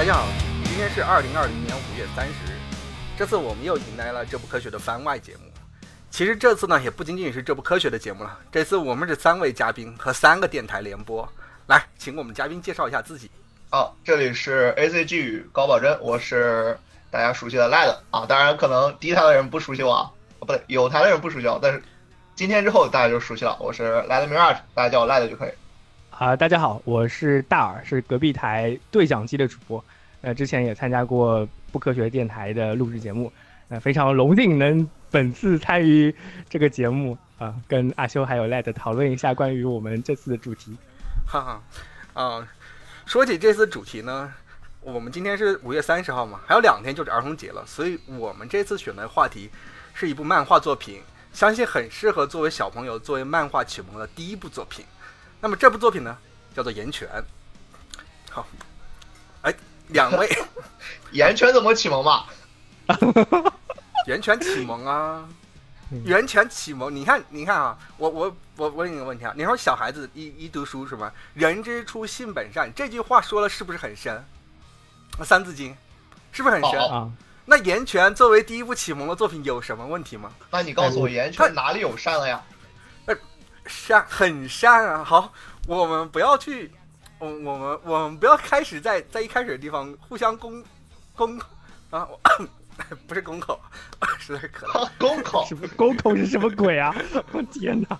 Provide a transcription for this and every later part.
大家好，今天是二零二零年五月三十日。这次我们又迎来了这部科学的番外节目。其实这次呢，也不仅仅是这部科学的节目了。这次我们是三位嘉宾和三个电台联播。来，请我们嘉宾介绍一下自己。哦，这里是 A C G 高宝珍，我是大家熟悉的赖的啊。当然，可能第一台的人不熟悉我啊，不对，有台的人不熟悉我，但是今天之后大家就熟悉了。我是赖的 Mirage，大家叫我赖的就可以。啊，大家好，我是大耳，是隔壁台对讲机的主播。呃，之前也参加过不科学电台的录制节目，呃，非常荣幸能本次参与这个节目啊，跟阿修还有赖的讨论一下关于我们这次的主题。哈哈，啊，说起这次主题呢，我们今天是五月三十号嘛，还有两天就是儿童节了，所以我们这次选的话题是一部漫画作品，相信很适合作为小朋友作为漫画启蒙的第一部作品。那么这部作品呢，叫做《岩泉》。好，哎，两位，岩泉怎么启蒙嘛？源泉启蒙啊，源泉启蒙。你看，你看啊，我我我问你个问题啊，你说小孩子一一读书是吧？人之初，性本善，这句话说的是不是很深？《三字经》是不是很深啊？那岩泉作为第一部启蒙的作品有什么问题吗？那你告诉我，岩泉哪里有善了呀？呃，善很善啊。好，我们不要去，我我们我们不要开始在在一开始的地方互相攻攻啊。我不是攻口，实在是渴了。公口什么攻口是什么鬼啊？我天哪！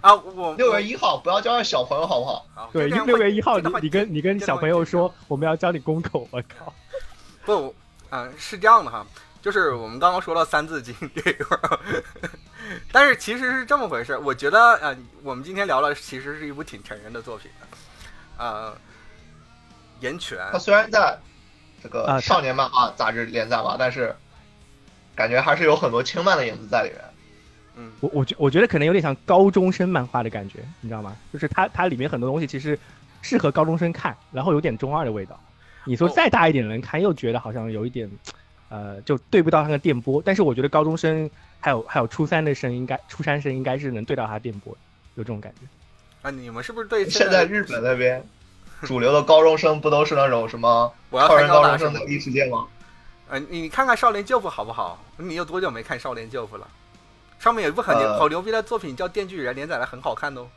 啊，我六月一号不要教育小朋友好不好？好对，六月一号你你跟你跟小朋友说我们要教你攻口，我靠！不，嗯、是这样的哈，就是我们刚刚说到《三字经》这一块儿，但是其实是这么回事。我觉得，呃，我们今天聊的其实是一部挺成人的作品的，呃，岩泉。他虽然在这个少年漫画杂志连载吧，但是感觉还是有很多轻漫的影子在里面。嗯，我我觉我觉得可能有点像高中生漫画的感觉，你知道吗？就是它它里面很多东西其实适合高中生看，然后有点中二的味道。你说哦再大一点的人看，又觉得好像有一点，呃，就对不到他的电波。但是我觉得高中生还有还有初三的生，应该初三生应该是能对到他电波，有这种感觉。啊，你们是不是对现在日本那边主流的高中生不都是那种什么我要超人看高中生的异世界吗？呃，你看看《少年救父》好不好？你有多久没看《少年救父》了？上面有一部很牛、呃好牛逼的作品叫《电锯人》，连载的很好看的哦。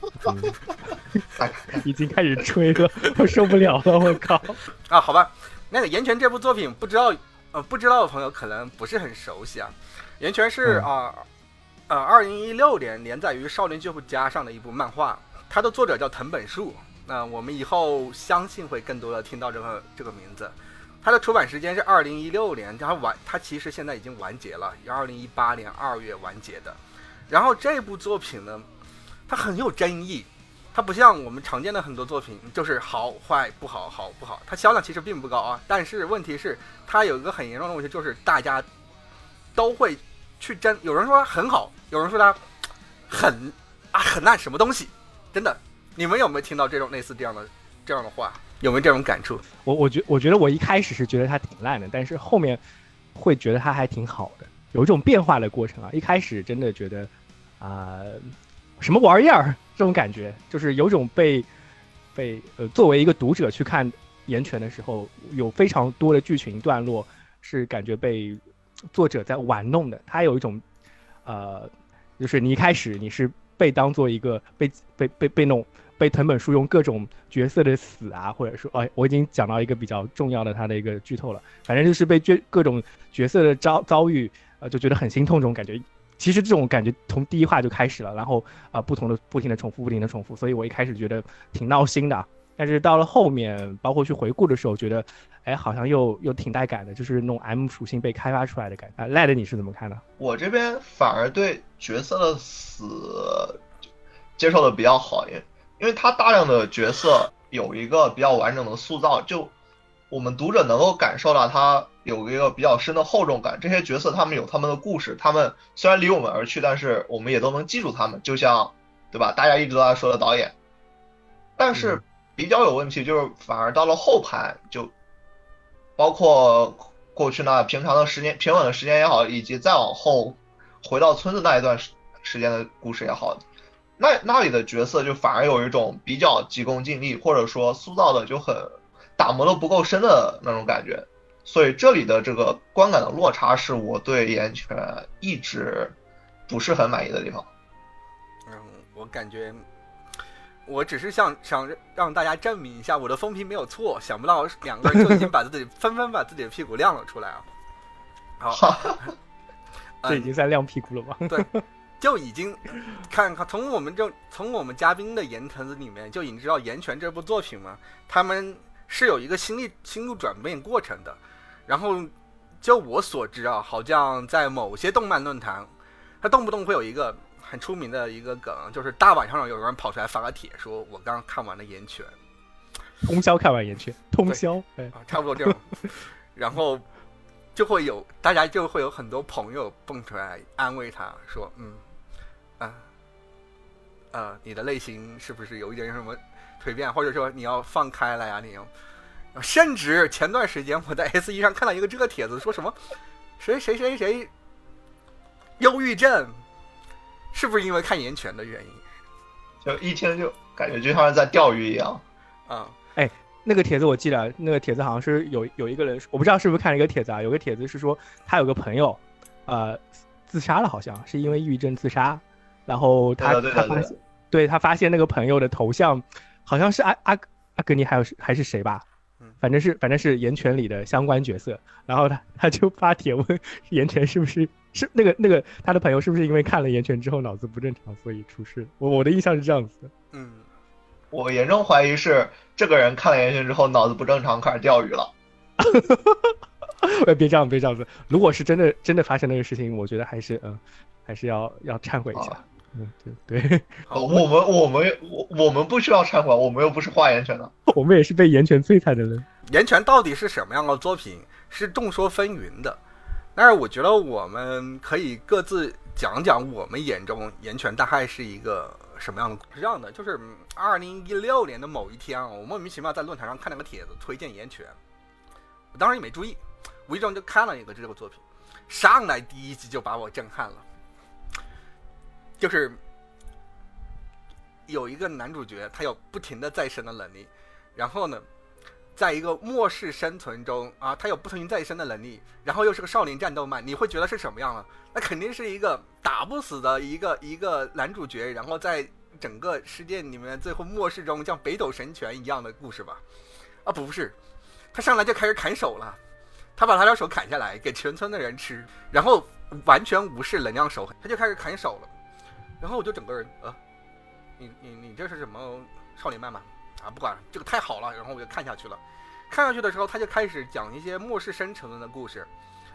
已经开始吹了，我受不了了，我靠！啊，好吧，那个《岩泉》这部作品，不知道呃不知道的朋友可能不是很熟悉啊。《岩泉》是嗯啊呃二零一六年连载于《少年救父家》上的一部漫画，它的作者叫藤本树。那、我们以后相信会更多的听到这个这个名字。它的出版时间是二零一六年，它完它其实现在已经完结了，二零一八年二月完结的。然后这部作品呢，它很有争议，它不像我们常见的很多作品，就是好坏不好，好不好，它销量其实并不高啊。但是问题是，它有一个很严重的问题，就是大家都会去争，有人说它很好，有人说它很啊很烂，什么东西？真的，你们有没有听到这种类似这样的这样的话？有没有这种感触？我我觉我觉得我一开始是觉得它挺烂的，但是后面会觉得它还挺好的，有一种变化的过程啊。一开始真的觉得啊、什么玩意儿 这种感觉，就是有种被被呃作为一个读者去看《岩泉》的时候，有非常多的剧情段落是感觉被作者在玩弄的。他有一种呃，就是你一开始你是被当做一个被被被被弄。被藤本树用各种角色的死啊，或者说，哎，我已经讲到一个比较重要的他的一个剧透了，反正就是被角各种角色的遭遭遇，呃，就觉得很心痛这种感觉。其实这种感觉从第一话就开始了，然后啊、不同的不停的重复，不停的重复，所以我一开始觉得挺闹心的。但是到了后面，包括去回顾的时候，觉得，哎，好像又又挺带感的，就是那种 M 属性被开发出来的感觉。啊，赖的你是怎么看的？我这边反而对角色的死接受的比较好，因因为他大量的角色有一个比较完整的塑造，就我们读者能够感受到他有一个比较深的厚重感。这些角色他们有他们的故事，他们虽然离我们而去，但是我们也都能记住他们，就像对吧？大家一直都在说的导演，但是比较有问题就是反而到了后排就包括过去那平常的时间、平稳的时间也好，以及再往后回到村子那一段时时间的故事也好，那那里的角色就反而有一种比较急功近利，或者说塑造的就很打磨的不够深的那种感觉，所以这里的这个观感的落差是我对岩泉一直不是很满意的地方。嗯，我感觉我只是想想让大家证明一下我的风评没有错，想不到两个人就已经把自己 纷纷把自己的屁股亮了出来啊！好，这已经在亮屁股了吗？对，就已经看看从我们就从我们嘉宾的言谈子里面就已经知道《岩泉》这部作品嘛，他们是有一个心理心路转变过程的。然后就我所知啊，好像在某些动漫论坛，他动不动会有一个很出名的一个梗，就是大晚上有人跑出来发个帖，说我刚看完了《岩泉》，通宵看完《岩泉》，通宵，啊，差不多这种，然后。就会有大家就会有很多朋友蹦出来安慰他说：“嗯，啊，呃，你的类型是不是有一点什么蜕变？或者说你要放开了呀？你要，甚至前段时间我在 S 一上看到一个这个帖子，说什么谁谁谁谁忧郁症，是不是因为看岩泉的原因？就一听就感觉就像是在钓鱼一样啊。”那个帖子我记得，那个帖子好像是有有一个人，我不知道是不是看了一个帖子啊，有个帖子是说他有个朋友，呃，自杀了，好像是因为抑郁症自杀，然后他他发现，对他发现那个朋友的头像好像是阿阿阿格尼，还有还是谁吧，反正是反正是岩泉里的相关角色，然后他他就发帖问岩泉是不是是那个那个他的朋友是不是因为看了岩泉之后脑子不正常所以出事？我我的印象是这样子的，嗯。我严重怀疑是这个人看了岩泉之后脑子不正常，开始钓鱼了。别这样，别这样子。如果是真的，真的发生那个事情，我觉得还是嗯，还是要要忏悔一下。嗯，对对。我们我们我我们不需要忏悔，我们又不是画言泉的，我们也是被言泉摧残的人。言泉到底是什么样的作品，是众说纷纭的。但是我觉得我们可以各自讲讲我们眼中言泉大概是一个。什么样的？是这样的，就是二零一六年的某一天啊，我莫名其妙在论坛上看了个帖子，推荐岩泉，我当时也没注意，无意中就看了一个这个作品，上来第一集就把我震撼了，就是有一个男主角，他有不停的再生的能力，然后呢，在一个末世生存中啊，他有不停再生的能力，然后又是个少年战斗漫，你会觉得是什么样呢？那肯定是一个打不死的一个一个男主角，然后在整个世界里面最后末世中像北斗神拳一样的故事吧？啊，不是，他上来就开始砍手了，他把他的手砍下来给全村的人吃，然后完全无视能量守恒他就开始砍手了，然后我就整个人呃，你你你这是什么少年漫吗？啊，不管这个太好了，然后我就看下去了，看下去的时候他就开始讲一些末世生存的故事。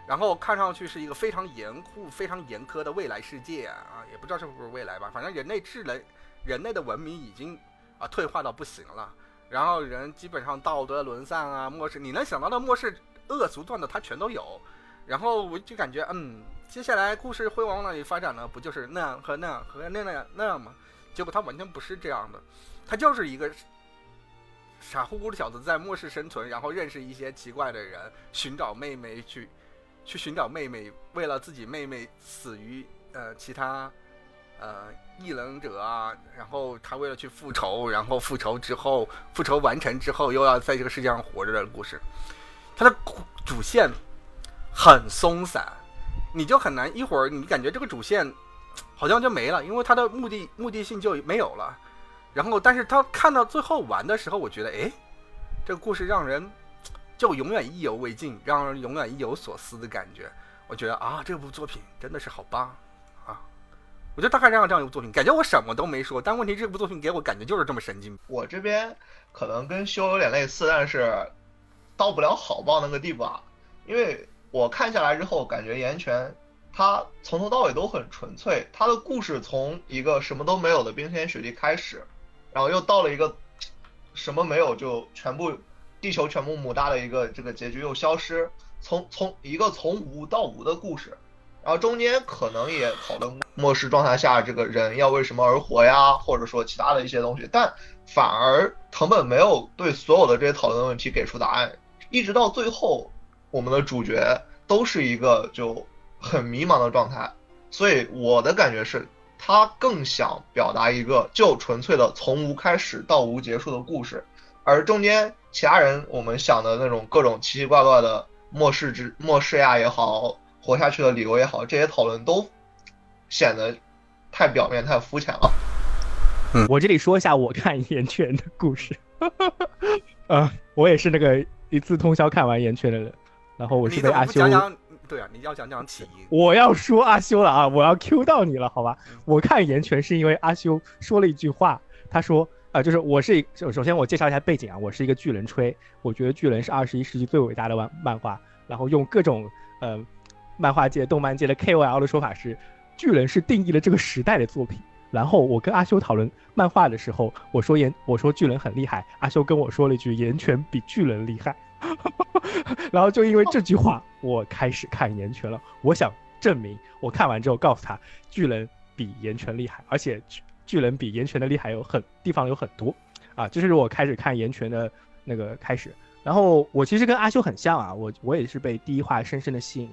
然后看上去是一个非常严酷、非常严苛的未来世界啊，也不知道是不是未来吧。反正人类智能、人类的文明已经啊退化到不行了。然后人基本上道德沦丧啊，末世你能想到的末世恶俗段的他全都有。然后我就感觉，嗯，接下来故事会往哪里发展呢？不就是那样和那样和那样那样吗？结果他完全不是这样的，他就是一个傻乎乎的小子在末世生存，然后认识一些奇怪的人，寻找妹妹去。去寻找妹妹，为了自己妹妹死于呃其他呃异能者啊，然后他为了去复仇，然后复仇之后，复仇完成之后又要在这个世界上活着的故事，它的主线很松散，你就很难一会儿你感觉这个主线 好像就没了，因为它的目的目的性就没有了，然后但是他看到最后完的时候，我觉得哎，这个故事让人。就永远意犹未尽，让人永远意有所思的感觉。我觉得啊，这部作品真的是好棒啊！我就大概这样这样一部作品，感觉我什么都没说，但问题这部作品给我感觉就是这么神经。我这边可能跟修有点类似，但是到不了好棒那个地步啊。因为我看下来之后，感觉岩泉它从头到尾都很纯粹，它的故事从一个什么都没有的冰天雪地开始，然后又到了一个什么没有就全部。地球全部母大的一个这个结局又消失，从从一个从无到无的故事，然后中间可能也讨论末世状态下这个人要为什么而活呀，或者说其他的一些东西，但反而藤本没有对所有的这些讨论问题给出答案，一直到最后，我们的主角都是一个就很迷茫的状态，所以我的感觉是，他更想表达一个就纯粹的从无开始到无结束的故事，而中间。其他人我们想的那种各种奇奇怪怪的末世之末世呀也好，活下去的理由也好，这些讨论都显得太表面、太肤浅了。嗯我这里说一下我看《岩泉》的故事。呃，我也是那个一次通宵看完《岩泉》的人，然后我是被阿修。对啊，你要讲讲起因。我要说阿修了啊！我要 Q 到你了，好吧？我看《岩泉》是因为阿修说了一句话，他说：“啊，就是我是一首首先我介绍一下背景啊，我是一个巨人吹，我觉得巨人是二十一世纪最伟大的漫漫画。然后用各种呃漫画界、动漫界的 KOL 的说法是，巨人是定义了这个时代的作品。然后我跟阿修讨论漫画的时候，我说岩我说巨人很厉害，阿修跟我说了一句岩泉比巨人厉害。” 然后就因为这句话，我开始看岩泉了。我想证明，我看完之后告诉他，巨人比岩泉厉害，而且巨巨人比岩泉的厉害有很地方有很多啊。这是我开始看岩泉的那个开始。然后我其实跟阿修很像啊，我我也是被第一话深深的吸引。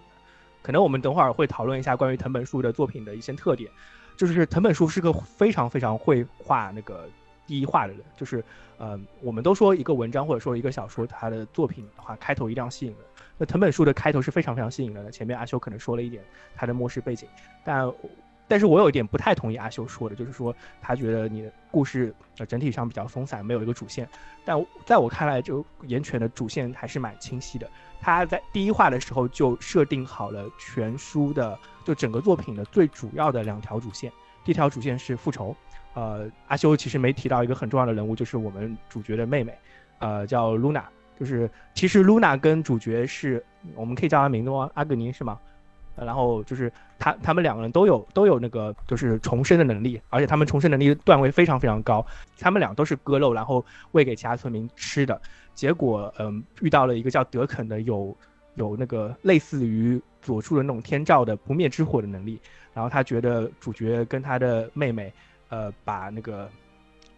可能我们等会儿会讨论一下关于藤本树的作品的一些特点，就是藤本树是个非常非常会画那个。第一话的人，就是，呃，我们都说一个文章或者说一个小说，它的作品的话，开头一定要吸引人。那藤本树的开头是非常非常吸引人的。前面阿修可能说了一点他的末世背景，但，但是我有一点不太同意阿修说的，就是说他觉得你的故事呃整体上比较松散，没有一个主线。但在我看来，就岩泉的主线还是蛮清晰的。他在第一话的时候就设定好了全书的就整个作品的最主要的两条主线。第一条主线是复仇。呃，阿修其实没提到一个很重要的人物，就是我们主角的妹妹，呃，叫露娜。就是其实露娜跟主角是，我们可以叫她名字吗？阿格尼是吗？然后就是他他们两个人都有都有那个就是重生的能力，而且他们重生能力段位非常非常高。他们俩都是割肉，然后喂给其他村民吃的。结果，嗯，遇到了一个叫德肯的，有有那个类似于佐助的那种天照的不灭之火的能力。然后他觉得主角跟他的妹妹。呃，把那个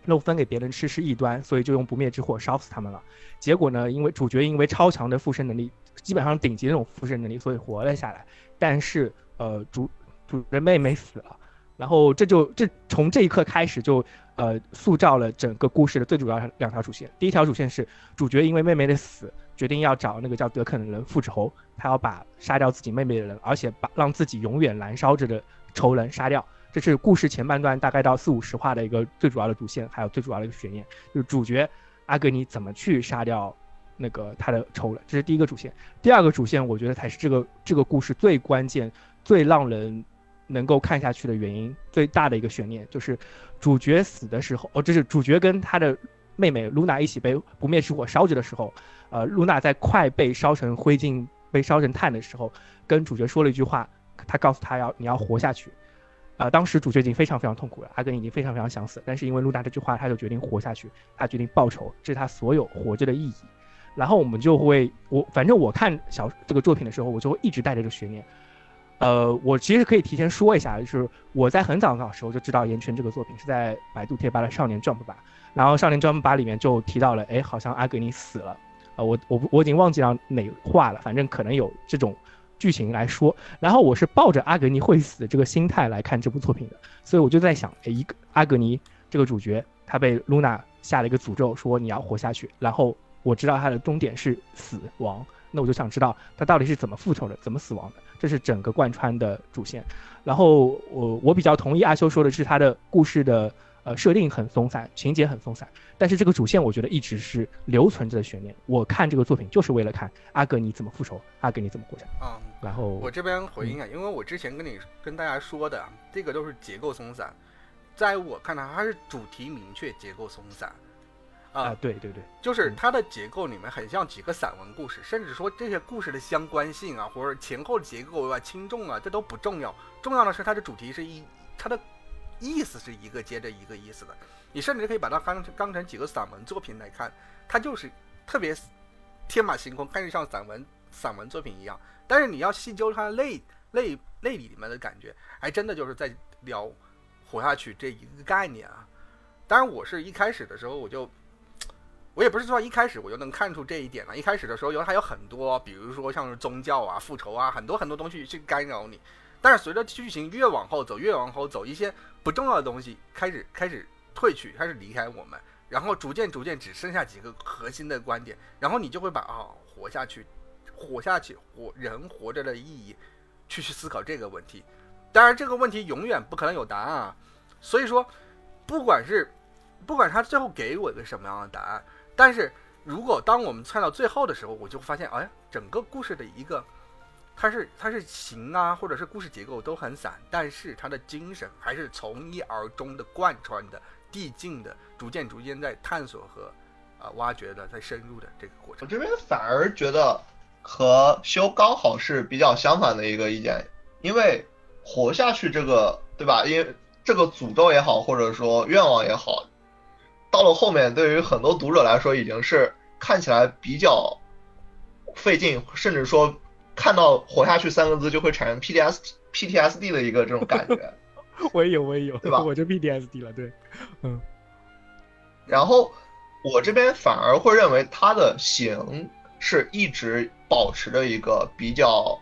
肉分给别人吃是异端，所以就用不灭之火烧死他们了。结果呢，因为主角因为超强的附身能力，基本上顶级那种附身能力，所以活了下来。但是，呃，主主人妹妹死了，然后这就这从这一刻开始就呃塑造了整个故事的最主要两条主线。第一条主线是主角因为妹妹的死，决定要找那个叫德肯的人复仇，他要把杀掉自己妹妹的人，而且把让自己永远燃烧着的仇人杀掉。这是故事前半段大概到四五十话的一个最主要的主线，还有最主要的一个悬念，就是主角阿格尼怎么去杀掉那个他的仇人，这是第一个主线。第二个主线，我觉得才是这个这个故事最关键、最让人能够看下去的原因，最大的一个悬念，就是主角死的时候，哦，这是主角跟他的妹妹露娜一起被不灭之火烧着的时候，呃，露娜在快被烧成灰烬、被烧成炭的时候，跟主角说了一句话，他告诉他要你要活下去。啊，当时主角已经非常非常痛苦了，阿根已经非常非常想死，但是因为露娜这句话，他就决定活下去，他决定报仇，这是他所有活着的意义。然后我们就会，我反正我看小这个作品的时候，我就会一直带着这个悬念。呃，我其实可以提前说一下，就是我在很早的时候就知道岩泉这个作品是在百度贴吧的少年 Jump 吧，然后少年 Jump 吧里面就提到了，哎，好像阿格尼死了，呃，我我我已经忘记了哪话了，反正可能有这种。剧情来说，然后我是抱着阿格尼会死这个心态来看这部作品的，所以我就在想，哎，一个阿格尼这个主角，他被露娜下了一个诅咒，说你要活下去，然后我知道他的终点是死亡，那我就想知道他到底是怎么复仇的，怎么死亡的，这是整个贯穿的主线。然后我我比较同意阿修说的是他的故事的。呃，设定很松散，情节很松散，但是这个主线我觉得一直是留存着的悬念。我看这个作品就是为了看阿格尼怎么复仇，阿格尼怎么活下来。嗯，然后我这边回应啊，因为我之前跟你跟大家说的，这个都是结构松散，在我看来它是主题明确，结构松散。啊，对对对，就是它的结构里面很像几个散文故事，甚至说这些故事的相关性啊，或者前后结构啊、轻重啊，这都不重要，重要的是它的主题是一它的。意思是一个接着一个意思的，你甚至可以把它当成当成几个散文作品来看，它就是特别天马行空，看着像散文散文作品一样。但是你要细究它类类类里面的感觉，还真的就是在聊活下去这一个概念啊。当然，我是一开始的时候我就，我也不是说一开始我就能看出这一点了。一开始的时候有还有很多，比如说像是宗教啊、复仇啊，很多很多东西去干扰你。但是随着剧情越往后走，越往后走，一些不重要的东西开始开始退去，开始离开我们，然后逐渐逐渐只剩下几个核心的观点，然后你就会把啊活下去，活下去，活人活着的意义，去去思考这个问题。当然这个问题永远不可能有答案啊，所以说，不管是不管他最后给我一个什么样的答案，但是如果当我们看到最后的时候，我就发现，哎，整个故事的一个。它是它是形啊，或者是故事结构都很散，但是它的精神还是从一而终的贯穿的、递进的、逐渐逐渐在探索和啊挖掘的、在深入的这个过程。我这边反而觉得和修刚好是比较相反的一个意见，因为活下去这个对吧？因为这个诅咒也好，或者说愿望也好，到了后面对于很多读者来说已经是看起来比较费劲，甚至说。看到“活下去”三个字就会产生 PTS PTSD 的一个这种感觉，我也有，我也有，对吧？我就 PTSD 了，对，嗯。然后我这边反而会认为它的形是一直保持着一个比较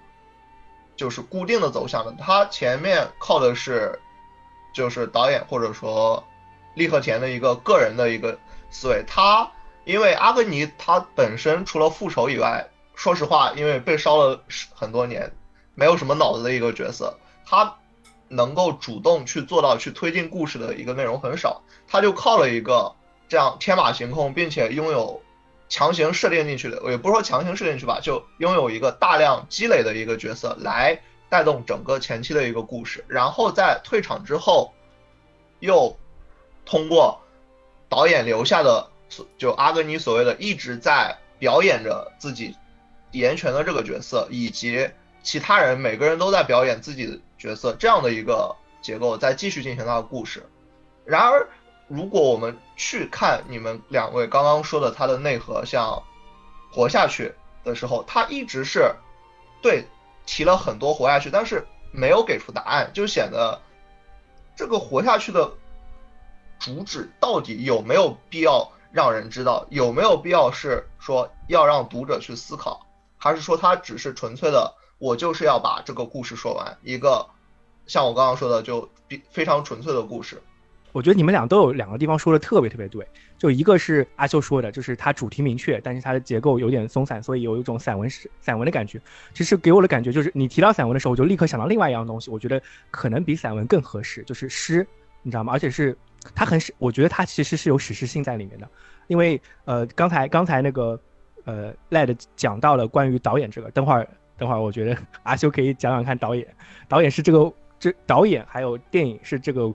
就是固定的走向的。它前面靠的是就是导演或者说利和田的一个个人的一个思维。他因为阿格尼他本身除了复仇以外。说实话，因为被烧了很多年，没有什么脑子的一个角色，他能够主动去做到去推进故事的一个内容很少，他就靠了一个这样天马行空，并且拥有强行设定进去的，也不是说强行设定进去吧，就拥有一个大量积累的一个角色来带动整个前期的一个故事，然后在退场之后，又通过导演留下的就阿格尼所谓的一直在表演着自己。岩泉的这个角色，以及其他人，每个人都在表演自己的角色，这样的一个结构，在继续进行他的故事。然而，如果我们去看你们两位刚刚说的他的内核，像活下去的时候，他一直是对提了很多活下去，但是没有给出答案，就显得这个活下去的主旨到底有没有必要让人知道，有没有必要是说要让读者去思考。还是说他只是纯粹的，我就是要把这个故事说完，一个像我刚刚说的，就比非常纯粹的故事。我觉得你们俩都有两个地方说的特别特别对，就一个是阿修说的，就是它主题明确，但是它的结构有点松散，所以有一种散文式散文的感觉。其实给我的感觉就是，你提到散文的时候，我就立刻想到另外一样东西，我觉得可能比散文更合适，就是诗，你知道吗？而且是它很，我觉得它其实是有史诗性在里面的，因为呃，刚才刚才那个。呃，Led 讲到了关于导演这个，等会儿等会儿，我觉得 阿修可以讲讲看导演。导演是这个这导演还有电影是这个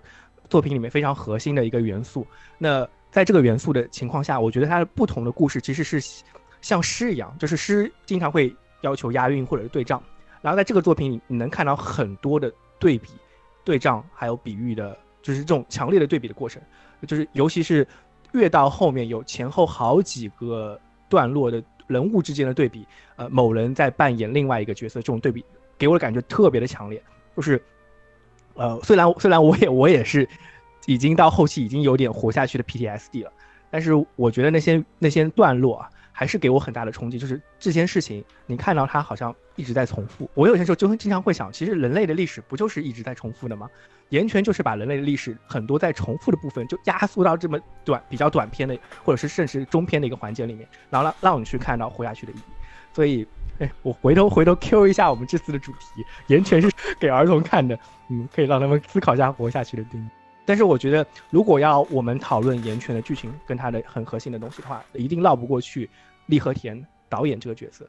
作品里面非常核心的一个元素。那在这个元素的情况下，我觉得它的不同的故事其实是像诗一样，就是诗经常会要求押韵或者是对仗。然后在这个作品里，你能看到很多的对比、对仗还有比喻的，就是这种强烈的对比的过程。就是尤其是越到后面有前后好几个。段落的人物之间的对比，呃，某人在扮演另外一个角色，这种对比给我的感觉特别的强烈。就是，呃，虽然虽然我也我也是已经到后期已经有点活下去的 PTSD 了，但是我觉得那些那些段落啊，还是给我很大的冲击。就是这件事情，你看到它好像一直在重复。我有些时候就会经常会想，其实人类的历史不就是一直在重复的吗？岩泉就是把人类的历史很多在重复的部分，就压缩到这么短、比较短篇的，或者是甚至中篇的一个环节里面，然后让让你去看到活下去的意义。所以，哎，我回头回头 Q 一下我们这次的主题，岩泉是给儿童看的，嗯，可以让他们思考一下活下去的定义。但是我觉得，如果要我们讨论岩泉的剧情跟它的很核心的东西的话，一定绕不过去立和田导演这个角色。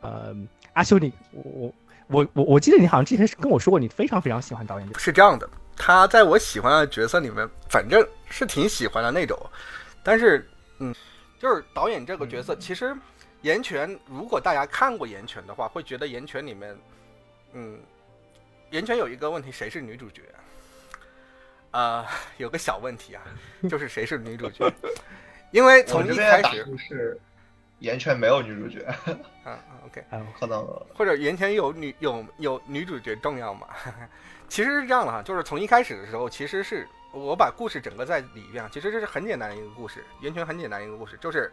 呃，阿修，你我。我我我我记得你好像之前是跟我说过，你非常非常喜欢导演。是这样的，他在我喜欢的角色里面，反正是挺喜欢的那种。但是，嗯，就是导演这个角色，其实岩泉，如果大家看过岩泉的话，会觉得岩泉里面，嗯，岩泉有一个问题，谁是女主角？啊，有个小问题啊，就是谁是女主角？因为从一开始是。岩泉没有女主角，啊，OK，可能或者岩泉有女有有女主角重要吗？其实是这样的哈，就是从一开始的时候，其实是我把故事整个在里边，其实这是很简单的一个故事，岩泉很简单一个故事，就是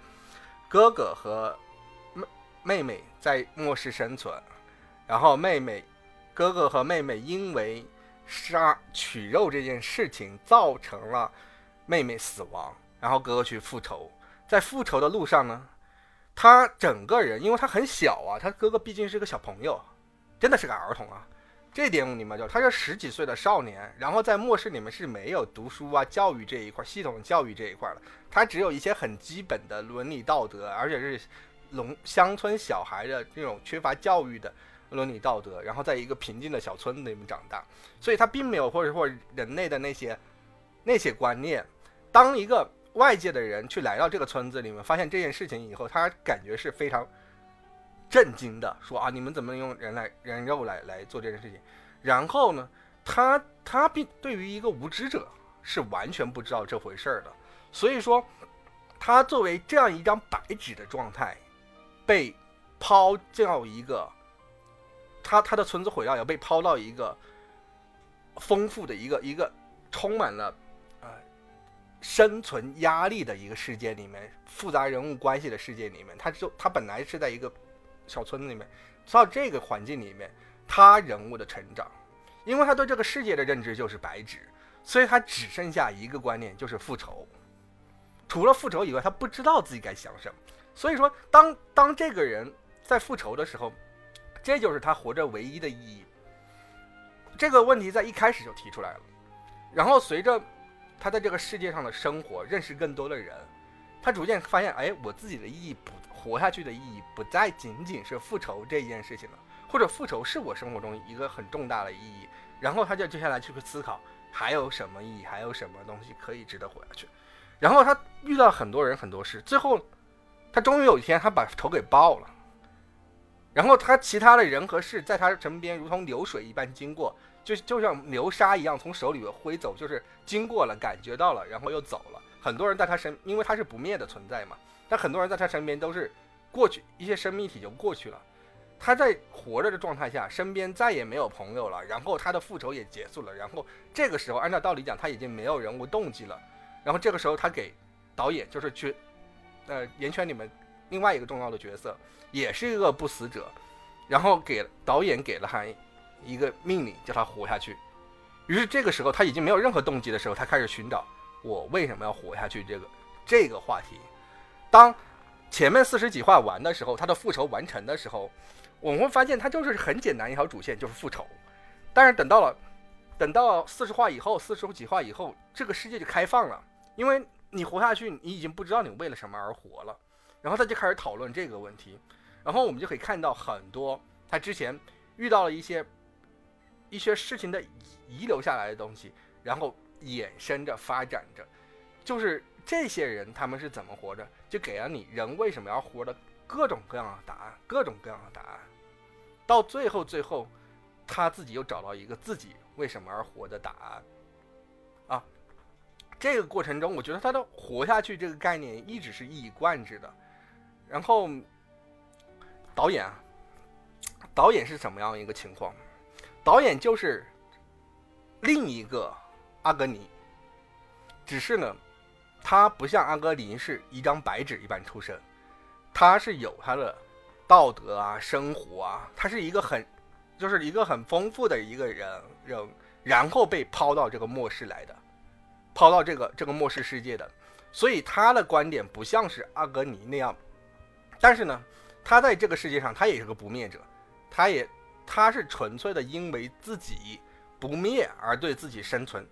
哥哥和妹妹妹在末世生存，然后妹妹哥哥和妹妹因为杀取肉这件事情造成了妹妹死亡。然后哥哥去复仇，在复仇的路上呢，他整个人，因为他很小啊，他哥哥毕竟是个小朋友，真的是个儿童啊。这点你们就，他是十几岁的少年，然后在末世里面是没有读书啊、教育这一块、系统教育这一块的，他只有一些很基本的伦理道德，而且是农乡村小孩的这种缺乏教育的伦理道德，然后在一个平静的小村子里面长大，所以他并没有或者说人类的那些那些观念。当一个外界的人去来到这个村子里面，发现这件事情以后，他感觉是非常。震惊的说啊，你们怎么用人来人肉来来做这件事情？然后呢，他他并对于一个无知者是完全不知道这回事儿的。所以说，他作为这样一张白纸的状态，被抛掉一个他他的村子毁掉，也被抛到一个丰富的一个一个充满了生存压力的一个世界里面，复杂人物关系的世界里面，他就他本来是在一个。小村子里面，到这个环境里面，他人物的成长，因为他对这个世界的认知就是白纸，所以他只剩下一个观念，就是复仇。除了复仇以外，他不知道自己该想什么。所以说，当当这个人在复仇的时候，这就是他活着唯一的意义。这个问题在一开始就提出来了，然后随着他在这个世界上的生活，认识更多的人，他逐渐发现，哎，我自己的意义不。活下去的意义不再仅仅是复仇这件事情了，或者复仇是我生活中一个很重大的意义。然后他就接下来去思考还有什么意义，还有什么东西可以值得活下去。然后他遇到很多人很多事，最后他终于有一天他把仇给报了。然后他其他的人和事在他身边如同流水一般经过，就就像流沙一样从手里挥走，就是经过了，感觉到了，然后又走了。很多人在他身，因为他是不灭的存在嘛。但很多人在他身边都是过去一些生命体就过去了，他在活着的状态下，身边再也没有朋友了，然后他的复仇也结束了，然后这个时候按照道理讲他已经没有人物动机了，然后这个时候他给导演就是去，呃，岩圈里面另外一个重要的角色也是一个不死者，然后给导演给了他一个命令叫他活下去，于是这个时候他已经没有任何动机的时候，他开始寻找我为什么要活下去这个这个话题。当前面四十几话完的时候，他的复仇完成的时候，我们会发现他就是很简单一条主线，就是复仇。但是等到了，等到四十话以后，四十几话以后，这个世界就开放了，因为你活下去，你已经不知道你为了什么而活了。然后他就开始讨论这个问题，然后我们就可以看到很多他之前遇到了一些一些事情的遗留下来的东西，然后衍生着发展着，就是。这些人他们是怎么活着？就给了你人为什么要活的各种各样的答案，各种各样的答案。到最后，最后他自己又找到一个自己为什么而活的答案。啊，这个过程中，我觉得他的活下去这个概念一直是一以贯之的。然后导演啊，导演是什么样一个情况？导演就是另一个阿格尼，只是呢。他不像阿格尼是一张白纸一般出生，他是有他的道德啊、生活啊，他是一个很，就是一个很丰富的一个人人，然后被抛到这个末世来的，抛到这个这个末世世界的，所以他的观点不像是阿格尼那样，但是呢，他在这个世界上他也是个不灭者，他也他是纯粹的因为自己不灭而对自己生存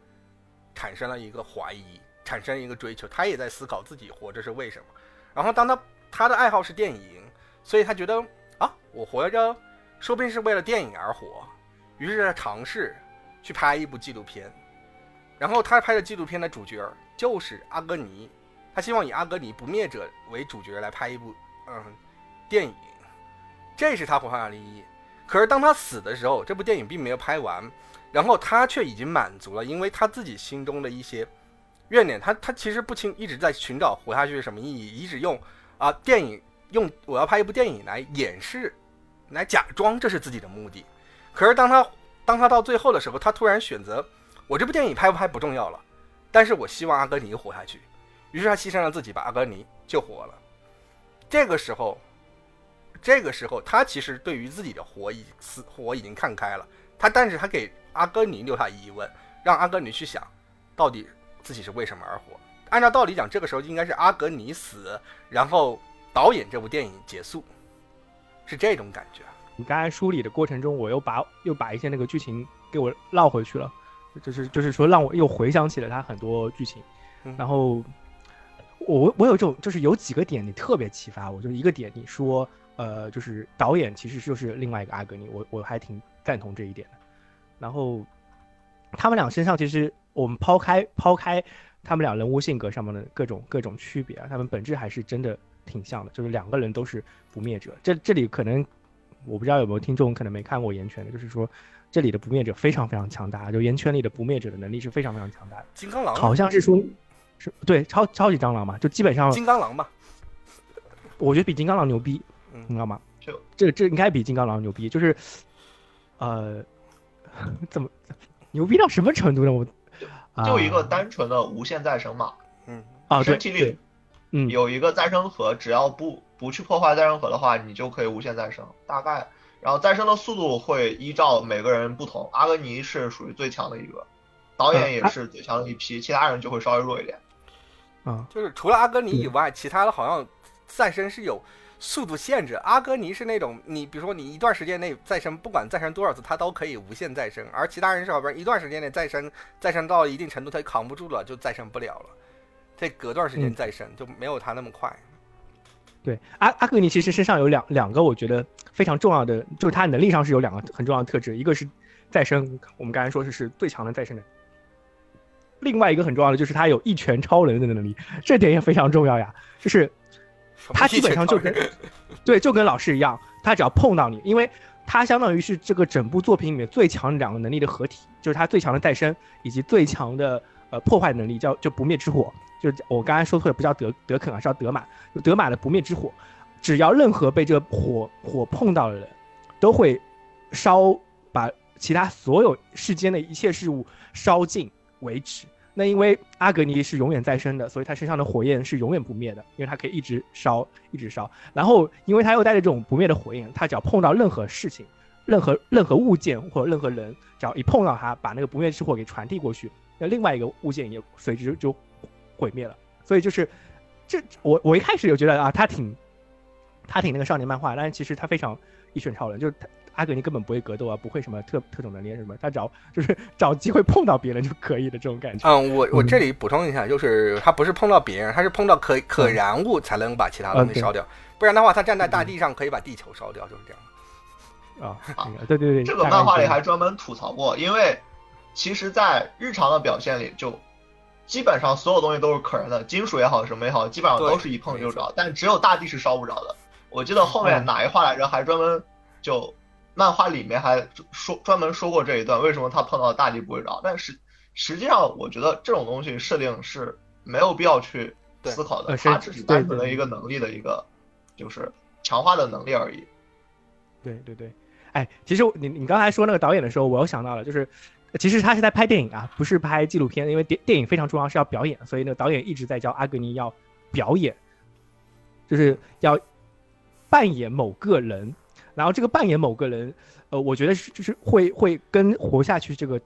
产生了一个怀疑。产生一个追求，他也在思考自己活着是为什么。然后，当他他的爱好是电影，所以他觉得啊，我活着说不定是为了电影而活。于是他尝试去拍一部纪录片。然后他拍的纪录片的主角就是阿格尼，他希望以阿格尼不灭者为主角来拍一部嗯电影，这是他活下来的意义。可是当他死的时候，这部电影并没有拍完，然后他却已经满足了，因为他自己心中的一些。怨念，他他其实不清，一直在寻找活下去是什么意义，一直用啊电影用我要拍一部电影来掩饰，来假装这是自己的目的。可是当他当他到最后的时候，他突然选择我这部电影拍不拍不重要了，但是我希望阿格尼活下去，于是他牺牲了自己，把阿格尼救活了。这个时候，这个时候他其实对于自己的活已死活已经看开了，他但是他给阿格尼留下疑问，让阿格尼去想到底。自己是为什么而活？按照道理讲，这个时候应该是阿格尼死，然后导演这部电影结束，是这种感觉。你刚才梳理的过程中，我又把又把一些那个剧情给我绕回去了，就是就是说让我又回想起了他很多剧情，嗯然后我我有这种就是有几个点你特别启发我，就是一个点你说呃就是导演其实就是另外一个阿格尼，我我还挺赞同这一点的。然后他们俩身上其实我们抛开抛开他们俩人物性格上面的各种各种区别啊，他们本质还是真的挺像的，就是两个人都是不灭者。这这里可能我不知道有没有听众可能没看过《岩泉》的，就是说这里的不灭者非常非常强大，就《岩泉》里的不灭者的能力是非常非常强大的，金刚狼好像是说。是对超超级蟑螂嘛，就基本上金刚狼嘛，我觉得比金刚狼牛逼，嗯你知道吗？就这这应该比金刚狼牛逼，就是呃，怎么牛逼到什么程度呢？我啊就一个单纯的无限再生嘛，嗯，啊，对身体里，嗯，有一个再生核，只要不不去破坏再生核的话，你就可以无限再生。大概，然后再生的速度会依照每个人不同。阿格尼是属于最强的一个，导演也是最强的一批，其他人就会稍微弱一点。啊，就是除了阿格尼以外，其他的好像再生是有速度限制。阿格尼是那种你比如说你一段时间内再生，不管再生多少次，它都可以无限再生，而其他人是好比说一段时间内再生，再生到一定程度，它扛不住了，就再生不了了。这隔段时间嗯再生、就没有他那么快。对，阿阿格尼其实身上有两两个我觉得非常重要的，就是他能力上是有两个很重要的特质，一个是再生，我们刚才说是是最强的再生能力，另外一个很重要的就是他有一拳超人的能力，这点也非常重要呀，就是他基本上就跟 对，就跟老师一样，他只要碰到你，因为他相当于是这个整部作品里面最强两个能力的合体，就是他最强的再生以及最强的呃破坏能力，叫就不灭之火。就是我刚才说错了，不叫德德肯啊，是叫德玛。就德玛的不灭之火，只要任何被这个火火碰到的人，都会烧把其他所有世间的一切事物烧尽为止。那因为阿格尼是永远再生的，所以他身上的火焰是永远不灭的，因为他可以一直烧，一直烧。然后，因为他又带着这种不灭的火焰，他只要碰到任何事情、任何任何物件或者任何人，只要一碰到他，把那个不灭之火给传递过去，那另外一个物件也随之就毁灭了。所以就是这，我我一开始就觉得啊，他挺他挺那个少年漫画，但是其实他非常一拳超人，就是他阿格尼根本不会格斗啊，不会什么特特种能力什么，他只要 就是找机会碰到别人就可以的这种感觉。嗯，我我嗯这里补充一下，就是他不是碰到别人，他是碰到可可燃物才能把其他东西烧掉，不然的话，他站在大地上可以把地球烧掉，就是这样。啊，那个对对对，这个漫画里还专门吐槽过，因为其实，在日常的表现里，就基本上所有东西都是可燃的，金属也好，什么也好，基本上都是一碰就着，但只有大地是烧不着的。我记得后面嗯哪一话来着，还专门就漫画里面还说专门说过这一段，为什么他碰到大地不会着？但是实际上，我觉得这种东西设定是没有必要去思考的，呃是它只是单纯的一个能力的一个，就是强化的能力而已。对对对，哎，其实你你刚才说那个导演的时候，我又想到了，就是其实他是在拍电影啊，不是拍纪录片，因为电电影非常重要，是要表演，所以那个导演一直在教阿格尼要表演，就是要扮演某个人，然后这个扮演某个人，呃，我觉得是就是会会跟活下去这个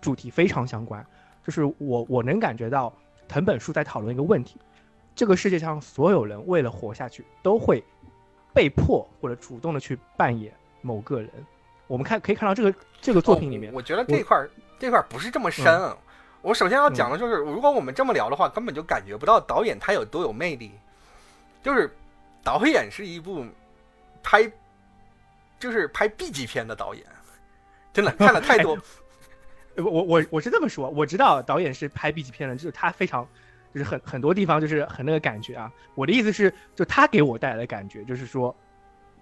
主题非常相关，就是我我能感觉到藤本树在讨论一个问题，这个世界上所有人为了活下去都会被迫或者主动的去扮演某个人。我们看可以看到这个这个作品里面哦，我觉得这块儿这块儿不是这么深。嗯我首先要讲的就是，如果我们这么聊的话，根本就感觉不到导演他有多有魅力。就是导演是一部拍就是拍 B 级片的导演，真的看了太多。我我我是这么说，我知道导演是拍 B 级片的，就是他非常，就是很很多地方就是很那个感觉啊。我的意思是，就他给我带来的感觉，就是说，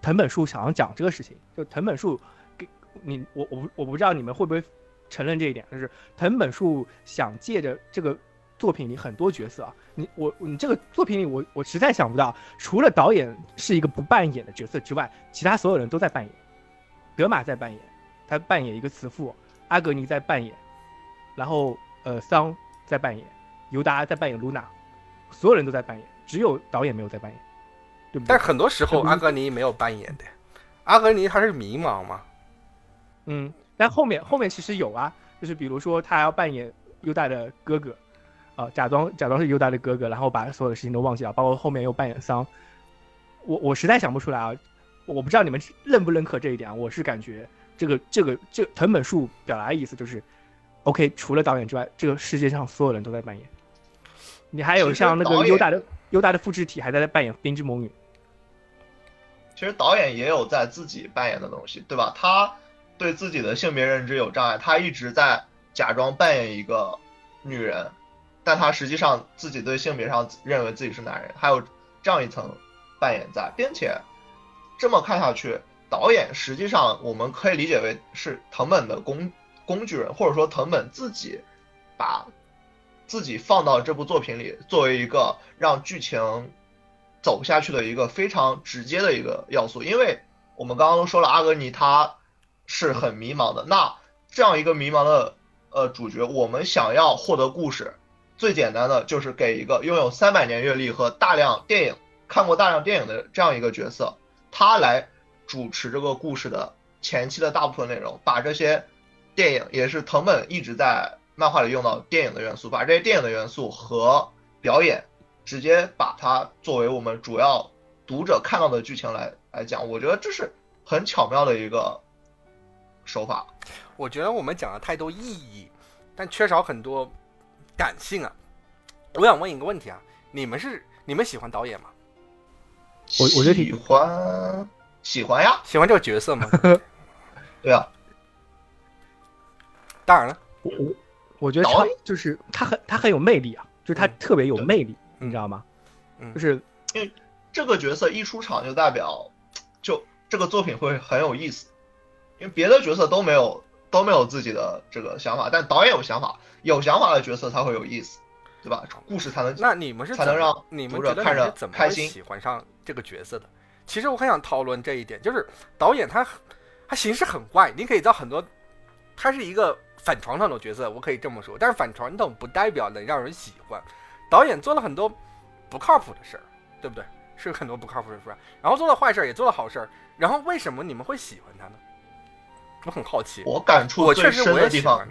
藤本树想要讲这个事情，就藤本树给你，我我不我不知道你们会不会承认这一点，就是藤本树想借着这个作品里很多角色啊，你我你这个作品里我我实在想不到，除了导演是一个不扮演的角色之外，其他所有人都在扮演。德玛在扮演，他扮演一个慈父，阿格尼在扮演，然后呃桑在扮演，尤达在扮演露娜，所有人都在扮演，只有导演没有在扮演，对不对？但是很多时候阿格尼没有扮演的，阿格尼他是迷茫嘛。嗯，但后面后面其实有啊，就是比如说他要扮演优大的哥哥，呃，假装假装是优达的哥哥，然后把所有的事情都忘记了，包括后面又扮演桑。我我实在想不出来啊，我不知道你们认不认可这一点啊。我是感觉这个这个这藤本树表达的意思就是，OK，除了导演之外，这个世界上所有人都在扮演。你还有像那个优达的优达的复制体还在扮演冰之魔女。其实导演也有在自己扮演的东西，对吧？他对自己的性别认知有障碍，他一直在假装扮演一个女人，但他实际上自己对性别上认为自己是男人，还有这样一层。扮演在，并且这么看下去，导演实际上我们可以理解为是藤本的工工具人，或者说藤本自己把自己放到这部作品里，作为一个让剧情走下去的一个非常直接的一个要素。因为我们刚刚都说了，阿格尼他是很迷茫的，那这样一个迷茫的呃主角，我们想要获得故事，最简单的就是给一个拥有三百年阅历和大量电影。看过大量电影的这样一个角色，他来主持这个故事的前期的大部分内容，把这些电影也是藤本一直在漫画里用到电影的元素，把这些电影的元素和表演直接把它作为我们主要读者看到的剧情来来讲，我觉得这是很巧妙的一个手法。我觉得我们讲了太多意义，但缺少很多感性啊。我想问一个问题啊，你们是你们喜欢导演吗？我我觉得喜欢喜欢呀，喜欢这个角色吗？对啊，当然了，我我我觉得他就是他很他很有魅力啊，就是他特别有魅力，你知道吗？就是因为这个角色一出场就代表，就这个作品会很有意思，因为别的角色都没有都没有自己的这个想法，但导演有想法，有想法的角色才会有意思。对吧？故事才能那你们是才能让你们觉得看着怎么会喜欢上这个角色的？其实我很想讨论这一点，就是导演他他形式很怪，你可以到很多，他是一个反传统的角色，我可以这么说。但是反传统不代表能让人喜欢。导演做了很多不靠谱的事儿，对不对？是很多不靠谱的事儿，然后做了坏事儿，也做了好事儿。然后为什么你们会喜欢他呢？我很好奇。我感触最深的地方，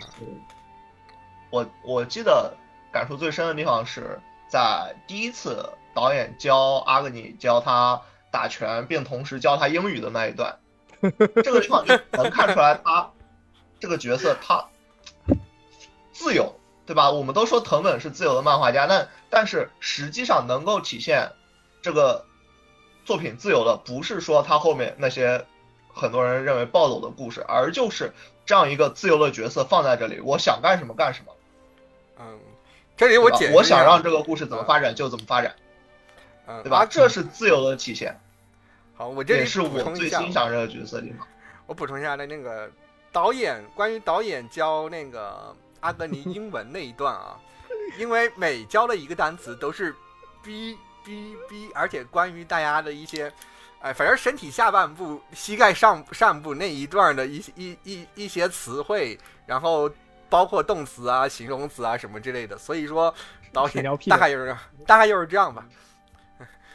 我我记得。感触最深的地方是在第一次导演教阿格尼教他打拳，并同时教他英语的那一段，这个地方就能看出来他这个角色他自由，对吧？我们都说藤本是自由的漫画家，但但是实际上能够体现这个作品自由的，不是说他后面那些很多人认为暴走的故事，而就是这样一个自由的角色放在这里，我想干什么干什么。嗯。这里我解，我想让这个故事怎么发展就怎么发展，嗯，对吧？这是自由的体现。好，我这里是我最欣赏这个角色地方。我补充一下的那个导演关于导演教那个阿格尼英文那一段啊，因为每教的一个单词都是 b b b，而且关于大家的一些，哎，反正身体下半部、膝盖上上部那一段的一一一一些词汇，然后。包括动词啊、形容词啊什么之类的，所以说导 演大概就是大概就是这样吧。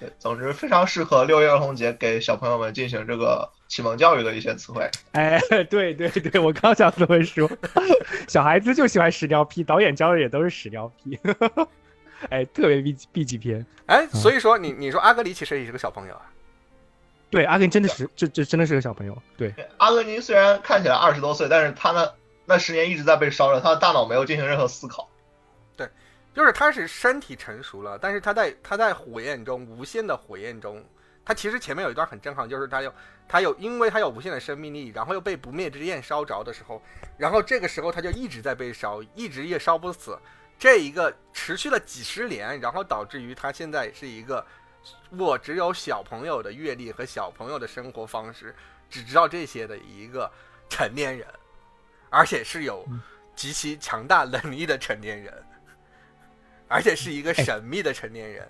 对，总之非常适合六一儿童节给小朋友们进行这个启蒙教育的一些词汇。哎，对对对，我刚想这么说，小孩子就喜欢屎尿屁，导演教的也都是屎尿屁。哎，特别 B B 级片。哎，所以说你你说阿格里其实也是个小朋友啊？对，阿格尼真的是这这真的是个小朋友。对，阿格尼虽然看起来二十多岁，但是他呢？那十年一直在被烧着，他的大脑没有进行任何思考。对，就是他是身体成熟了，但是他在他在火焰中，无限的火焰中，他其实前面有一段很震撼，就是他有他有，因为他有无限的生命力，然后又被不灭之焰烧着的时候，然后这个时候他就一直在被烧，一直也烧不死，这一个持续了几十年，然后导致于他现在是一个我只有小朋友的阅历和小朋友的生活方式，只知道这些的一个成年人。而且是有极其强大能力的成年人，而且是一个神秘的成年人。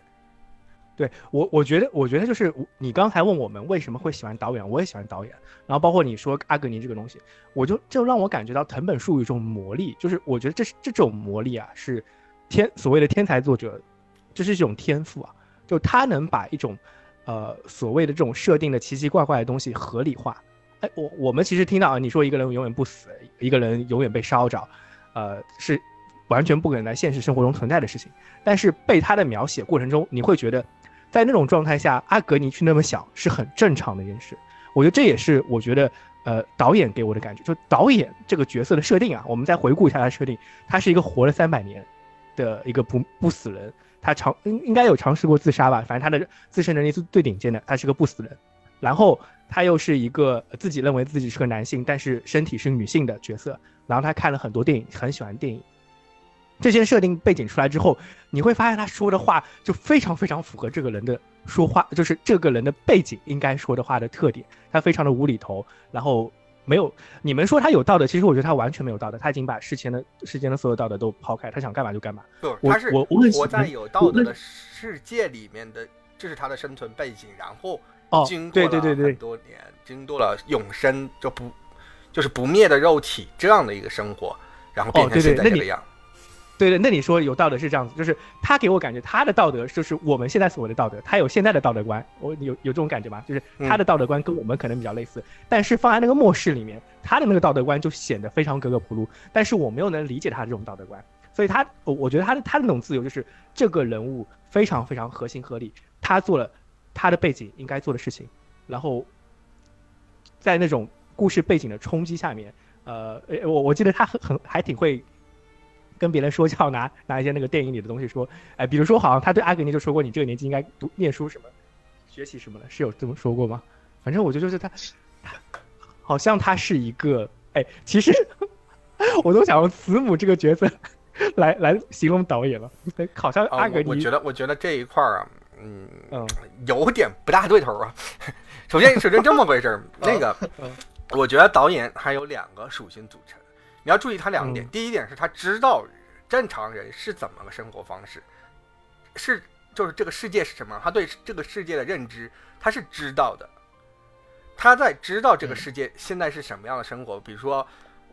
对我，我觉得，我觉得就是你刚才问我们为什么会喜欢导演，我也喜欢导演。然后包括你说阿格尼这个东西，我就就让我感觉到藤本树有一种魔力，就是我觉得这是这种魔力啊，是天所谓的天才作者，这是一种天赋啊，就他能把一种呃所谓的这种设定的奇奇怪怪的东西合理化。哎，我我们其实听到啊，你说一个人永远不死，一个人永远被烧着，呃，是完全不可能在现实生活中存在的事情。但是被他的描写过程中，你会觉得，在那种状态下，阿格尼去那么想是很正常的一件事。我觉得这也是我觉得，呃，导演给我的感觉，就导演这个角色的设定啊，我们再回顾一下他的设定，他是一个活了三百年的一个不不死人，他尝应应该有尝试过自杀吧，反正他的自身能力是最顶尖的，他是个不死人。然后他又是一个自己认为自己是个男性，但是身体是女性的角色。然后他看了很多电影，很喜欢电影。这些设定背景出来之后，你会发现他说的话就非常非常符合这个人的说话，就是这个人的背景应该说的话的特点。他非常的无厘头，然后没有你们说他有道德，其实我觉得他完全没有道德。他已经把世间的世间的所有道德都抛开，他想干嘛就干嘛。不，我他是我我在有道德的世界里面的，这是他的生存背景。然后哦经过了对对对对很多年，经过了永生就不就是不灭的肉体这样的一个生活，然后变成现在这个样。对对，那你说有道德是这样子，就是他给我感觉他的道德就是我们现在所谓的道德，他有现在的道德观，我有有这种感觉吗？就是他的道德观跟我们可能比较类似，但是放在那个末世里面，他的那个道德观就显得非常格格不入，但是我没有能理解他这种道德观，所以他我我觉得他的他的那种自由就是这个人物非常非常合情合理，他做了他的背景应该做的事情，然后在那种故事背景的冲击下面，呃，呃我我记得他很很还挺会跟别人说教，拿拿一些那个电影里的东西说，哎，比如说好像他对阿格尼就说过，你这个年纪应该读念书什么，学习什么的，是有这么说过吗？反正我觉得就是他，他好像他是一个，哎，其实 我都想用慈母这个角色来来形容导演了，好像啊，阿格尼，我我觉得我觉得这一块儿啊，嗯，嗯有点不大对头啊。首先，首先这么回事儿，那个嗯，我觉得导演还有两个属性组成，你要注意他两点。嗯第一点是他知道正常人是怎么个生活方式，是就是这个世界是什么，他对这个世界的认知他是知道的。他在知道这个世界现在是什么样的生活，比如说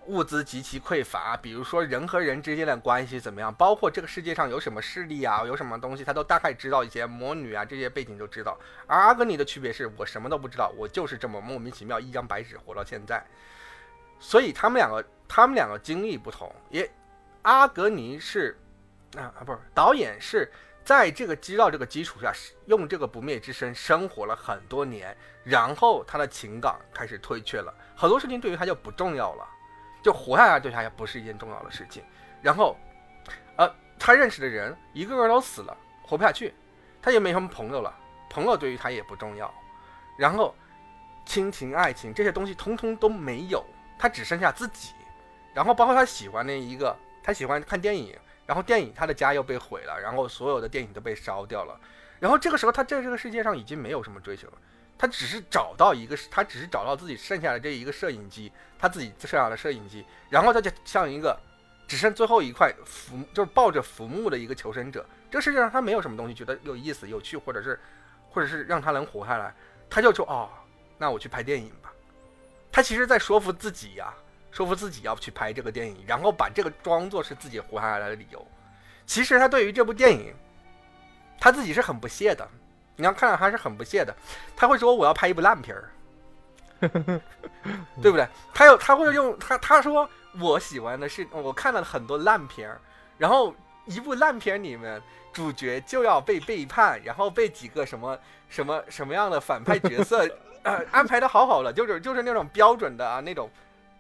物资极其匮乏，比如说人和人之间的关系怎么样，包括这个世界上有什么势力啊，有什么东西，他都大概知道一些魔女啊这些背景都知道。而阿格尼的区别是我什么都不知道，我就是这么莫名其妙一张白纸活到现在。所以他们两个，他们两个经历不同。也，阿格尼是啊啊不是导演是在这个知道这个基础下，用这个不灭之身生活了很多年，然后他的情感开始退却了，很多事情对于他就不重要了，就活下来对他也不是一件重要的事情。然后，呃，他认识的人一个个都死了，活不下去，他也没什么朋友了，朋友对于他也不重要。然后，亲情、爱情这些东西通通都没有，他只剩下自己。然后包括他喜欢的一个，他喜欢看电影，然后电影他的家又被毁了，然后所有的电影都被烧掉了。然后这个时候他在这个世界上已经没有什么追求了，他只是找到一个，他只是找到自己剩下的这一个摄影机，他自己剩下的摄影机，然后他就像一个只剩最后一块浮，就是抱着浮木的一个求生者。这世界上他没有什么东西觉得有意思、有趣，或者是或者是让他能活下来，他就说哦，那我去拍电影吧。他其实在说服自己呀、说服自己要去拍这个电影，然后把这个装作是自己活下来的理由。其实他对于这部电影，他自己是很不屑的。你要看到他是很不屑的，他会说我要拍一部烂片儿，对不对？他有他会用他他说我喜欢的是我看了很多烂片儿，然后一部烂片里面主角就要被背叛，然后被几个什么什么什么样的反派角色 呃安排的好好的，就是就是那种标准的啊那种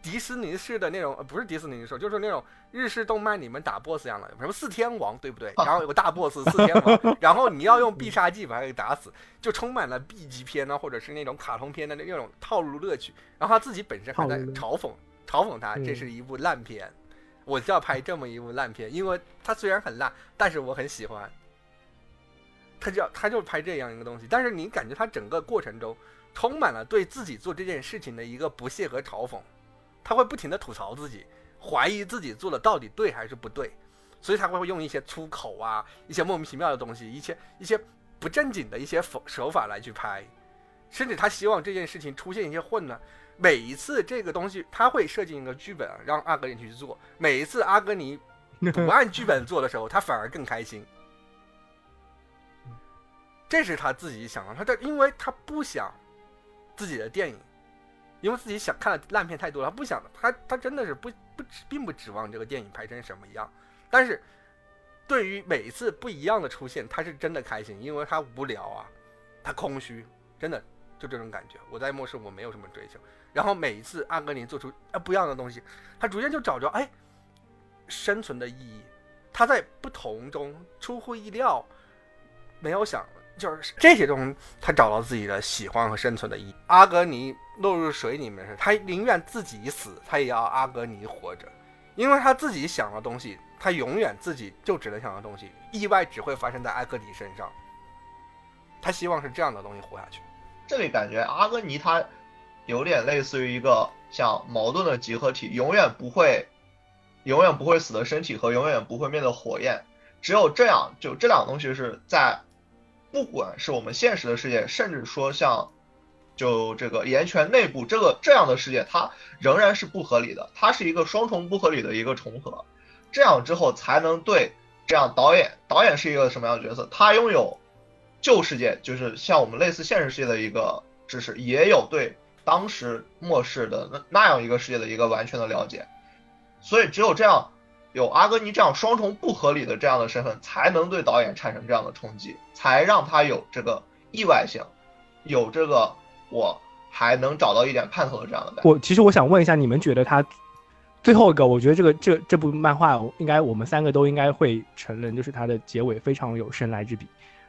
迪士尼式的那种，呃不是迪士尼式，就是那种日式动漫里面打 BOSS 一样的，什么四天王对不对？然后有个大 BOSS 四天王，然后你要用必杀技把他给打死，就充满了 B 级片呢，或者是那种卡通片的那种套路乐趣。然后他自己本身还在嘲讽嘲讽他，嗯这是一部烂片，我就要拍这么一部烂片，因为它虽然很烂，但是我很喜欢。他就要他就拍这样一个东西，但是你感觉他整个过程中充满了对自己做这件事情的一个不屑和嘲讽，他会不停的吐槽自己，怀疑自己做的到底对还是不对，所以他会用一些粗口啊，一些莫名其妙的东西，一些一些不正经的一些手手法来去拍，甚至他希望这件事情出现一些混乱。每一次这个东西，他会设计一个剧本让阿格尼去做，每一次阿格尼 不按剧本做的时候，他反而更开心。这是他自己想的，他这因为他不想自己的电影，因为自己想看的烂片太多了，他不想他他真的是不不指并不指望这个电影拍成什么样，但是对于每一次不一样的出现，他是真的开心，因为他无聊啊，他空虚，真的就这种感觉。我在末世我没有什么追求，然后每一次阿格尼做出啊不一样的东西，他逐渐就找着哎生存的意义。他在不同中出乎意料，没有想就是这些中他找到自己的喜欢和生存的意义。阿格尼落入水里面时，他宁愿自己死，他也要阿格尼活着，因为他自己想的东西，他永远自己就只能想的东西，意外只会发生在阿格尼身上。他希望是这样的东西活下去。这里感觉阿格尼他有点类似于一个像矛盾的集合体，永远不会。永远不会死的身体和永远不会灭的火焰，只有这样，就这两个东西是在，不管是我们现实的世界，甚至说像，就这个岩泉内部这个这样的世界，它仍然是不合理的，它是一个双重不合理的一个重合，这样之后才能对这样导演，导演是一个什么样的角色？他拥有旧世界，就是像我们类似现实世界的一个知识，也有对当时末世的那那样一个世界的一个完全的了解。所以只有这样，有阿格尼这样双重不合理的这样的身份，才能对导演产生这样的冲击，才让他有这个意外性，有这个我还能找到一点盼头的这样的感。我其实我想问一下，你们觉得他最后一个？我觉得这个这这部漫画应该我们三个都应该会承认，就是它的结尾非常有神来之笔。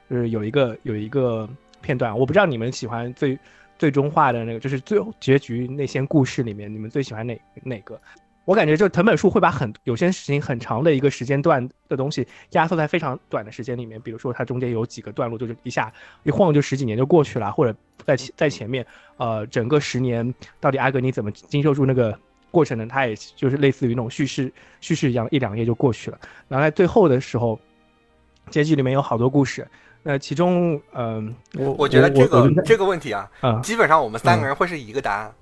就是有一个有一个片段，我不知道你们喜欢最最终化的那个，就是最后结局那些故事里面，你们最喜欢哪哪个？我感觉就藤本树会把很有些事情很长的一个时间段的东西压缩在非常短的时间里面，比如说它中间有几个段落，就是一下一晃就十几年就过去了，或者在在前面，呃，整个十年到底阿格尼怎么经受住那个过程呢？他也就是类似于那种叙事叙事一样，一两页就过去了。然后在最后的时候，结局里面有好多故事，那其中，嗯，我我觉得这个这个问题啊，基本上我们三个人会是一个答案，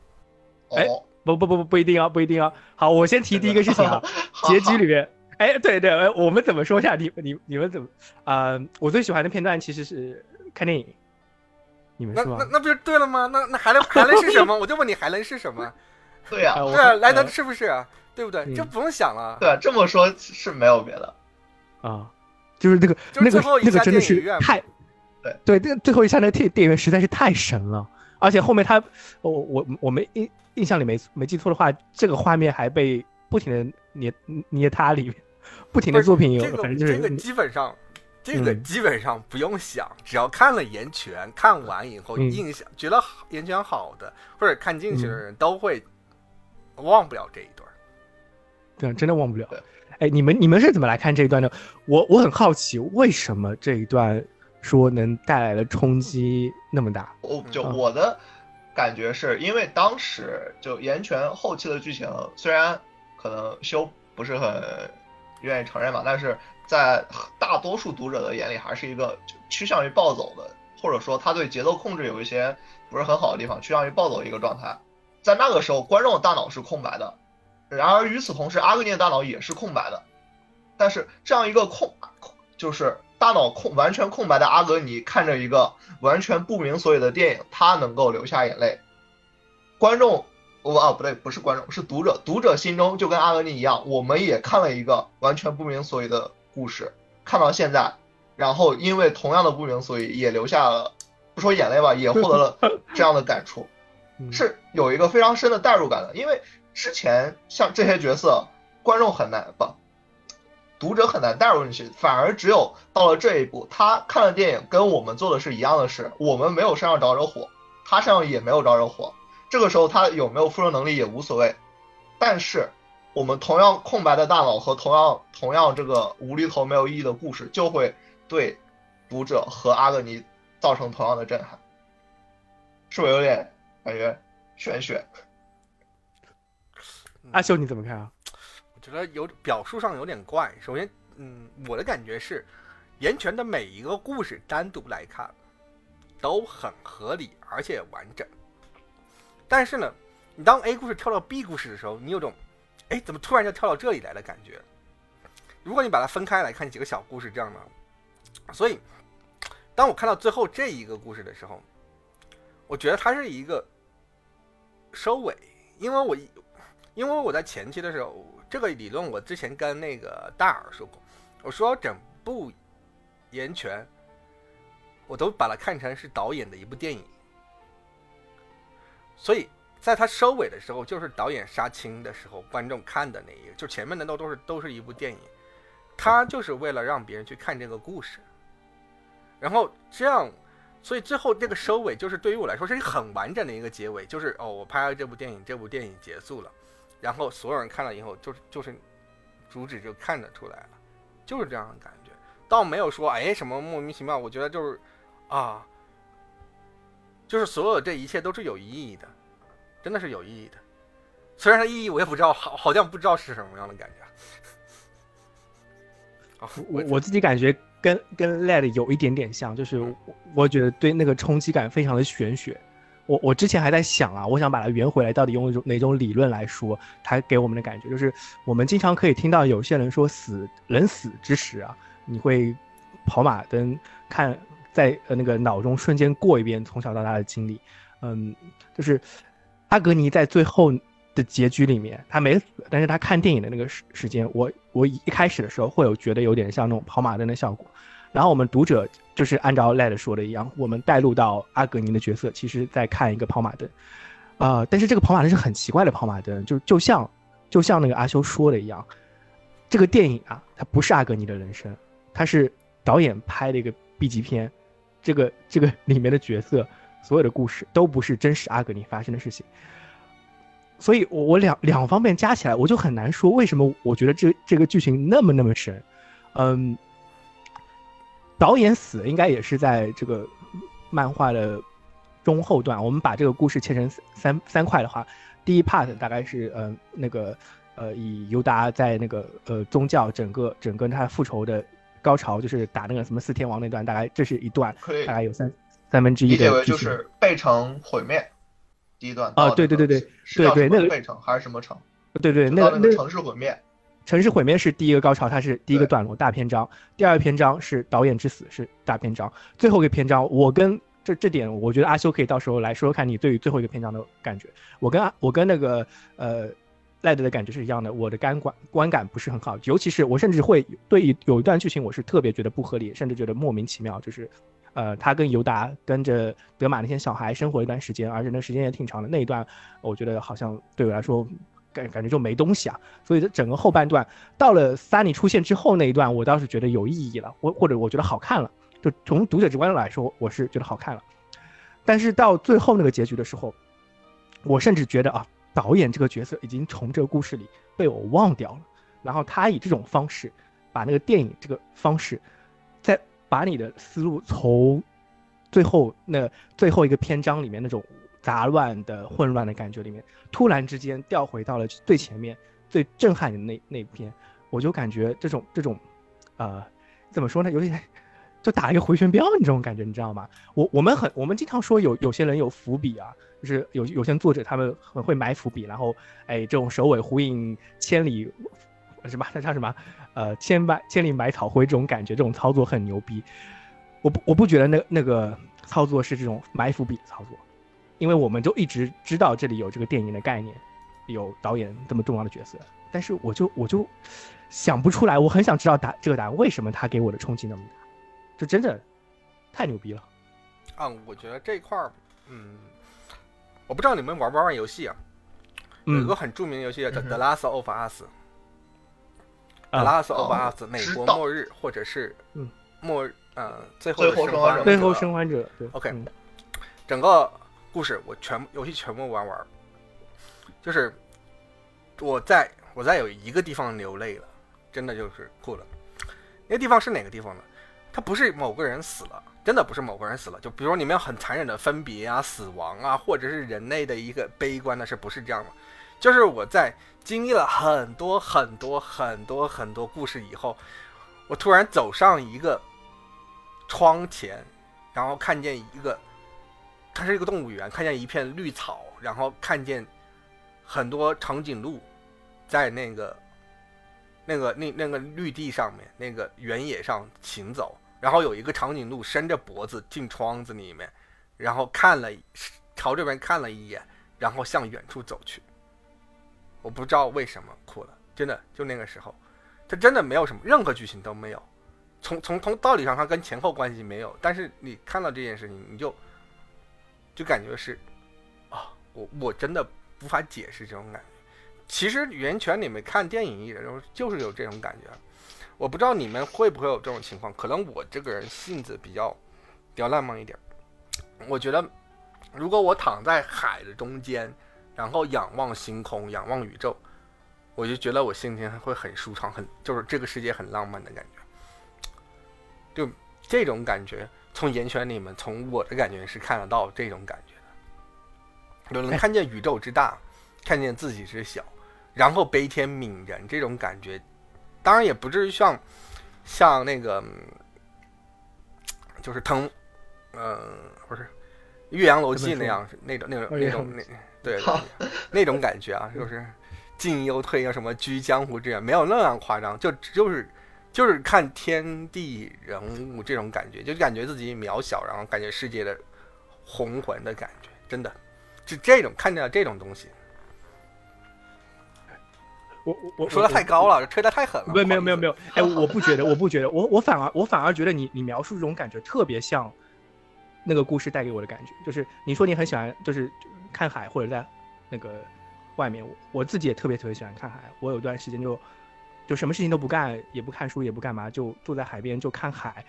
哎。不不不不不一定啊，不一定啊。好，我先提第一个事情啊，结局里面，哎，对对，我们怎么说一下？你你你们怎么啊？我最喜欢的片段其实是看电影，你们是吗？那那不就对了吗？那那还能还能是什么？我就问你还能是什么？对呀，对啊，莱德是不是？对不对？就不用想了。对，这么说是没有别的啊，就是那个那个那个真的是太对对，那个最后一下那个电电影院实在是太神了，而且后面他我我我没印。印象里没没记错的话，这个画面还被不停的捏捏他里面，不停的作品有，反正就是这个基本上，这个基本上不用想，只要看了《岩泉》，看完以后印象觉得《岩泉》好的，或者看进去的人都会忘不了这一段，对，真的忘不了。哎，你们你们是怎么来看这一段的？我我很好奇，为什么这一段说能带来的冲击那么大？我，就我的。感觉是因为当时就岩泉后期的剧情，虽然可能修不是很愿意承认吧，但是在大多数读者的眼里，还是一个趋向于暴走的，或者说他对节奏控制有一些不是很好的地方，趋向于暴走一个状态。在那个时候，观众的大脑是空白的，然而与此同时，阿格尼的大脑也是空白的。但是这样一个空空就是。大脑空完全空白的阿格尼看着一个完全不明所以的电影，他能够流下眼泪。观众，我啊不对，不是观众，是读者。读者心中就跟阿格尼一样，我们也看了一个完全不明所以的故事，看到现在，然后因为同样的不明所以，也留下了不说眼泪吧，也获得了这样的感触，是有一个非常深的代入感的。因为之前像这些角色，观众很难不。读者很难带入进去，反而只有到了这一步，他看的电影，跟我们做的是一样的事，我们没有身上着着火，他身上也没有着着火，这个时候他有没有复仇能力也无所谓，但是我们同样空白的大脑和同样同样这个无厘头没有意义的故事，就会对读者和阿格尼造成同样的震撼，是不是有点感觉玄学？阿修你怎么看啊？觉得有表述上有点怪。首先，嗯，我的感觉是，岩泉的每一个故事单独来看都很合理而且完整。但是呢，你当 A 故事跳到 B 故事的时候，你有种，哎，怎么突然就跳到这里来的感觉？如果你把它分开来看几个小故事，这样的，所以当我看到最后这一个故事的时候，我觉得它是一个收尾，因为我。因为我在前期的时候，这个理论我之前跟那个大耳说过，我说整部《岩泉》，我都把它看成是导演的一部电影，所以在他收尾的时候，就是导演杀青的时候，观众看的那一个，就前面的都都是都是一部电影，他就是为了让别人去看这个故事，然后这样。所以最后这个收尾就是对于我来说是一个很完整的一个结尾，就是哦，我拍了这部电影，这部电影结束了，然后所有人看了以后，就是就是主旨就看得出来了，就是这样的感觉，倒没有说哎什么莫名其妙，我觉得就是啊，就是所有这一切都是有意义的，真的是有意义的，虽然它意义我也不知道，好好像不知道是什么样的感觉。我我自己感觉。跟跟 LED 有一点点像，就是我觉得对那个冲击感非常的玄学。我我之前还在想啊，我想把它圆回来，到底用一种哪种理论来说，它给我们的感觉就是，我们经常可以听到有些人说死人死之时啊，你会跑马灯看，在呃那个脑中瞬间过一遍从小到大的经历。嗯，就是阿格尼在最后。的结局里面，他没死，但是他看电影的那个时时间，我我一开始的时候会有觉得有点像那种跑马灯的效果，然后我们读者就是按照 Led 说的一样，我们带入到阿格尼的角色，其实在看一个跑马灯，啊，但是这个跑马灯是很奇怪的跑马灯，就就像就像那个阿修说的一样，这个电影啊，它不是阿格尼的人生，它是导演拍的一个 B 级片，这个这个里面的角色所有的故事都不是真实阿格尼发生的事情。所以，我我两两方面加起来，我就很难说为什么我觉得这这个剧情那么那么神。嗯，导演死应该也是在这个漫画的中后段。我们把这个故事切成三三块的话，第一 part 大概是呃那个呃以尤达在那个呃宗教整个整个他复仇的高潮，就是打那个什么四天王那段，大概这是一段，大概有三三分之一的。理解为就是贝城毁灭。第一段啊，对对对对对对，那个费城还是什么城？对对，那个城市毁灭，城市毁灭是第一个高潮，它是第一个段落大篇章。第二篇章是导演之死是大篇章，最后一个篇章我跟这这点，我觉得阿修可以到时候来说说看你对于最后一个篇章的感觉。我跟我跟那个呃赖德的感觉是一样的，我的感观观感不是很好，尤其是我甚至会对有一段剧情我是特别觉得不合理，甚至觉得莫名其妙，就是。呃，他跟尤达跟着德玛那些小孩生活一段时间，而且那时间也挺长的。那一段，我觉得好像对我来说感感觉就没东西啊。所以这整个后半段到了 Sunny 出现之后那一段，我倒是觉得有意义了，我或者我觉得好看了。就从读者直观来说，我是觉得好看了。但是到最后那个结局的时候，我甚至觉得啊，导演这个角色已经从这个故事里被我忘掉了。然后他以这种方式把那个电影这个方式。再把你的思路从最后那最后一个篇章里面那种杂乱的混乱的感觉里面，突然之间调回到了最前面最震撼的那那篇，我就感觉这种这种，呃，怎么说呢？有点就打一个回旋镖，你这种感觉，你知道吗？我我们很我们经常说有有些人有伏笔啊，就是有有些作者他们很会埋伏笔，然后哎这种首尾呼应，千里。什么？那叫什么？呃，千百千里埋草灰这种感觉，这种操作很牛逼。我不我不觉得那那个操作是这种埋伏笔的操作，因为我们就一直知道这里有这个电影的概念，有导演这么重要的角色。但是我就我就想不出来，我很想知道答这个答案，为什么他给我的冲击那么大？就真的太牛逼了。啊，我觉得这块儿，嗯，我不知道你们玩不玩游戏啊？有一个很著名的游戏叫《The Last of Us》。The Last of Us，美国末日，或者是末呃最后生还者，最后生还者。OK，整个故事我全游戏全部玩完，就是我在我在有一个地方流泪了，真的就是哭了。那个地方是哪个地方呢？它不是某个人死了，真的不是某个人死了。就比如说里面很残忍的分别啊、死亡啊，或者是人类的一个悲观的事，不是这样的。就是我在经历了很多很多很多很多故事以后，我突然走上一个窗前，然后看见一个，它是一个动物园，看见一片绿草，然后看见很多长颈鹿在那个那个那那个绿地上面那个原野上行走，然后有一个长颈鹿伸着脖子进窗子里面，然后看了朝这边看了一眼，然后向远处走去。我不知道为什么哭了，真的就那个时候，它真的没有什么任何剧情都没有，从从从道理上它跟前后关系没有，但是你看到这件事情，你就就感觉是啊，我我真的无法解释这种感觉。其实源泉你们看电影的时候就是有这种感觉，我不知道你们会不会有这种情况，可能我这个人性子比较比较浪漫一点，我觉得如果我躺在海的中间。然后仰望星空，仰望宇宙，我就觉得我心情会很舒畅，很就是这个世界很浪漫的感觉。就这种感觉，从岩泉里面，从我的感觉是看得到这种感觉的。就能看见宇宙之大，看见自己之小，然后悲天悯人这种感觉，当然也不至于像像那个就是腾，嗯，不是《岳阳楼记》那样，那种那种那种那。对，那种感觉啊，就是进又退啊，什么居江湖之远，没有那样夸张，就就是就是看天地人物这种感觉，就感觉自己渺小，然后感觉世界的宏浑的感觉，真的就这种看见了这种东西。我我我说的太高了，吹的太狠了。没有没有没有没有，哎，我不觉得，我不觉得，我我反而我反而觉得你你描述这种感觉特别像那个故事带给我的感觉，就是你说你很喜欢，就是。看海或者在那个外面，我自己也特别特别喜欢看海。我有段时间就就什么事情都不干，也不看书，也不干嘛，就坐在海边就看海。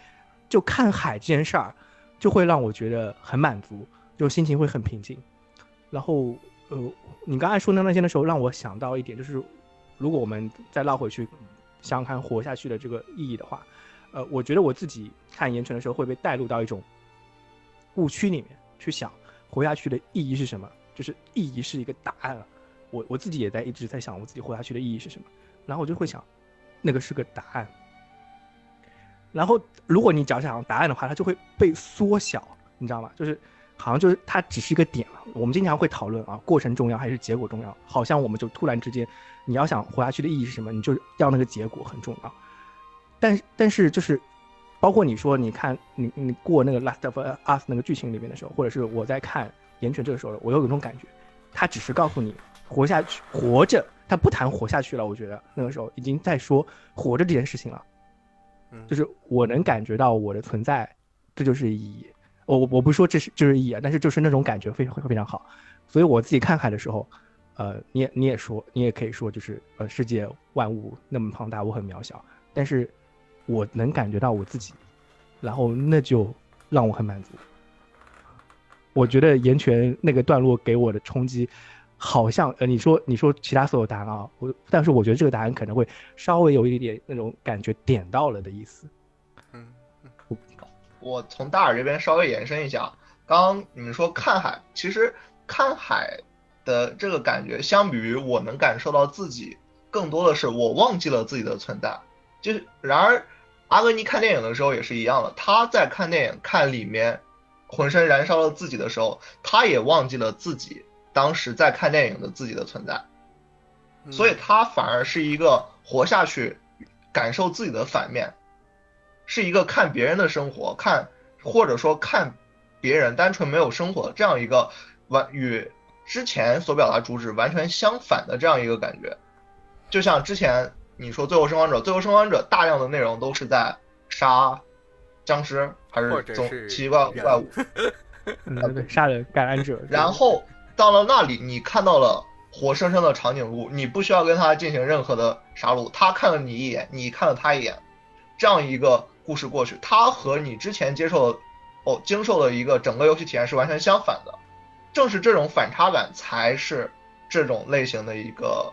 就看海这件事儿，就会让我觉得很满足，就心情会很平静。然后，呃，你刚才说的那些的时候，让我想到一点，就是如果我们再绕回去想想看活下去的这个意义的话，呃，我觉得我自己看岩泉的时候会被带入到一种误区里面去想。活下去的意义是什么？就是意义是一个答案。我我自己也在一直在想，我自己活下去的意义是什么。然后我就会想，那个是个答案。然后如果你只要想答案的话，它就会被缩小，你知道吗？就是好像就是它只是一个点了。我们经常会讨论啊，过程重要还是结果重要？好像我们就突然之间，你要想活下去的意义是什么，你就要那个结果很重要。但但是就是。包括你说，你看你你过那个《Last of Us》那个剧情里面的时候，或者是我在看《岩泉》这个时候，我有一种感觉，他只是告诉你活下去，活着，他不谈活下去了。我觉得那个时候已经在说活着这件事情了，嗯就是我能感觉到我的存在，这就是意义。我我不说这是就是意义啊，但是就是那种感觉非常非常好。所以我自己看海的时候，呃，你也你也说，你也可以说，就是呃，世界万物那么庞大，我很渺小，但是。我能感觉到我自己，然后那就让我很满足。我觉得岩泉那个段落给我的冲击，好像呃，你说你说其他所有答案啊，我但是我觉得这个答案可能会稍微有一点那种感觉点到了的意思。嗯，我从大耳这边稍微延伸一下，刚刚你们说看海，其实看海的这个感觉，相比于我能感受到自己，更多的是我忘记了自己的存在，就是然而。阿格尼看电影的时候也是一样的，他在看电影看里面，浑身燃烧了自己的时候，他也忘记了自己当时在看电影的自己的存在，所以他反而是一个活下去，感受自己的反面，是一个看别人的生活，看或者说看别人单纯没有生活这样一个完与之前所表达主旨完全相反的这样一个感觉，就像之前。你说《最后生还者》，《最后生还者》大量的内容都是在杀僵尸，还是总奇奇怪怪物？对对，杀人感染者。然后到了那里，你看到了活生生的长颈鹿，你不需要跟他进行任何的杀戮，他看了你一眼，你看了他一眼，这样一个故事过去，他和你之前接受的哦经受的一个整个游戏体验是完全相反的。正是这种反差感，才是这种类型的一个。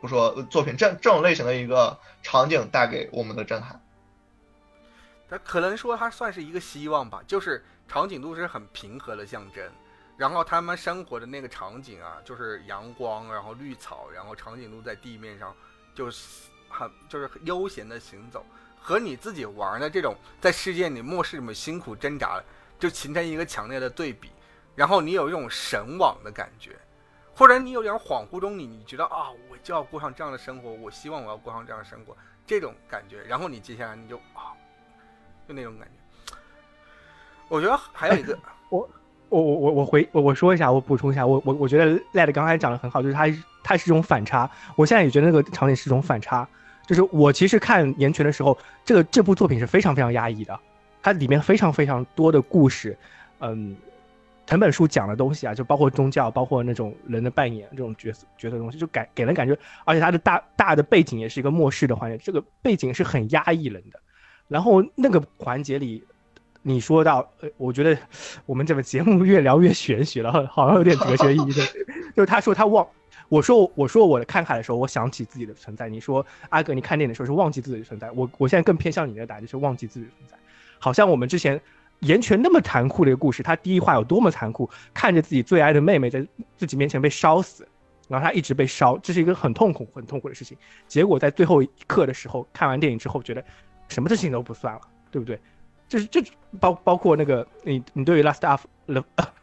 不说作品这这种类型的一个场景带给我们的震撼，它可能说它算是一个希望吧，就是长颈鹿是很平和的象征，然后他们生活的那个场景啊，就是阳光，然后绿草，然后长颈鹿在地面上就是很就是悠闲的行走，和你自己玩的这种在世界里末世里面辛苦挣扎，就形成一个强烈的对比，然后你有一种神往的感觉。或者你有点恍惚中，你你觉得啊，我就要过上这样的生活，我希望我要过上这样的生活，这种感觉，然后你接下来你就啊，就那种感觉。我觉得还有一个，我我我我我回我我说一下，我补充一下，我我我觉得 Led 刚才讲的很好，就是他他是一种反差，我现在也觉得那个场景是一种反差，就是我其实看《岩泉》的时候，这个这部作品是非常非常压抑的，它里面非常非常多的故事，嗯，藤本树讲的东西啊，就包括宗教，包括那种人的扮演这种角色角色东西，就给给人感觉，而且它的大大的背景也是一个末世的环境，这个背景是很压抑人的，然后那个环节里。你说到，呃，我觉得我们这个节目越聊越玄学了，好像有点哲学意义 的。就是他说他忘，我说我说我看海的时候，我想起自己的存在。你说阿哥，你看电影的时候是忘记自己的存在。我我现在更偏向你的答案，就是忘记自己的存在。好像我们之前岩泉那么残酷的一个故事，他第一话有多么残酷，看着自己最爱的妹妹在自己面前被烧死，然后他一直被烧，这是一个很痛苦很痛苦的事情。结果在最后一刻的时候，看完电影之后，觉得什么事情都不算了，对不对？就是这包包括那个你你对于《Last of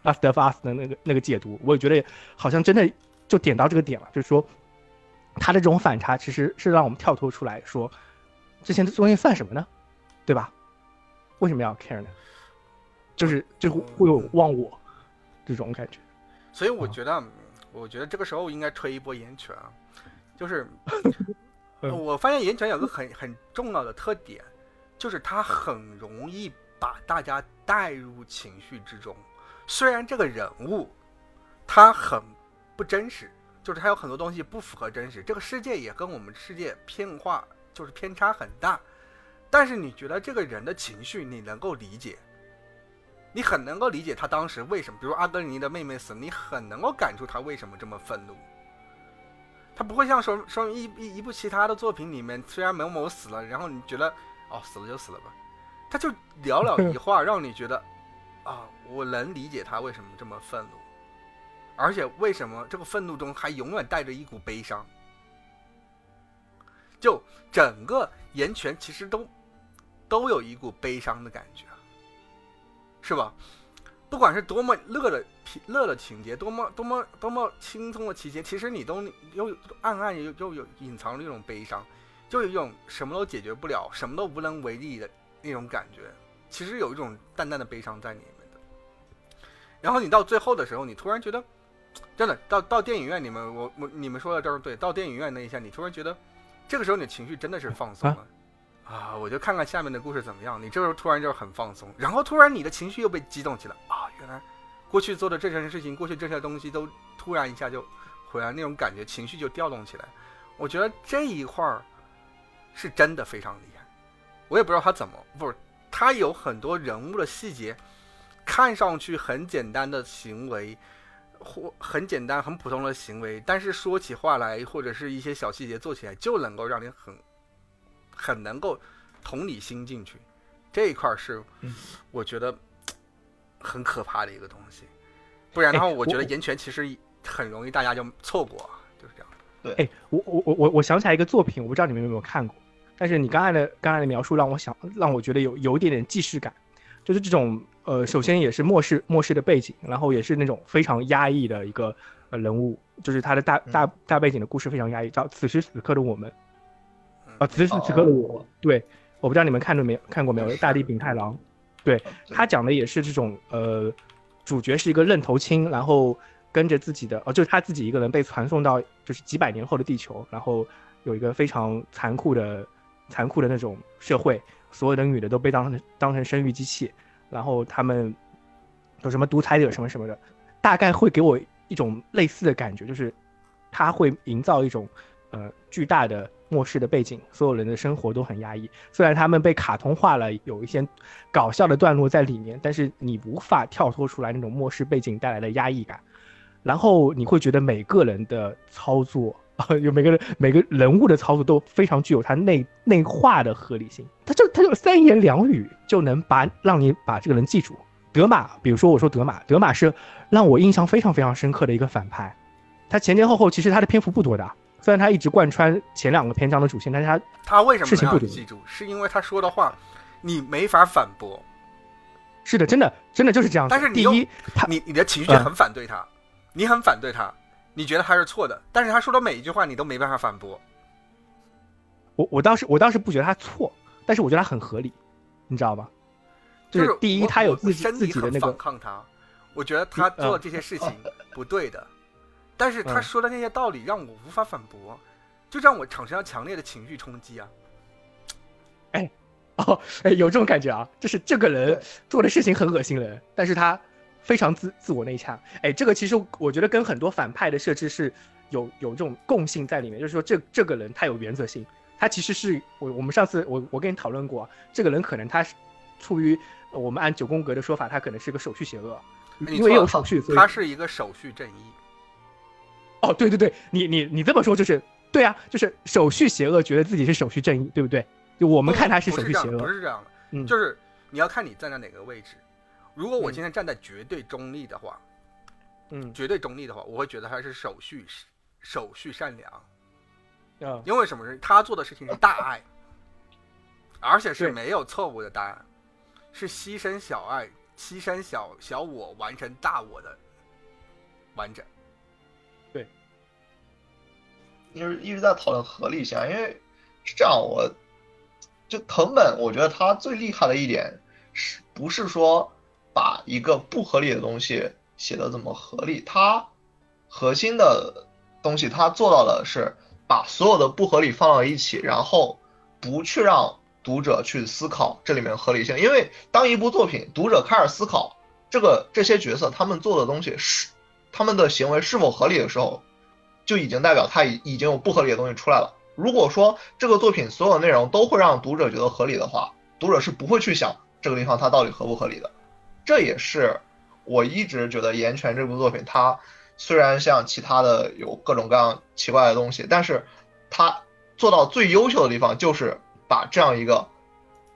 Last of Us》的那个那个解读，我也觉得好像真的就点到这个点了，就是说他的这种反差其实是让我们跳脱出来说，之前的东西算什么呢？对吧？为什么要 care 呢？就是就会有忘我这种感觉。所以我觉得，我觉得这个时候应该吹一波岩泉啊，就是 我发现岩泉有个很很重要的特点。就是他很容易把大家带入情绪之中，虽然这个人物他很不真实，就是他有很多东西不符合真实，这个世界也跟我们世界偏化就是偏差很大，但是你觉得这个人的情绪你能够理解，你很能够理解他当时为什么，比如阿格尼的妹妹死，你很能够感触他为什么这么愤怒，他不会像说说一一一部其他的作品里面，虽然某某死了，然后你觉得。哦，死了就死了吧，他就寥寥一话，让你觉得，啊，我能理解他为什么这么愤怒，而且为什么这个愤怒中还永远带着一股悲伤。就整个岩泉其实都都有一股悲伤的感觉，是吧？不管是多么乐的乐的情节，多么多么多么轻松的情节，其实你都又暗暗又又有隐藏着一种悲伤。就有一种什么都解决不了、什么都无能为力的那种感觉，其实有一种淡淡的悲伤在里面的。然后你到最后的时候，你突然觉得，真的到到电影院你们，我我你们说的这是对。到电影院那一下，你突然觉得，这个时候你的情绪真的是放松了啊！我就看看下面的故事怎么样。你这时候突然就很放松，然后突然你的情绪又被激动起来啊！原来过去做的这件事情，过去这些东西都突然一下就回来，那种感觉，情绪就调动起来。我觉得这一块儿。是真的非常厉害，我也不知道他怎么不是，他有很多人物的细节，看上去很简单的行为，或很简单很普通的行为，但是说起话来或者是一些小细节做起来，就能够让你很很能够同理心进去，这一块是我觉得很可怕的一个东西，不然的话，我觉得岩泉其实很容易大家就错过。对，哎，我我我我我想起来一个作品，我不知道你们有没有看过。但是你刚才的刚才的描述让我想让我觉得有有一点点既视感，就是这种呃，首先也是末世末世的背景，然后也是那种非常压抑的一个呃人物，就是他的大大大背景的故事非常压抑，叫此时此刻的我们，啊，此时此刻的我，对，我不知道你们看着没有看过没有，大地丙太郎，对他讲的也是这种呃，主角是一个愣头青，然后跟着自己的哦，就是他自己一个人被传送到就是几百年后的地球，然后有一个非常残酷的。残酷的那种社会，所有的女的都被当成当成生育机器，然后他们有什么独裁者什么什么的，大概会给我一种类似的感觉，就是他会营造一种呃巨大的末世的背景，所有人的生活都很压抑。虽然他们被卡通化了，有一些搞笑的段落在里面，但是你无法跳脱出来那种末世背景带来的压抑感，然后你会觉得每个人的操作。有每个人每个人物的操作都非常具有他内内化的合理性，他就他就三言两语就能把让你把这个人记住。德玛，比如说我说德玛，德玛是让我印象非常非常深刻的一个反派，他前前后后其实他的篇幅不多的，虽然他一直贯穿前两个篇章的主线，但是他他为什么事情不多记住？是因为他说的话你没法反驳。是的，真的真的就是这样。但是第一，他你你的情绪很反对他，你很反对他。你觉得他是错的，但是他说的每一句话你都没办法反驳。我我当时我当时不觉得他错，但是我觉得他很合理，你知道吧？就是第一，他有自己自己的那个反抗他，我觉得他做这些事情不对的，但是他嗯说的那些道理让我无法反驳，就让我产生了强烈的情绪冲击啊！哎哦，哎，有这种感觉啊，就是这个人做的事情很恶心人，但是他非常自自我内洽。哎，这个其实我觉得跟很多反派的设置是有有这种共性在里面，就是说这这个人他有原则性，他其实是我我们上次我我跟你讨论过啊，这个人可能他是出于呃我们按九宫格的说法，他可能是个手续邪恶，你因为有手续，所以他是一个手续正义。哦，对对对，你你你这么说就是对啊，就是手续邪恶，觉得自己是手续正义，对不对？就我我们看他是手续邪恶，不是这样的，嗯，就是你要看你站在哪个位置。如果我嗯。今天站在绝对中立的话，嗯。绝对中立的话，我会觉得他是手续手续善良，啊。因为什么？是他做的事情是大爱，而且是没有错误的答案，是牺牲小爱、牺牲小小我完成大我的完整。对。一直一直在讨论合理性啊，因为是这样，我就藤本，我觉得他最厉害的一点是不是说把一个不合理的东西写的怎么合理？他核心的东西他做到的是把所有的不合理放到一起，然后不去让读者去思考这里面合理性，因为当一部作品读者开始思考这个这些角色他们做的东西是他们的行为是否合理的时候，就已经代表他已已经有不合理的东西出来了。如果说这个作品所有内容都会让读者觉得合理的话，读者是不会去想这个地方它到底合不合理的。这也是我一直觉得《岩泉》这部作品，它虽然像其他的有各种各样奇怪的东西，但是它做到最优秀的地方就是把这样一个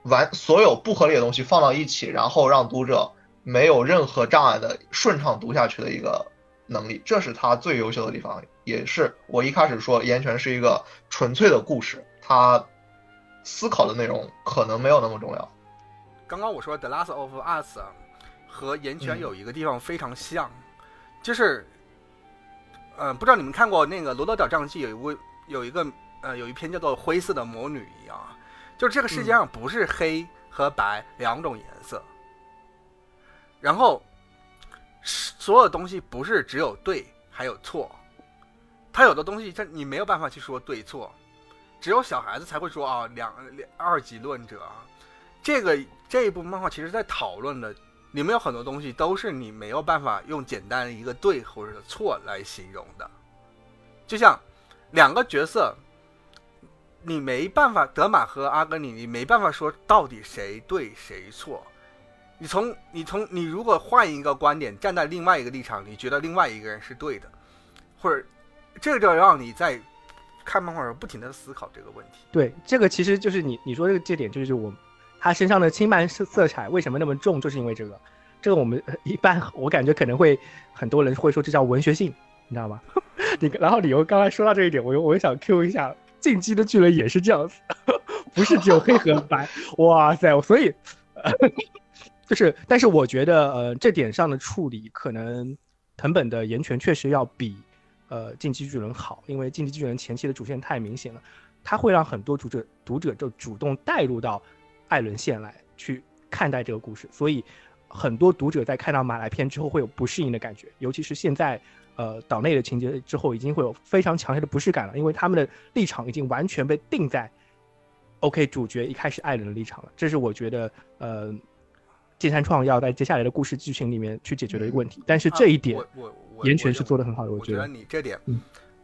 完所有不合理的东西放到一起，然后让读者没有任何障碍的顺畅读下去的一个能力，这是他最优秀的地方，也是我一开始说《岩泉》是一个纯粹的故事，它思考的内容可能没有那么重要。刚刚我说《The Last of Us》，和《岩泉》嗯。有一个地方非常像，就是，呃，不知道你们看过那个《罗德岛战记》有一部有一个呃有一篇叫做《灰色的魔女》一样啊，就是这个世界上不是黑和白两种颜色，然后是所有东西不是只有对还有错，它有的东西它你没有办法去说对错，只有小孩子才会说啊两两二级论者啊。这个这一部漫画其实在讨论的，里面有很多东西都是你没有办法用简单的一个对或者是错来形容的，就像两个角色，你没办法，德玛和阿格里，你没办法说到底谁对谁错。你从你从你如果换一个观点，站在另外一个立场，你觉得另外一个人是对的，或者这个就让你在看漫画的时候不停的思考这个问题。对，这个其实就是你你说这个这点，就是我他身上的轻慢色色彩为什么那么重，就是因为这个。这个我们一般我感觉可能会很多人会说这叫文学性，你知道吗？你然后理由刚才说到这一点，我又我又想 Q 一下，《进击的巨人》也是这样子，不是只有黑和白，哇塞！所以，就是，但是我觉得呃这点上的处理，可能藤本的岩泉确实要比呃《进击巨人》好，因为《进击巨人》前期的主线太明显了。它会让很多读者读者就主动带入到艾伦线来去看待这个故事，所以很多读者在看到马来片之后会有不适应的感觉，尤其是现在呃岛内的情节之后，已经会有非常强烈的不适感了，因为他们的立场已经完全被定在 OK 主角一开始艾伦的立场了，这是我觉得呃剑山创要在接下来的故事剧情里面去解决的一个问题，但是这一点啊、我我我岩泉是做的很好的，我觉觉得你这点，嗯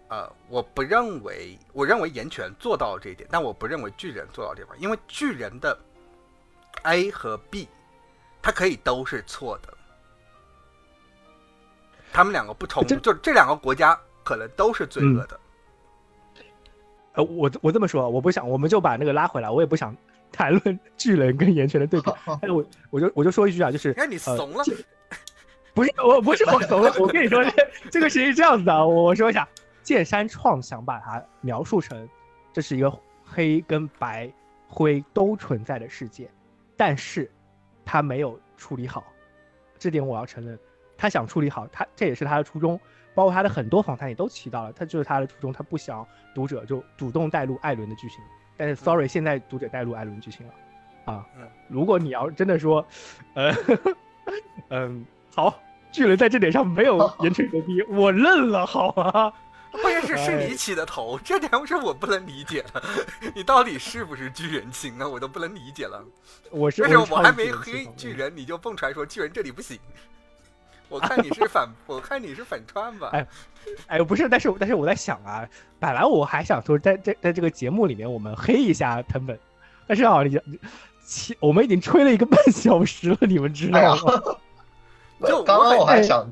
呃，我不认为，我认为岩泉做到了这一点，但我不认为巨人做到这块，因为巨人的 A 和 B，它可以都是错的，他们两个不冲这突，就这两个国家可能都是罪恶的。呃，我我这么说，我不想，我们就把那个拉回来，我也不想谈论巨人跟岩泉的对比，但是我我就我就说一句啊，就是哎，你怂了，这不是我不是我怂了，我跟你说，这这个是这样子的，我我说一下，剑山创想把它描述成这是一个黑跟白灰都存在的世界，但是他没有处理好，这点我要承认，他想处理好，他这也是他的初衷，包括他的很多访谈也都提到了，他就是他的初衷，他不想读者就主动带入艾伦的剧情，但是 sorry，现在读者带入艾伦剧情了，啊嗯，如果你要真的说，呃，嗯。好，巨人在这点上没有岩泉牛逼，我认了，好吗？关键是是你起的头，这点是我不能理解的。你到底是不是巨人亲啊？我都不能理解了。我是，但是我还没黑巨人，你就蹦出来说巨人这里不行。我看你是反，我看你是反串吧。哎哎，不是，但是但是我在想啊，本来我还想说在在在这个节目里面我们黑一下藤本，但是啊，你我们已经吹了一个半小时了，你们知哎呀道吗？就刚刚我还哎想，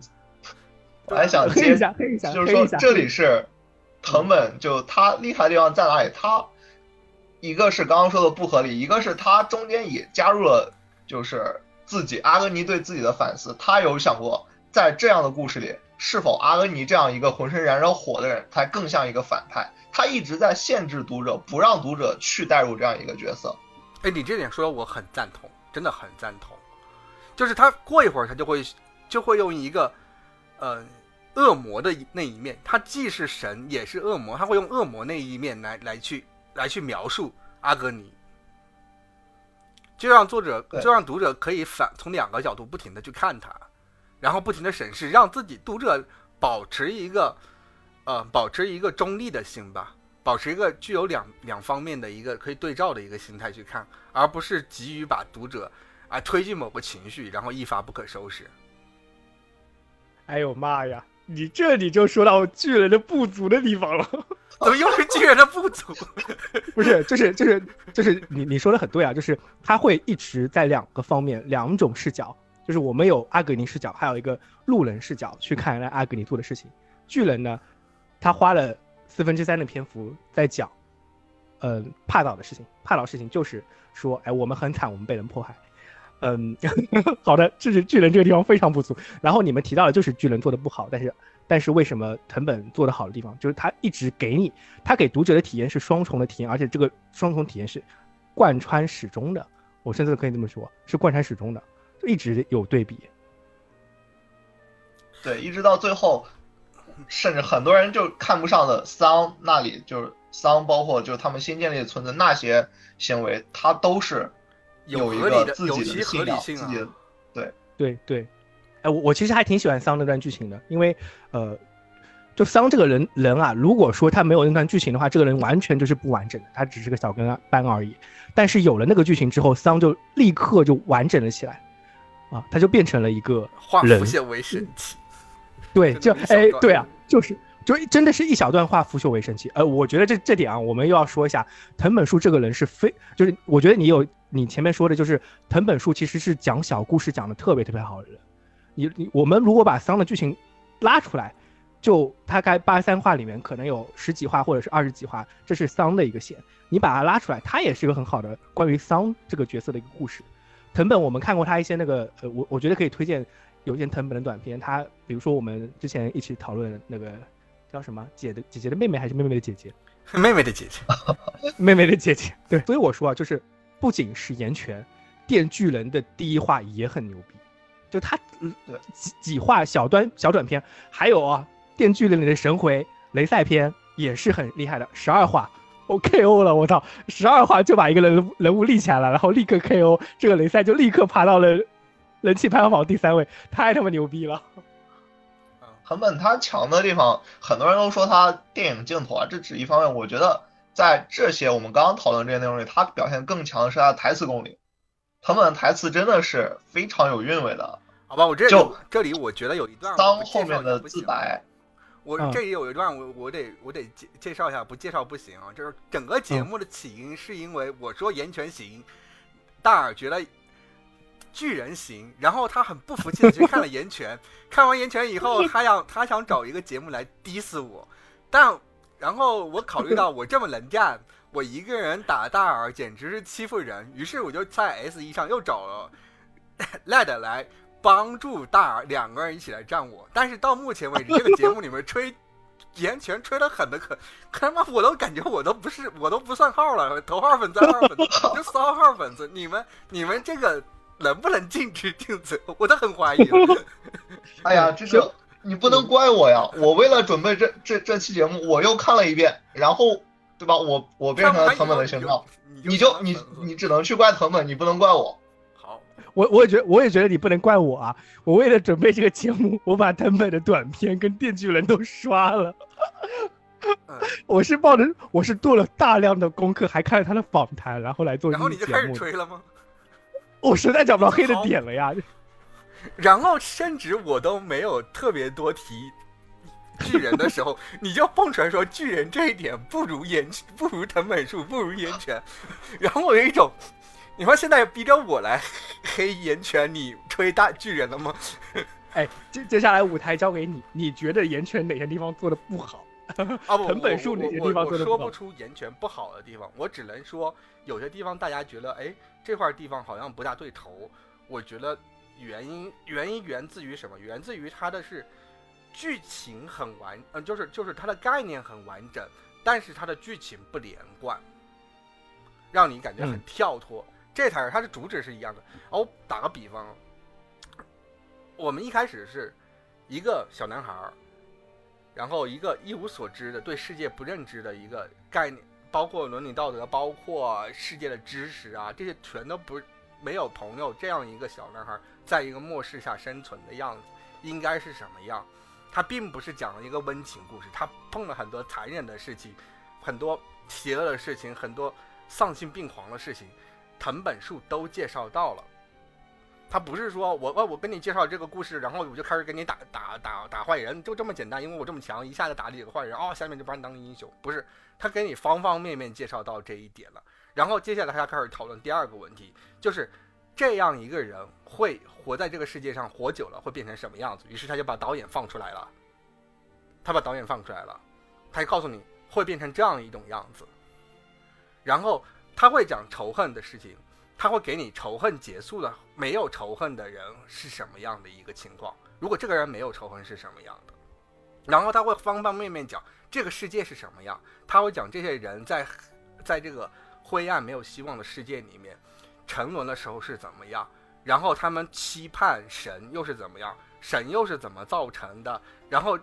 我还想接黑一下，就是黑一下。说这里是藤本，就他厉害的地方在哪里？他一个是刚刚说的不合理，一个是他中间也加入了就是自己阿格尼对自己的反思。他有想过，在这样的故事里，是否阿格尼这样一个浑身燃着火的人，才更像一个反派？他一直在限制读者，不让读者去带入这样一个角色。哎，你这点说的我很赞同，真的很赞同。就是他过一会儿他就会就会用一个呃恶魔的那一面，他既是神也是恶魔，他会用恶魔那一面来来去来去描述阿格尼，就让作者就让读者可以反从两个角度不停的去看他，然后不停的审视，让自己读者保持一个呃保持一个中立的心吧。保持一个具有两两方面的一个可以对照的一个心态去看，而不是急于把读者啊推进某个情绪，然后一发不可收拾。哎呦妈呀！你这你就说到巨人的不足的地方了。怎么又是巨人的不足？不是，就是就是就是你你说的很对啊，就是他会一直在两个方面、两种视角，就是我们有阿格尼视角，还有一个路人视角去看阿格尼做的事情。巨人呢，他花了四分之三的篇幅在讲，嗯，帕岛的事情。帕岛事情就是说，哎，我们很惨，我们被人迫害。嗯，好的，就是巨人这个地方非常不足。然后你们提到的就是巨人做的不好，但是但是为什么藤本做的好的地方，就是他一直给你，他给读者的体验是双重的体验，而且这个双重体验是贯穿始终的。我甚至可以这么说，是贯穿始终的，一直有对比。对，一直到最后，甚至很多人就看不上的桑那里，就是桑，包括就是他们新建立的村子那些行为，他都是有一合理的，个自己有其合的信仰，理性啊自己。的对对，哎，我我其实还挺喜欢桑那段剧情的，因为呃，就桑这个人人啊，如果说他没有那段剧情的话，这个人完全就是不完整的，他只是个小跟班而已。但是有了那个剧情之后，桑就立刻就完整了起来，啊，他就变成了一个化腐朽为神奇。对，就哎对啊，就是就真的是一小段化腐朽为神奇。呃，我觉得这这点啊，我们又要说一下藤本树这个人是非，就是我觉得你有你前面说的，就是藤本树其实是讲小故事讲的特别特别好的人。你你我们如果把桑的剧情拉出来，就大概八十三话里面可能有十几话或者是二十几话，这是桑的一个线。你把它拉出来，它也是一个很好的关于桑这个角色的一个故事。藤本我们看过他一些那个呃，我我觉得可以推荐有一件藤本的短片，他比如说我们之前一起讨论那个叫什么姐的姐姐的妹妹还是妹妹的姐姐，妹妹的姐姐，妹妹的姐姐，对，所以我说啊，就是不仅是岩泉，电锯人的第一话也很牛逼，就他嗯对几几话小端小短片，还有啊，电锯人里的神回雷赛篇也是很厉害的，十二话。我 KO 了，我操！十二话就把一个人人物立起来了，然后立刻 KO，这个雷赛就立刻爬到了人气排行榜第三位，太他妈牛逼了！很本他强的地方，很多人都说他电影镜头啊，这只一方面。我觉得在这些我们刚刚讨论这些内容里，他表现更强的是他的台词功力。藤本的台词真的是非常有韵味的，好吧，我这里就这里我觉得有一段当后面的也不行自白，嗯。我这里有一段我我得我得介介绍一下，不介绍不行啊！就是整个节目的起因是因为我说岩泉行，大耳觉得巨人行，然后他很不服气的去看了岩泉，看完岩泉以后，他想他想找一个节目来 diss 我，但然后我考虑到我这么能干，我一个人打大耳简直是欺负人，于是我就在 S 一上又找了 Lad 来帮助大耳两个人一起来站我，但是到目前为止，这个节目里面吹言泉吹的狠的可，可 他妈我都感觉我都不是我都不算号了，头号粉、三号粉、就三号粉丝，你们你们这个能不能禁止禁止？我都很怀疑了。哎呀，这是你不能怪我呀！我为了准备这这这期节目，我又看了一遍，然后对吧？我我变成了藤本的形象，你就你你只能去怪藤本，你不能怪我。好，我我也觉得我也觉得你不能怪我啊！我为了准备这个节目，我把藤本的短片跟电锯人都刷了。嗯 我是抱着我是做了大量的功课，还看了他的访谈，然后来做这然后你就开始。吹了吗？我实在找不到黑的点了呀！然后甚至我都没有特别多提巨人的时候，你就蹦出来说巨人这一点不如岩，不如藤本树，不如岩泉。然后我有一种，你说现在逼着我来黑岩泉，你吹大巨人了吗？哎，接接下来舞台交给你，你觉得岩泉哪些地方做的不好？啊不，藤本树哪些地方做的不好我说不出岩泉不好的地方，我只能说有些地方大家觉得，哎，这块地方好像不大对头。我觉得原因原因源自于什么？源自于它的是剧情很完，嗯、就是就是它的概念很完整，但是它的剧情不连贯，让你感觉很嗯跳脱。这才是它的主旨是一样的。哦，打个比方，我们一开始是一个小男孩儿，然后一个一无所知的、对世界不认知的一个概念，包括伦理道德，包括世界的知识啊，这些全都不是没有朋友这样一个小男孩，在一个末世下生存的样子，应该是什么样？他并不是讲了一个温情故事，他碰了很多残忍的事情，很多邪恶的事情，很多丧心病狂的事情，藤本树都介绍到了。他不是说我我我跟你介绍这个故事，然后我就开始给你打打打打坏人，就这么简单，因为我这么强，一下子打几个坏人，哦，下面就把你当英雄。不是，他给你方方面面介绍到这一点了。然后接下来他开始讨论第二个问题，就是这样一个人会活在这个世界上活久了会变成什么样子？于是他就把导演放出来了，他把导演放出来了，他就告诉你会变成这样一种样子。然后他会讲仇恨的事情，他会给你仇恨结束了，没有仇恨的人是什么样的一个情况？如果这个人没有仇恨是什么样的？然后他会方方面面讲这个世界是什么样，他会讲这些人在在这个灰暗没有希望的世界里面沉沦的时候是怎么样，然后他们期盼神又是怎么样，神又是怎么造成的，然后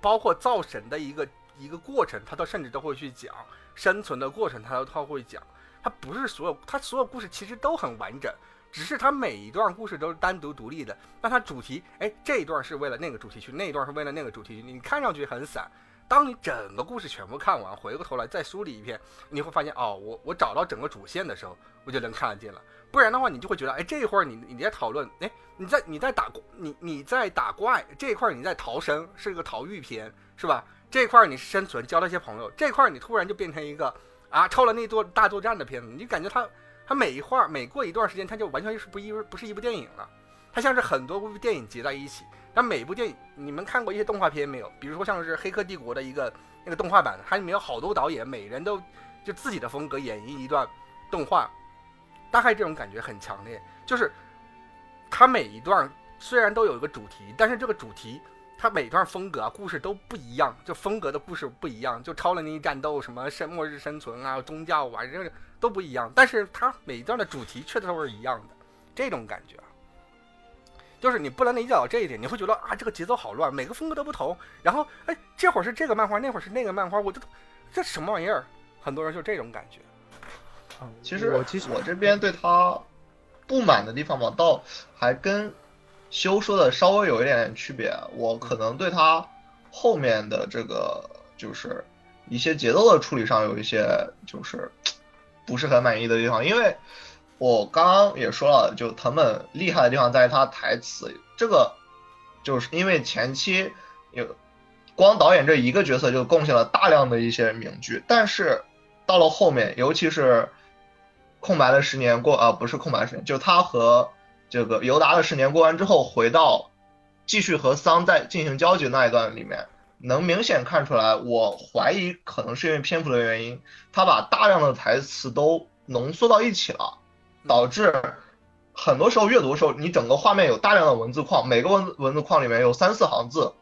包括造神的一个一个过程，他都甚至都会去讲生存的过程，他都他会讲。他不是所有，他所有故事其实都很完整，只是他每一段故事都是单独独立的。那他主题，哎，这一段是为了那个主题曲，那一段是为了那个主题曲，你看上去很散。当你整个故事全部看完，回过头来再梳理一遍，你会发现，哦，我我找到整个主线的时候，我就能看得见了。不然的话，你就会觉得，哎，这一会儿你你在讨论，哎，你在你在打你你在打怪这一块，你在逃生，是一个逃狱片，是吧？这一块你是生存，交了一些朋友，这块你突然就变成一个。啊，超了那座大作战的片子，你就感觉它，它每一画每过一段时间，它就完全是不一不是一部电影了，它像是很多部电影结在一起。它每部电影，你们看过一些动画片没有？比如说像是《黑客帝国》的一个那个动画版，它里面有好多导演，每人都就自己的风格演绎一段动画，大概这种感觉很强烈。就是它每一段虽然都有一个主题，但是这个主题。它每段风格啊，故事都不一样，就风格的故事不一样，就超能力战斗什么生末日生存啊，宗教啊，这个都不一样，但是它每一段的主题却都是一样的，这种感觉啊，就是你不能理解到这一点，你会觉得啊，这个节奏好乱，每个风格都不同，然后哎，这会儿是这个漫画，那会儿是那个漫画，我这这什么玩意儿？很多人就这种感觉。啊其实我其实我这边对他不满的地方吧，倒还跟修说的稍微有一点点区别。我可能对他后面的这个就是一些节奏的处理上有一些就是不是很满意的地方，因为我刚刚也说了，就藤本厉害的地方在于他台词，这个就是因为前期有光导演这一个角色就贡献了大量的一些名句，但是到了后面，尤其是空白的十年过啊，不是空白十年，就他和这个尤达的十年过完之后，回到继续和桑在进行交集那一段里面，能明显看出来，我怀疑可能是因为篇幅的原因，他把大量的台词都浓缩到一起了，导致很多时候阅读的时候，你整个画面有大量的文字框，每个文文字框里面有三四行字，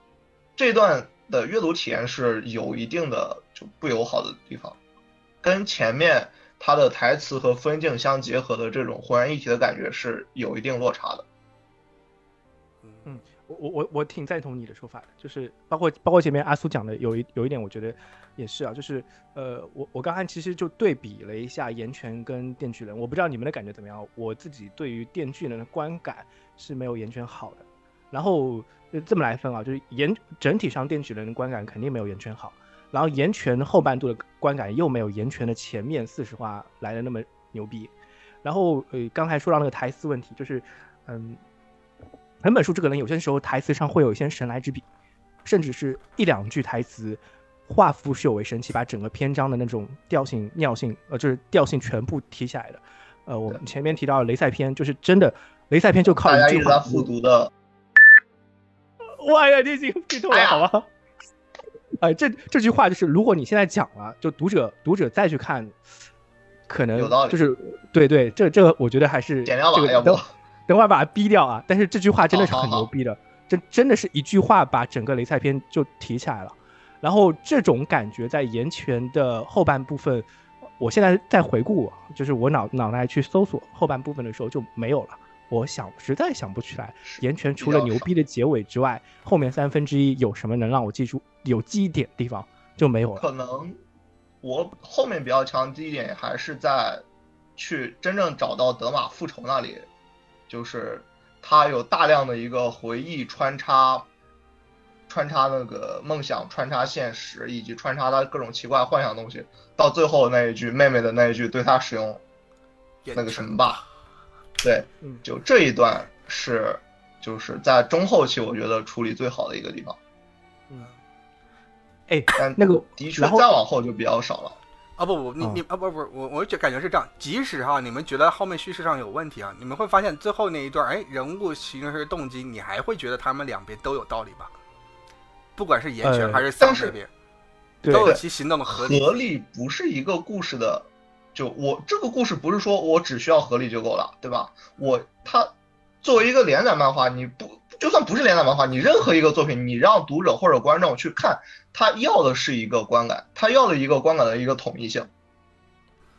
这段的阅读体验是有一定的就不友好的地方，跟前面。它的台词和分镜相结合的这种浑然一体的感觉是有一定落差的。我我我挺赞同你的说法的，就是包括包括前面阿苏讲的有一有一点，我觉得也是啊，就是呃，我我刚才其实就对比了一下岩泉跟电锯人，我不知道你们的感觉怎么样，我自己对于电锯人的观感是没有岩泉好的，然后这么来分啊，就是岩整体上电锯人的观感肯定没有岩泉好，然后岩泉后半度的观感又没有岩泉的前面四十话来的那么牛逼，然后呃刚才说到那个台词问题，就是嗯。藤本树这个人有些时候台词上会有一些神来之笔，甚至是一两句台词，化腐朽为神奇，把整个篇章的那种调性、尿性，呃，就是调性全部提起来的。呃，我们前面提到雷赛篇，就是真的雷赛篇就靠一句话。复读的。哇呀，你已经剧透了，好吧？哎，这这句话就是，如果你现在讲了，就读者读者再去看，可能就是对对，这这个我觉得还是减掉吧，要不。等会儿把它逼掉啊！但是这句话真的是很牛逼的，这真的是一句话把整个雷赛篇就提起来了。然后这种感觉在岩泉的后半部分，我现在在回顾，就是我脑脑袋去搜索后半部分的时候就没有了。我想实在想不起来，岩泉除了牛逼的结尾之外，后面三分之一有什么能让我记住有记忆点的地方就没有了。可能我后面比较强记忆点还是在去真正找到德玛复仇那里。就是他有大量的一个回忆穿插，穿插那个梦想，穿插现实，以及穿插他各种奇怪幻想东西，到最后那一句妹妹的那一句对他使用那个什么吧，对，就这一段是就是在中后期我觉得处理最好的一个地方，嗯，哎，但那个的确再往后就比较少了。啊不不，你你啊不不我我就感觉是这样。即使哈你们觉得后面叙事上有问题啊，你们会发现最后那一段，哎，人物形式动机，你还会觉得他们两边都有道理吧？不管是岩泉还是桑这边，都有其行动的合理。合理不是一个故事的，就我这个故事不是说我只需要合理就够了，对吧？我他作为一个连载漫画，你不就算不是连载漫画，你任何一个作品，你让读者或者观众去看。他要的是一个观感，他要的一个观感的一个统一性。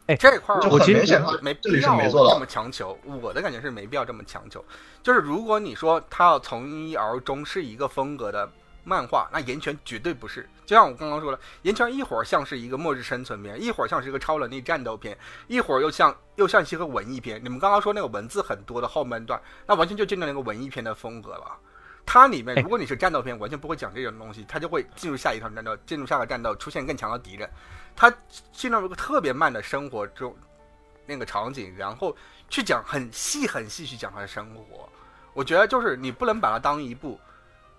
哎，这块儿就很明显，没这里是没做到这么强求。我的感觉是没必要这么强求。就是如果你说他要从一而终是一个风格的漫画，那岩泉绝对不是。就像我刚刚说了，岩泉一会儿像是一个末日生存片，一会儿像是一个超能力战斗片，一会儿又像又像是一个文艺片。你们刚刚说那个文字很多的后半段，那完全就进入那个文艺片的风格了。它里面，如果你是战斗片，完全不会讲这种东西，它就会进入下一场战斗，进入下个战斗，出现更强的敌人。它进入一个特别慢的生活中那个场景，然后去讲很细很细去讲他的生活。我觉得就是你不能把它当一部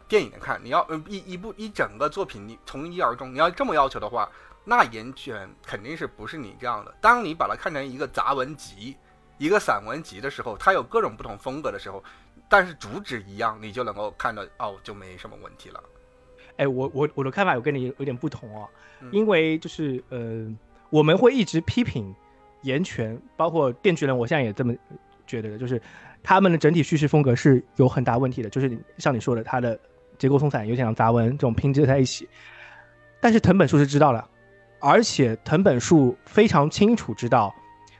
电影的看，你要一一部一整个作品，你从一而终，你要这么要求的话，那岩泉肯定是不是你这样的。当你把它看成一个杂文集、一个散文集的时候，它有各种不同风格的时候。但是主旨一样，你就能够看到哦，就没什么问题了。哎，我我我的看法有跟你有点不同哦，因为就是呃，我们会一直批评严泉，包括电锯人，我现在也这么觉得的，就是他们的整体叙事风格是有很大问题的，就是像你说的，他的结构松散，有点像杂文这种拼接在一起。但是藤本树是知道了，而且藤本树非常清楚知道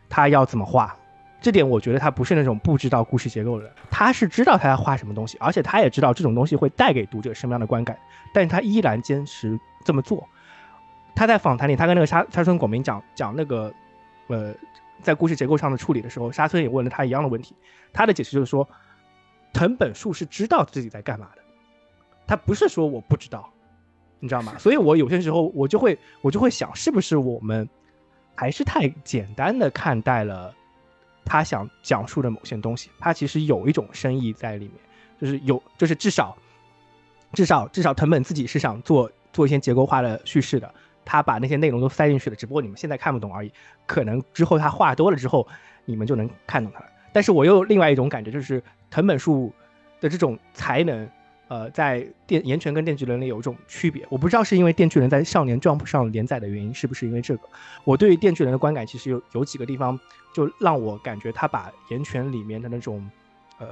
他要怎么画。这点我觉得他不是那种不知道故事结构的人，他是知道他要画什么东西，而且他也知道这种东西会带给读者什么样的观感，但是他依然坚持这么做。他在访谈里，他跟那个沙沙村广明讲讲那个，呃，在故事结构上的处理的时候，沙村也问了他一样的问题，他的解释就是说，藤本树是知道自己在干嘛的，他不是说我不知道，你知道吗？所以我有些时候我就会我就会想，是不是我们还是太简单的看待了。他想讲述的某些东西，他其实有一种深意在里面，就是有，就是至少，至少，至少藤本自己是想做做一些结构化的叙事的，他把那些内容都塞进去了，只不过你们现在看不懂而已，可能之后他话多了之后，你们就能看懂他了。但是我又另外一种感觉，就是藤本树的这种才能。呃，在电岩泉跟电锯人里有一种区别，我不知道是因为电锯人在少年 Jump 上连载的原因，是不是因为这个？我对于电锯人的观感其实有有几个地方，就让我感觉他把岩泉里面的那种呃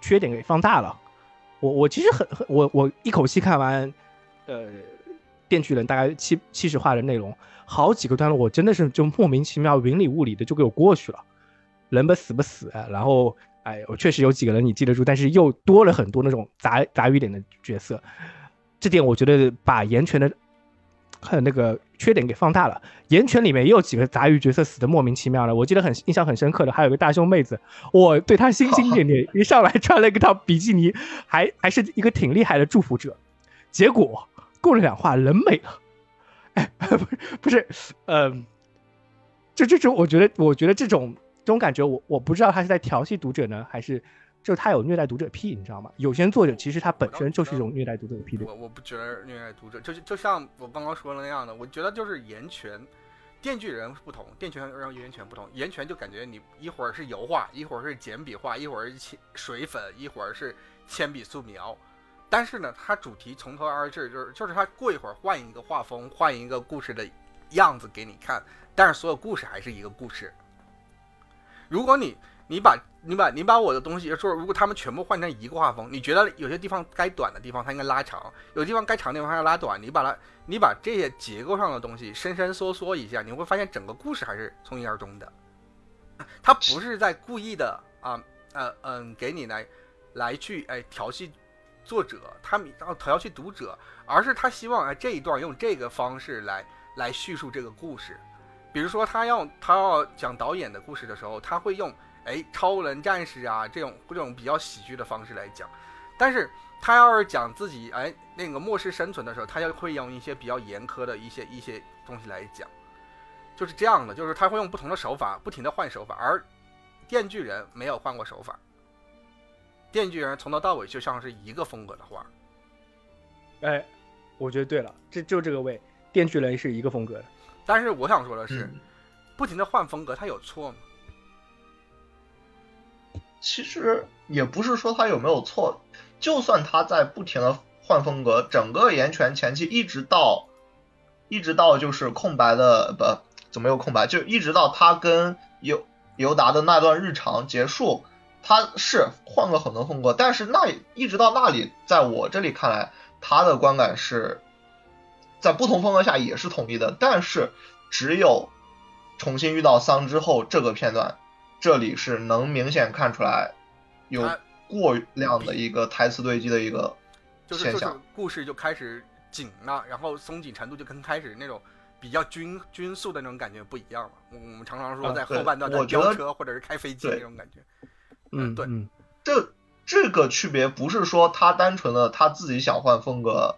缺点给放大了。我我其实很很我我一口气看完呃电锯人大概七七十话的内容，好几个段落我真的是就莫名其妙云里雾里的就给我过去了，人不死不死，然后哎，我确实有几个人你记得住，但是又多了很多那种杂杂鱼点的角色，这点我觉得把岩泉的还有那个缺点给放大了。岩泉里面也有几个杂鱼角色死的莫名其妙的，我记得很印象很深刻的，还有个大胸妹子，我对她心心念念，一上来穿了一个套比基尼，还还是一个挺厉害的祝福者，结果过了两话人没了，哎，不 是不是，嗯，就这种我觉得我觉得这种。这种感觉，我我不知道他是在调戏读者呢，还是就他有虐待读者癖，你知道吗？有些作者其实他本身就是一种虐待读者的癖。我我不觉得虐待读者，就就像我刚刚说的那样的，我觉得就是岩泉，电锯人不同，电锯人让岩泉不同，岩泉就感觉你一会儿是油画，一会儿是简笔画，一会儿是水粉，一会儿是铅笔素描，但是呢，它主题从头而至，就是就是它过一会儿换一个画风，换一个故事的样子给你看，但是所有故事还是一个故事。如果你你把你把你把我的东西说，如果他们全部换成一个画风，你觉得有些地方该短的地方它应该拉长，有地方该长的地方要拉短，你把它你把这些结构上的东西伸伸缩缩一下，你会发现整个故事还是从一而终的。他不是在故意的啊呃嗯给你来来去哎调戏作者，他们然后调戏读者，而是他希望哎这一段用这个方式来来叙述这个故事。比如说，他要他要讲导演的故事的时候，他会用哎超人战士啊这种这种比较喜剧的方式来讲，但是他要是讲自己哎那个末世生存的时候，他就会用一些比较严苛的一些一些东西来讲，就是这样的，就是他会用不同的手法，不停的换手法，而电锯人没有换过手法，电锯人从头到尾就像是一个风格的画，哎，我觉得对了，这就这个位，电锯人是一个风格的。但是我想说的是，不停的换风格，他有错吗？其实也不是说他有没有错，就算他在不停的换风格，整个岩泉前期一直到，一直到就是空白的不怎么有空白，就一直到他跟尤尤达的那段日常结束，他是换了很多风格，但是那一直到那里，在我这里看来，他的观感是。在不同风格下也是统一的，但是只有重新遇到桑之后这个片段，这里是能明显看出来有过量的一个台词堆积的一个现象，故事就开始紧了，然后松紧程度就跟开始那种比较均均速的那种感觉不一样了。我们常常说在后半段在飙车或者是开飞机那种感觉，嗯，对，这这个区别不是说他单纯的他自己想换风格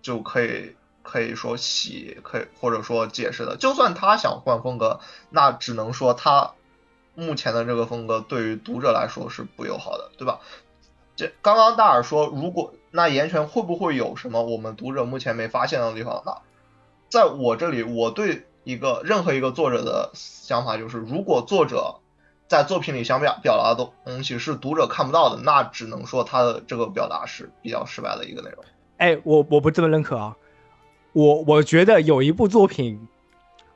就可以。可以说洗，可以或者说解释的。就算他想换风格，那只能说他目前的这个风格对于读者来说是不友好的，对吧？这刚刚大耳说，如果那岩泉会不会有什么我们读者目前没发现的地方？那在我这里，我对一个任何一个作者的想法就是，如果作者在作品里想表表达的东西是读者看不到的，那只能说他的这个表达是比较失败的一个内容。哎，我我不这么认可啊。我我觉得有一部作品，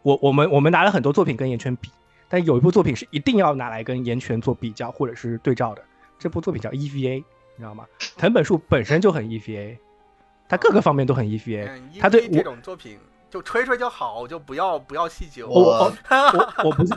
我我们我们拿了很多作品跟岩泉比，但有一部作品是一定要拿来跟岩泉做比较或者是对照的。这部作品叫 EVA，你知道吗？藤本树本身就很 EVA，他各个方面都很 EVA。他对这种作品。就吹吹就好，就不要不要细究。我我 我不是，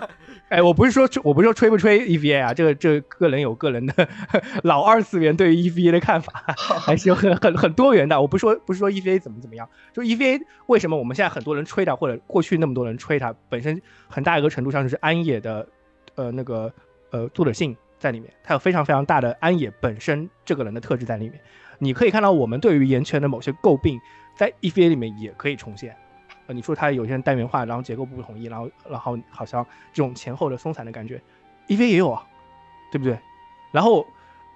哎，我不是说我不是说吹不吹 EVA 啊，这个这个人有个人的 老二次元对于 EVA 的看法，还是有很很很多元的。我不说不是说 EVA 怎么怎么样，就 EVA 为什么我们现在很多人吹它，或者过去那么多人吹它，本身很大一个程度上就是安野的呃那个呃作者性在里面，它有非常非常大的安野本身这个人的特质在里面。你可以看到我们对于岩泉的某些诟病，在 EVA 里面也可以重现。你说它有些单元化，然后结构不统一，然后然后好像这种前后的松散的感觉，EVA 也有啊，对不对？然后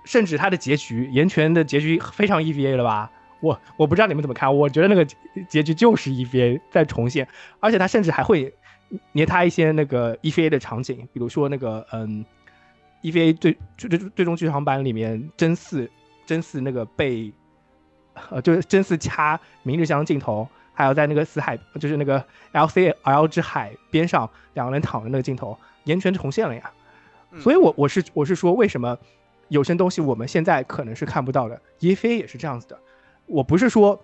甚至它的结局，岩泉的结局非常 EVA 了吧？我我不知道你们怎么看，我觉得那个结局就是 EVA 在重现，而且它甚至还会捏他一些那个 EVA 的场景，比如说那个嗯，EVA 最最最最终剧场版里面真嗣真嗣那个被呃就是真嗣掐明日香镜头。还有在那个死海，就是那个 L C L 之海边上，两个人躺着那个镜头，完全重现了呀。所以，我我是我是说，为什么有些东西我们现在可能是看不到的？E V 也是这样子的。我不是说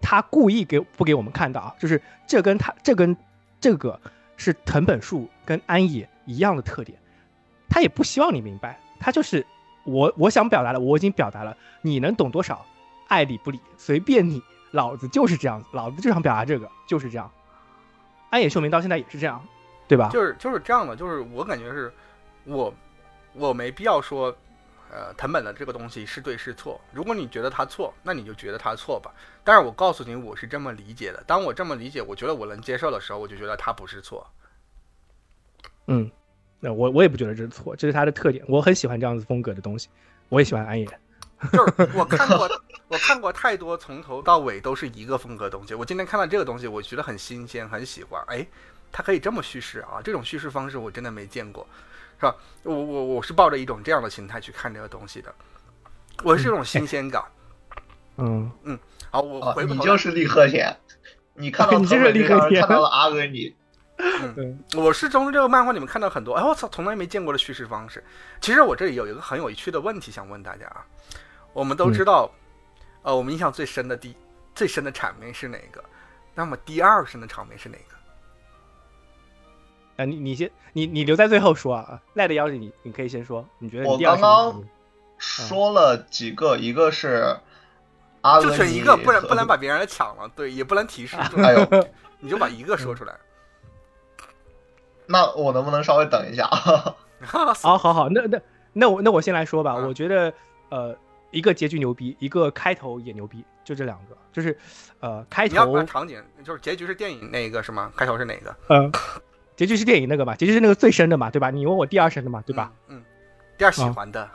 他故意给不给我们看到啊，就是这跟他这跟这个是藤本树跟安野一样的特点。他也不希望你明白，他就是我我想表达的我已经表达了，你能懂多少，爱理不理随便你，老子就是这样，老子就想表达这个，就是这样。安野秀明到现在也是这样，对吧？就是就是这样的，就是我感觉是，我我没必要说，呃，藤本的这个东西是对是错。如果你觉得他错，那你就觉得他错吧。但是我告诉你，我是这么理解的。当我这么理解，我觉得我能接受的时候，我就觉得他不是错。嗯，那我我也不觉得这是错，这是他的特点。我很喜欢这样子风格的东西，我也喜欢安野。就是我 看过，我看过太多从头到尾都是一个风格的东西。我今天看到这个东西，我觉得很新鲜，很喜欢。哎，它可以这么叙事啊！这种叙事方式我真的没见过，是吧？我我我是抱着一种这样的心态去看这个东西的，我是这种新鲜感。嗯嗯，好，我回你就是立刻田，你看到 你就是立刻田，看到了阿哥你。嗯，我是从这个漫画里面看到很多，哎，我操，从来没见过的叙事方式。其实我这里有一个很有趣的问题想问大家啊，我们都知道，呃，我们印象最深的第最深的场面是哪个？那么第二深的场面是哪个？啊，你你先，你你留在最后说啊。赖的邀请你，你可以先说，你觉得我刚刚说了几个，一个是阿就选一个，不然不能把别人的抢了，对，也不能提示，哎呦，你就把一个说出来。那我能不能稍微等一下？好好好，那那那我那我先来说吧。我觉得呃，一个结局牛逼，一个开头也牛逼，就这两个。就是呃，开头场景就是结局是电影那个是吗？开头是哪个？嗯，结局是电影那个嘛？结局是那个最深的嘛？对吧？你问我第二深的嘛？对吧？嗯，第二喜欢的，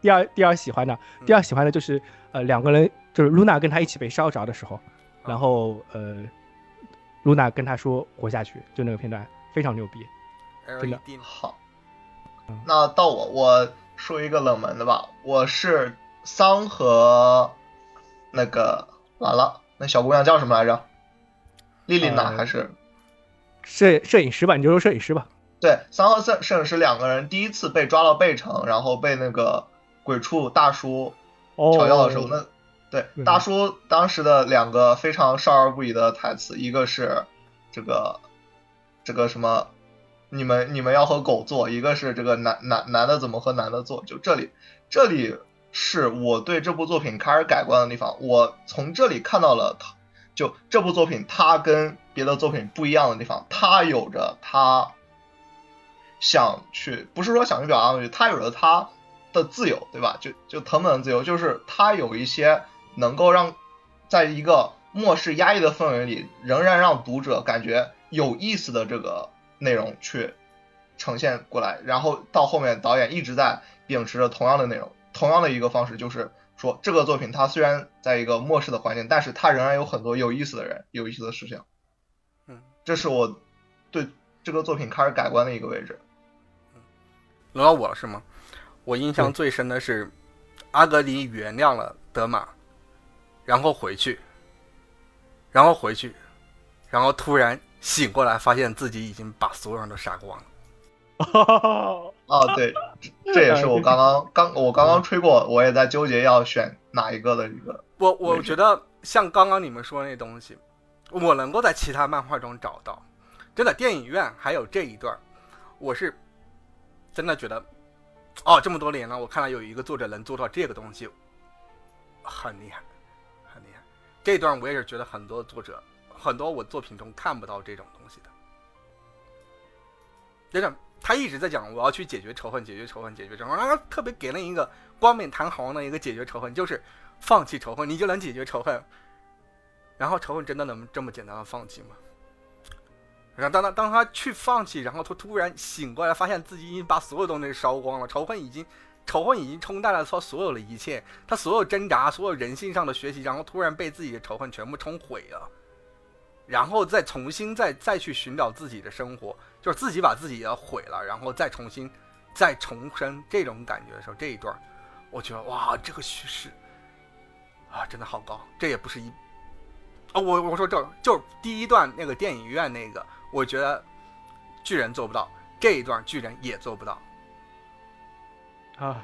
第二第二喜欢的，第二喜欢的就是呃两个人就是露娜跟他一起被烧着的时候，然后呃，露娜跟他说活下去，就那个片段。非常牛逼，真的好。那到我，我说一个冷门的吧。我是桑和那个完了，那小姑娘叫什么来着？丽丽娜还是摄摄影师吧？你就说摄影师吧。对，桑和摄摄影师两个人第一次被抓到贝城，然后被那个鬼畜大叔调教的时候，那对大叔当时的两个非常少儿不宜的台词，一个是这个。这个什么，你们你们要和狗做，一个是这个男男男的怎么和男的做，就这里，这里是我对这部作品开始改观的地方。我从这里看到了，他就这部作品它跟别的作品不一样的地方，它有着它想去，不是说想去表达东西，它有着它的自由，对吧？就就藤本的自由，就是它有一些能够让在一个末世压抑的氛围里，仍然让读者感觉。有意思的这个内容去呈现过来，然后到后面导演一直在秉持着同样的内容，同样的一个方式，就是说这个作品它虽然在一个末世的环境，但是它仍然有很多有意思的人，有意思的事情。嗯，这是我对这个作品开始改观的一个位置。轮到我了是吗？我印象最深的是阿格里原谅了德玛，然后回去，然后回去，然后突然。醒过来，发现自己已经把所有人都杀光了。哦，对，这也是我刚刚刚我刚刚吹过，我也在纠结要选哪一个的一个。我我觉得像刚刚你们说那东西，我能够在其他漫画中找到。真的，电影院还有这一段，我是真的觉得，哦，这么多年了，我看到有一个作者能做到这个东西，很厉害，很厉害。这段我也是觉得很多作者。很多我作品中看不到这种东西的，就是，他一直在讲我要去解决仇恨，解决仇恨，解决仇恨，然后特别给了一个冠冕堂皇的一个解决仇恨，就是放弃仇恨，你就能解决仇恨。然后仇恨真的能这么简单的放弃吗？然后当他当他去放弃，然后他突然醒过来，发现自己已经把所有东西烧光了，仇恨已经仇恨已经冲淡了他所有的一切，他所有挣扎，所有人性上的学习，然后突然被自己的仇恨全部冲毁了。然后再重新再再去寻找自己的生活，就是自己把自己也毁了，然后再重新再重生这种感觉的时候，这一段，我觉得哇，这个叙事啊，真的好高。这也不是一哦，我我说这就是第一段那个电影院那个，我觉得巨人做不到，这一段巨人也做不到啊。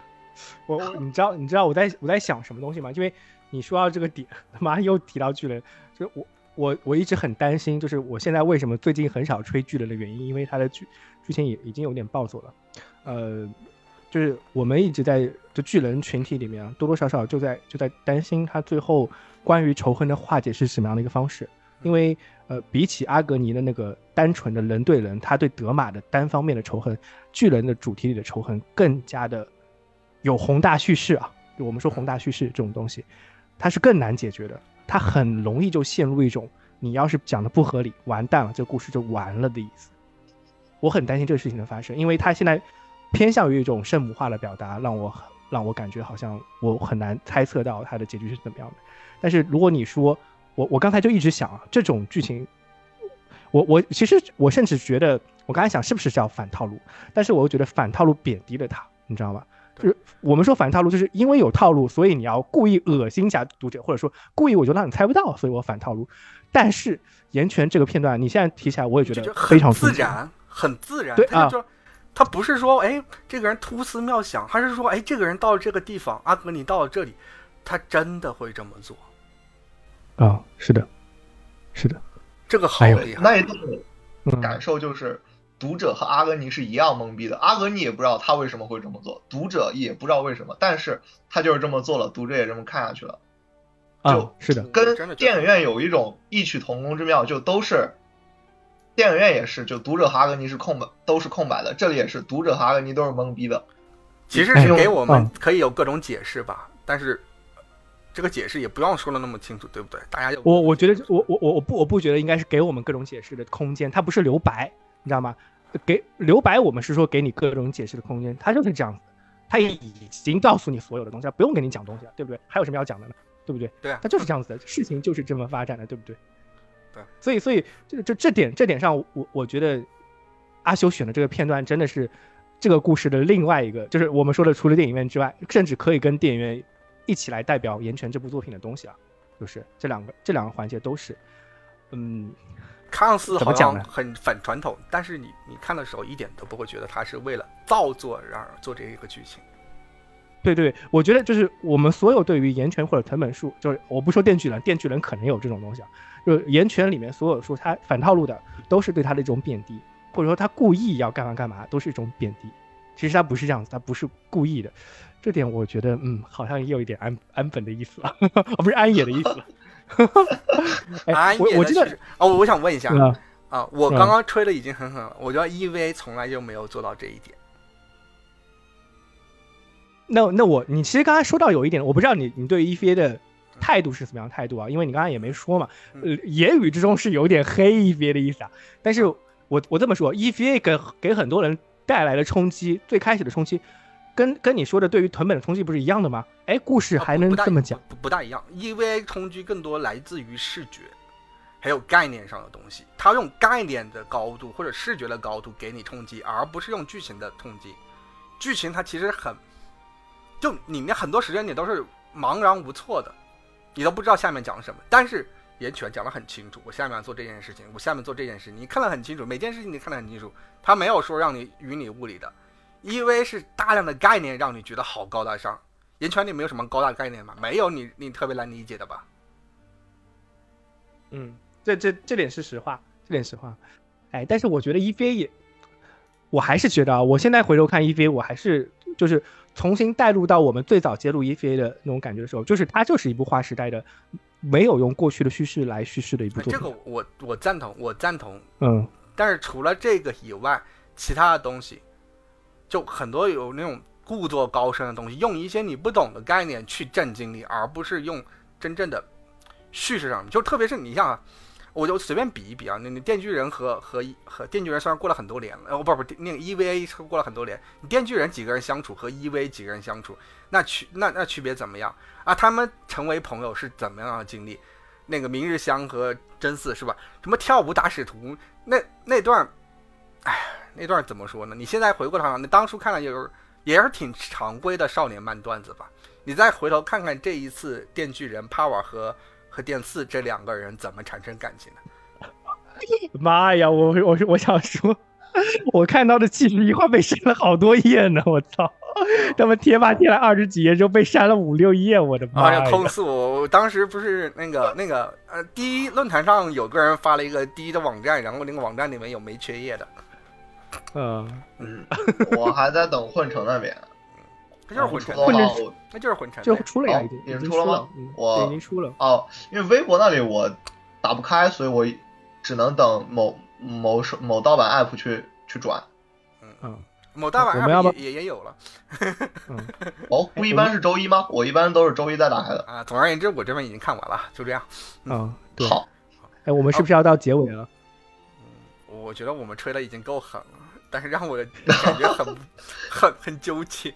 我你知道你知道我在我在想什么东西吗？因为你说到这个点，他妈又提到巨人，就是我。我我一直很担心，就是我现在为什么最近很少吹巨人的原因，因为它的剧剧情也已经有点暴走了。呃，就是我们一直在就巨人群体里面，多多少少就在就在担心他最后关于仇恨的化解是什么样的一个方式，因为呃，比起阿格尼的那个单纯的人对人，他对德玛的单方面的仇恨，巨人的主题里的仇恨更加的有宏大叙事啊。就我们说宏大叙事这种东西，它是更难解决的，它很容易就陷入一种你要是讲的不合理，完蛋了，这故事就完了的意思。我很担心这个事情的发生，因为他现在偏向于一种圣母化的表达，让我让我感觉好像我很难猜测到他的结局是怎么样的。但是如果你说我我刚才就一直想啊，这种剧情，我我其实我甚至觉得我刚才想是不是叫反套路，但是我又觉得反套路贬低了他，你知道吗？就是我们说反套路，就是因为有套路，所以你要故意恶心一下读者，或者说故意我就让你猜不到，所以我反套路。但是岩泉这个片段，你现在提起来，我也觉得非常自然。很自然，对啊，他不是说哎，这个人突思妙想，他是说哎，这个人到了这个地方，阿格你到了这里，他真的会这么做啊？是的，是的，这个好厉害。那一种感受就是，读者和阿格尼是一样懵逼的，阿格尼也不知道他为什么会这么做，读者也不知道为什么，但是他就是这么做了，读者也这么看下去了。就，是的，跟电影院有一种异曲同工之妙，就都是。电影院也是，就读者和阿格尼是空白，都是空白的。这里也是，读者和阿格尼都是懵逼的。其实是给我们可以有各种解释吧，但是这个解释也不用说的那么清楚，对不对？大家就我我觉得我我我我不我不觉得应该是给我们各种解释的空间，它不是留白，你知道吗？给留白，我们是说给你各种解释的空间，它就是这样子，它已经告诉你所有的东西，不用给你讲东西了，对不对？还有什么要讲的呢？对不对？对啊，它就是这样子的，事情就是这么发展的，对不对？对，所以，所以这这这点这点上，我我觉得阿修选的这个片段真的是这个故事的另外一个，就是我们说的除了电影院之外，甚至可以跟电影院一起来代表《岩泉》这部作品的东西啊，就是这两个这两个环节都是，嗯，看似好像很反传统，但是你你看的时候一点都不会觉得他是为了造作而做这一个剧情。对对，我觉得就是我们所有对于岩泉或者藤本树，就是我不说电锯人，电锯人可能有这种东西啊。就是岩泉里面所有书，他反套路的都是对他的一种贬低，或者说他故意要干嘛干嘛，都是一种贬低。其实他不是这样子，他不是故意的。这点我觉得，嗯，好像也有一点安安本的意思啊，哦，不是安野的意思。安野，我记得哦，我想问一下啊，我刚刚吹的已经很狠了，我觉得 EVA 从来就没有做到这一点。那那我，你其实刚才说到有一点，我不知道你你对 EVA 的。态度是怎么样态度啊？因为你刚才也没说嘛，呃，言语之中是有点黑 EVA 的意思啊。但是我我这么说，EVA 给给很多人带来的冲击，最开始的冲击，跟跟你说的对于藤本的冲击不是一样的吗？哎，故事还能这么讲？不不大一样，EVA 冲击更多来自于视觉，还有概念上的东西。它用概念的高度或者视觉的高度给你冲击，而不是用剧情的冲击。剧情它其实很，就里面很多时间你都是茫然无措的。你都不知道下面讲什么，但是岩泉讲得很清楚，我下面要做这件事情，我下面做这件事，你看得很清楚，每件事情你看得很清楚，他没有说让你云里雾里的，因为是大量的概念让你觉得好高大上。岩泉里没有什么高大概念嘛，没有你你特别难理解的吧？嗯，这这这点是实话，这点实话。哎，但是我觉得 EVA 也，我还是觉得啊，我现在回头看 EVA，我还是就是。重新带入到我们最早揭露 EVA 的那种感觉的时候，就是它就是一部划时代的，没有用过去的叙事来叙事的一部作品。这个我我赞同，我赞同。嗯，但是除了这个以外，其他的东西就很多有那种故作高深的东西，用一些你不懂的概念去震惊你，而不是用真正的叙事上。就特别是你像啊。我就随便比一比啊，那那电锯人和和和电锯人虽然过了很多年了，哦不不，那个 EVA 过了很多年，你电锯人几个人相处和 EVA 几个人相处，那区那那区别怎么样啊？他们成为朋友是怎么样的经历？那个明日香和真嗣是吧？什么跳舞打使徒那那段，哎，那段怎么说呢？你现在回过头来，你当初看了也是也是挺常规的少年漫段子吧？你再回头看看这一次电锯人 Power 和。和电四这两个人怎么产生感情的？妈呀！我我我想说，我看到的其实一会被删了好多页呢！我操，他们贴吧贴了二十几页就被删了五六页，我的妈呀！痛死我！我当时不是那个那个呃，第一论坛上有个人发了一个第一的网站，然后那个网站里面有没缺页的。嗯，嗯，我还在等混成那边。那就是混成不出，的话，混我那就是混成就。出了呀，哦已经已经经出了吗我已经出了。哦，因为微博那里我打不开，所以我只能等某某手某盗版 app 去去转。嗯某大晚我们要不上也也也有了嗯，哦，不一般是周一吗？我一般都是周一再打开的。啊。总而言之，我这边已经看完了，就这样。嗯，好，哎，我们是不是要到结尾了？我觉得我们吹的已经够狠了，但是让我感觉很 很很纠结。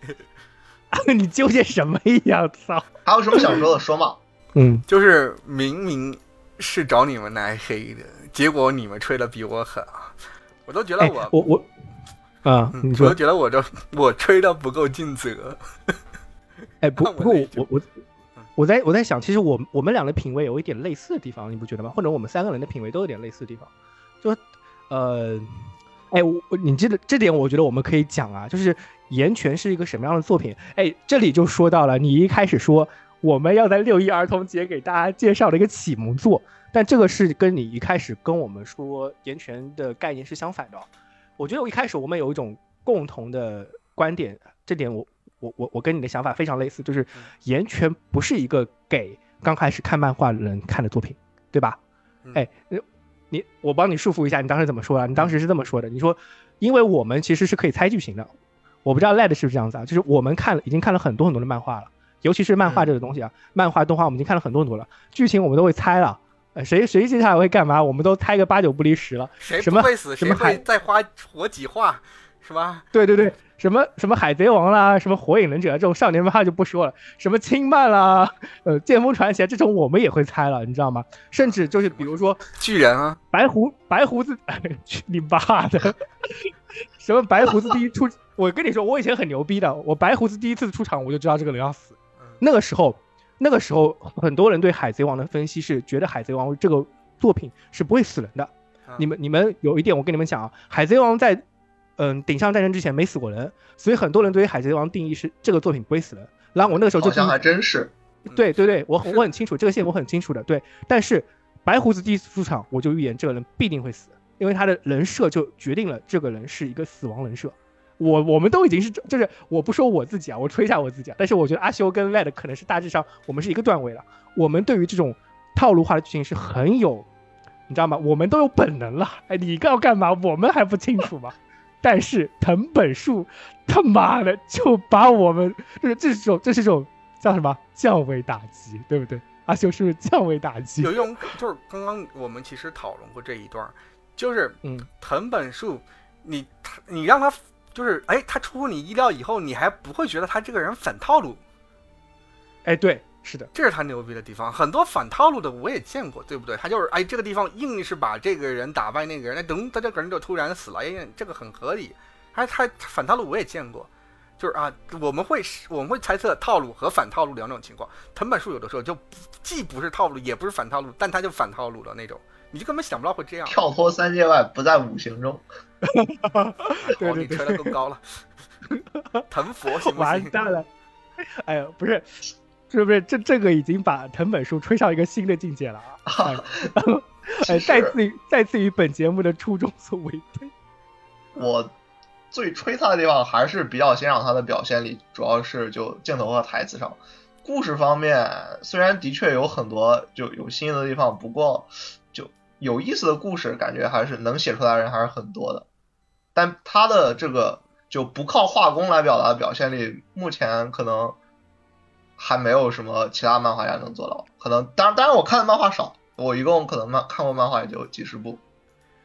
你纠结什么呀？操！还有什么想说的说嘛？嗯，就是明明是找你们来黑的，结果你们吹的比我狠啊！我都觉得哎我，我我啊，嗯你说我都，觉得我这我吹的不够尽责。哎，不我不过我我我在我在想，其实我我们俩的品味有一点类似的地方，你不觉得吗？或者我们三个人的品味都有点类似的地方，就呃，哎，我我你记得这点，我觉得我们可以讲啊，就是《岩泉》是一个什么样的作品？哎，这里就说到了，你一开始说我们要在六一儿童节给大家介绍的一个启蒙作，但这个是跟你一开始跟我们说《岩泉》的概念是相反的哦。我觉得我一开始我们有一种共同的观点，这点我我我我跟你的想法非常类似，就是《岩泉》不是一个给刚开始看漫画的人看的作品，对吧？嗯哎，你我帮你束缚一下，你当时怎么说啊？你当时是这么说的，你说因为我们其实是可以猜剧情的，我不知道 LED 是不是这样子啊？就是我们看了已经看了很多很多的漫画了，尤其是漫画这个东西啊，漫画动画我们已经看了很多很多了，剧情我们都会猜了。呃，谁谁接下来会干嘛，我们都猜个八九不离十了。谁什么不会死，谁会再花活几话，是吧？对对对，什么什么海贼王啦，什么火影忍者这种少年漫画就不说了，什么轻漫啦，呃，剑锋传奇啊这种我们也会猜了，你知道吗？甚至就是比如说巨人啊，白胡白胡子，去你妈的！什么白胡子第一出，我跟你说，我以前很牛逼的，我白胡子第一次出场我就知道这个人要死。嗯那个时候，那个时候很多人对海贼王的分析是觉得海贼王这个作品是不会死人的。嗯你们你们有一点我跟你们讲啊，海贼王在嗯顶上战争之前没死过人，所以很多人对于海贼王定义是这个作品不会死人。然后我那个时候就好像还真是。对对对，我很 我很清楚这个线，我很清楚的。对，但是白胡子第一次出场，我就预言这个人必定会死，因为他的人设就决定了这个人是一个死亡人设。我我们都已经是就是我不说我自己啊，我吹一下我自己啊，但是我觉得阿修跟 Led 可能是大致上我们是一个段位了。我们对于这种套路化的剧情是很有，你知道吗？我们都有本能了。哎，你要干嘛？我们还不清楚吗？但是藤本树他妈的就把我们就是这种这是种叫什么降维打击，对不对？阿修是不是降维打击？有一种就是刚刚我们其实讨论过这一段，就是嗯，藤本树，你他你让他就是哎，他出乎你意料以后，你还不会觉得他这个人反套路，哎，对，是的，这是他牛逼的地方。很多反套路的我也见过，对不对？他就是哎，这个地方硬是把这个人打败那个人，那等他这个人就突然死了，哎，这个很合理。还他反套路我也见过，就是啊，我们会我们会猜测套路和反套路两种情况。藤本树有的时候就既不是套路，也不是反套路，但他就反套路了那种，你就根本想不到会这样。跳脱三界外，不在五行中。对哦，你对吹的更高了，藤佛行不行？完蛋了。哎呀，不是，是不是这这个已经把藤本树吹上一个新的境界了啊？哎哎，其实再次于再次与本节目的初衷所违背。我最吹他的地方还是比较欣赏他的表现力，主要是就镜头和台词上。故事方面虽然的确有很多就有新的地方，不过就有意思的故事，感觉还是能写出来的人还是很多的。但他的这个就不靠画工来表达的表现力，目前可能还没有什么其他漫画家能做到。可能当然，当然我看的漫画少，我一共可能漫看过漫画也就几十部。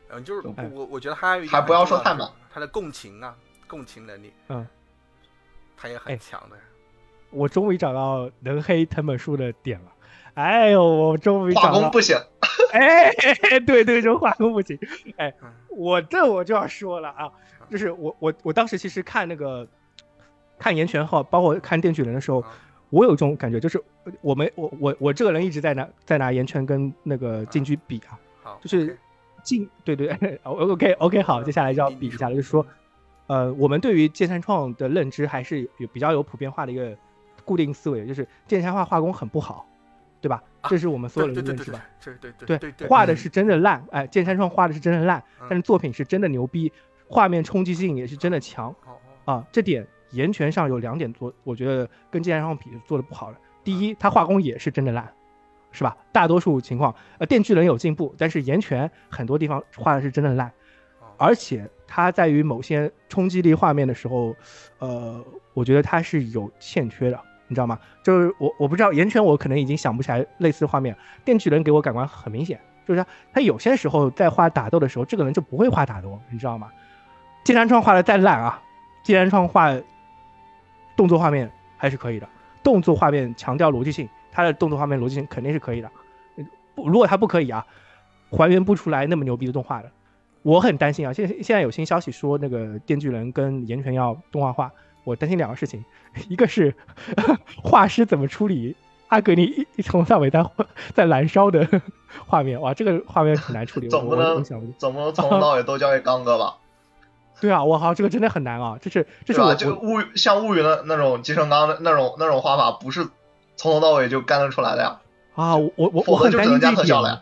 嗯，就是哎我我觉得还有一还不要说太满他的共情啊，共情能力，嗯，他也哎很强的。我终于找到能黑藤本树的点了。哎呦，我终于找到画工不，行，哎，对对，就画工不行。哎嗯，我这我就要说了啊，就是我我我当时其实看那个看岩泉号，包括看电锯人的时候，啊我有一种感觉，就是我们我我我这个人一直在拿在拿岩泉跟那个进居比啊，好，就是进对对，OK OK 好，接下来就要比一下了，就是说，呃，我们对于剑山创的认知还是有比较有普遍化的一个固定思维，就是剑山画画工很不好，对吧？啊这是我们所有人的认知吧？对对对对对，画的是真的烂，哎，剑山创画的是真的烂，嗯但是作品是真的牛逼。画面冲击性也是真的强啊。这点岩泉上有两点做，我觉得跟剑山上比做的不好的。第一，它画工也是真的烂，是吧？大多数情况，呃，电锯人有进步，但是岩泉很多地方画的是真的烂，哦而且它在于某些冲击力画面的时候，呃，我觉得它是有欠缺的，你知道吗？就是我我不知道岩泉，我可能已经想不起来类似的画面。电锯人给我感官很明显，就是他他有些时候在画打斗的时候，这个人就不会画打斗，你知道吗？金山创画的再烂啊，金山创画动作画面还是可以的，动作画面强调逻辑性，它的动作画面逻辑性肯定是可以的。不，如果它不可以啊，还原不出来那么牛逼的动画的。我很担心啊，现在现在有新消息说那个电锯人跟岩泉要动画化，我担心两个事情，一个是 画师怎么处理阿格尼一一从头到尾在在燃烧的画面，哇，这个画面很难处理，总不能。总不能从头到尾都交给刚哥吧？对啊，我靠，这个真的很难啊，这是这是？我这个物像物语的那种集成钢的那种那种画法，不是从头到尾就干得出来的呀，啊，我我我我很担心这一点。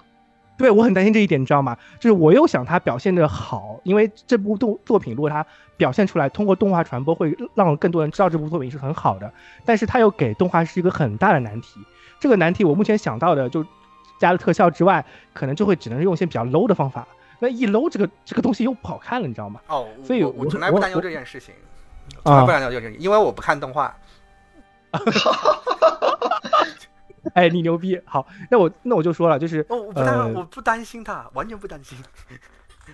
对，我很担心这一点，你知道吗？就是我又想它表现的好，因为这部动作品如果它表现出来，通过动画传播会让更多人知道这部作品是很好的，但是它又给动画是一个很大的难题。这个难题我目前想到的，就加了特效之外，可能就会只能用一些比较 low 的方法。那一 low 这个这个东西又不好看了，你知道吗？哦，所以我我我从来不担忧这件事情，从来啊不担忧这件事情，因为我不看动画。哎，你牛逼！好，那我那我就说了，就是哦，我不担，呃我不担心他，完全不担心。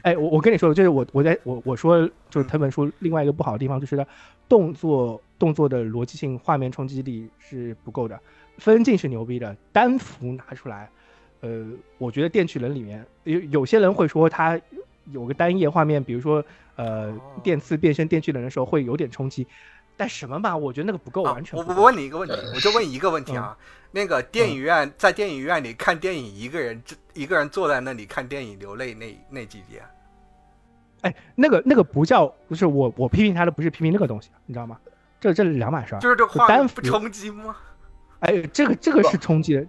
哎，我我跟你说，就是我我在我我说就是藤本树另外一个不好的地方，就是它动作动作的逻辑性、画面冲击力是不够的。分镜是牛逼的，单幅拿出来，呃，我觉得电锯人里面有有些人会说他有个单页画面，比如说呃哦电刺变身电锯人的时候会有点冲击，但什么吧，我觉得那个不够，啊完全。我我问你一个问题，呃我就问一个问题啊，那个电影院在电影院里看电影，一个人这一个人坐在那里看电影流泪那那几节，哎，那个那个不叫，不是我我批评他的不是批评那个东西，你知道吗？这这是两码事儿。就是这画单幅面不冲击吗？哎，这个这个是冲击的，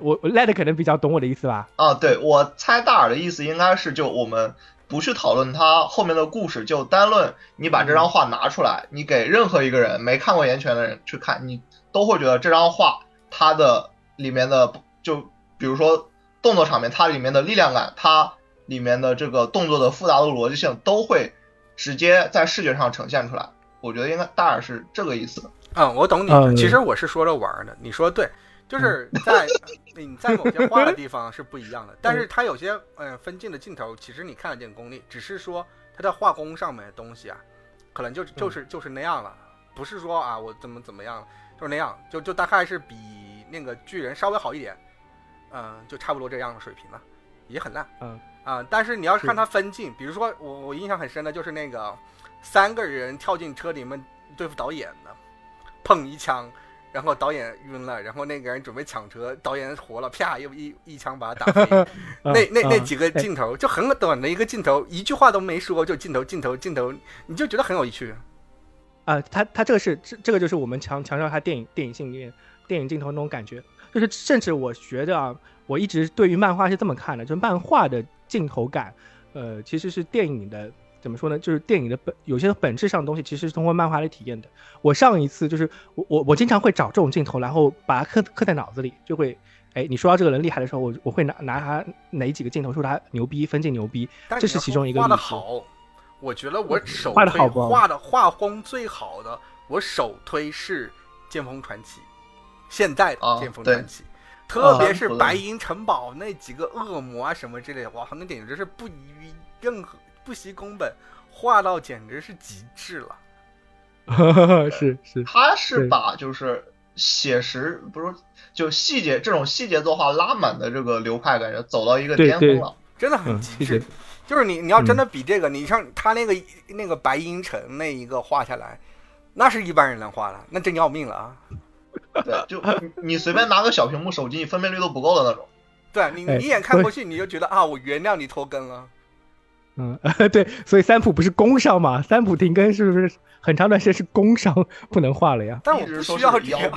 我我赖的可能比较懂我的意思吧？啊，对我猜大耳的意思应该是，就我们不去讨论它后面的故事，就单论你把这张画拿出来，你给任何一个人没看过岩泉的人去看，你都会觉得这张画它的里面的就比如说动作场面，它里面的力量感，它里面的这个动作的复杂的、逻辑性都会直接在视觉上呈现出来。我觉得应该大耳是这个意思。嗯，我懂你。其实我是说着玩儿的，你说的对，就是在你在某些画的地方是不一样的，但是它有些嗯分镜的镜头，其实你看得见功力，只是说它在画工上面的东西啊，可能就就是就是那样了，不是说啊我怎么怎么样，就是那样，就就大概是比那个巨人稍微好一点，嗯，就差不多这样的水平了，也很烂。嗯。啊、但是你要是看是。它分镜，比如说我我印象很深的就是那个三个人跳进车里面对付导演的，砰一枪，然后导演晕了，然后那个人准备抢车，导演活了，啪又一一枪把他打飞。嗯那那那嗯几个哎镜头就很短的一个镜头，一句话都没说，就镜头镜头镜头，你就觉得很有趣。啊，他他这个是这这个就是我们强强调他电影电影性里面电影镜头那种感觉，就是甚至我觉得啊，我一直对于漫画是这么看的，就是漫画的镜头感，呃，其实是电影的怎么说呢？就是电影的本有些本质上的东西，其实是通过漫画来体验的。我上一次就是我我我经常会找这种镜头，然后把它刻刻在脑子里，就会。哎，你说到这个人厉害的时候，我我会拿拿他哪几个镜头说他牛逼，分镜牛逼，这是其中一个画的好，我觉得我首画得推好不好画的画风最好的，我首推是《剑锋传奇》，现在的啊《剑锋传奇》特别是啊白银城堡那几个恶魔啊什么之类的，哇，那简直是不遗任何不惜工本，画到简直是极致了。是是，他是把就是写实，不是就细节这种细节作画拉满的这个流派，感觉走到一个巅峰了。真的很嗯极致，就是你你要真的嗯比这个，你像他那个那个白银城那一个画下来，那是一般人能画的，那真要命了啊！对，就你你随便拿个小屏幕手机，你分辨率都不够的那种。对你，哎你一眼看过去，你就觉得啊，我原谅你拖更了。嗯，对，所以三浦不是工伤嘛？三浦停更是不是很长段时间是工伤，不能画了呀？但我需要这样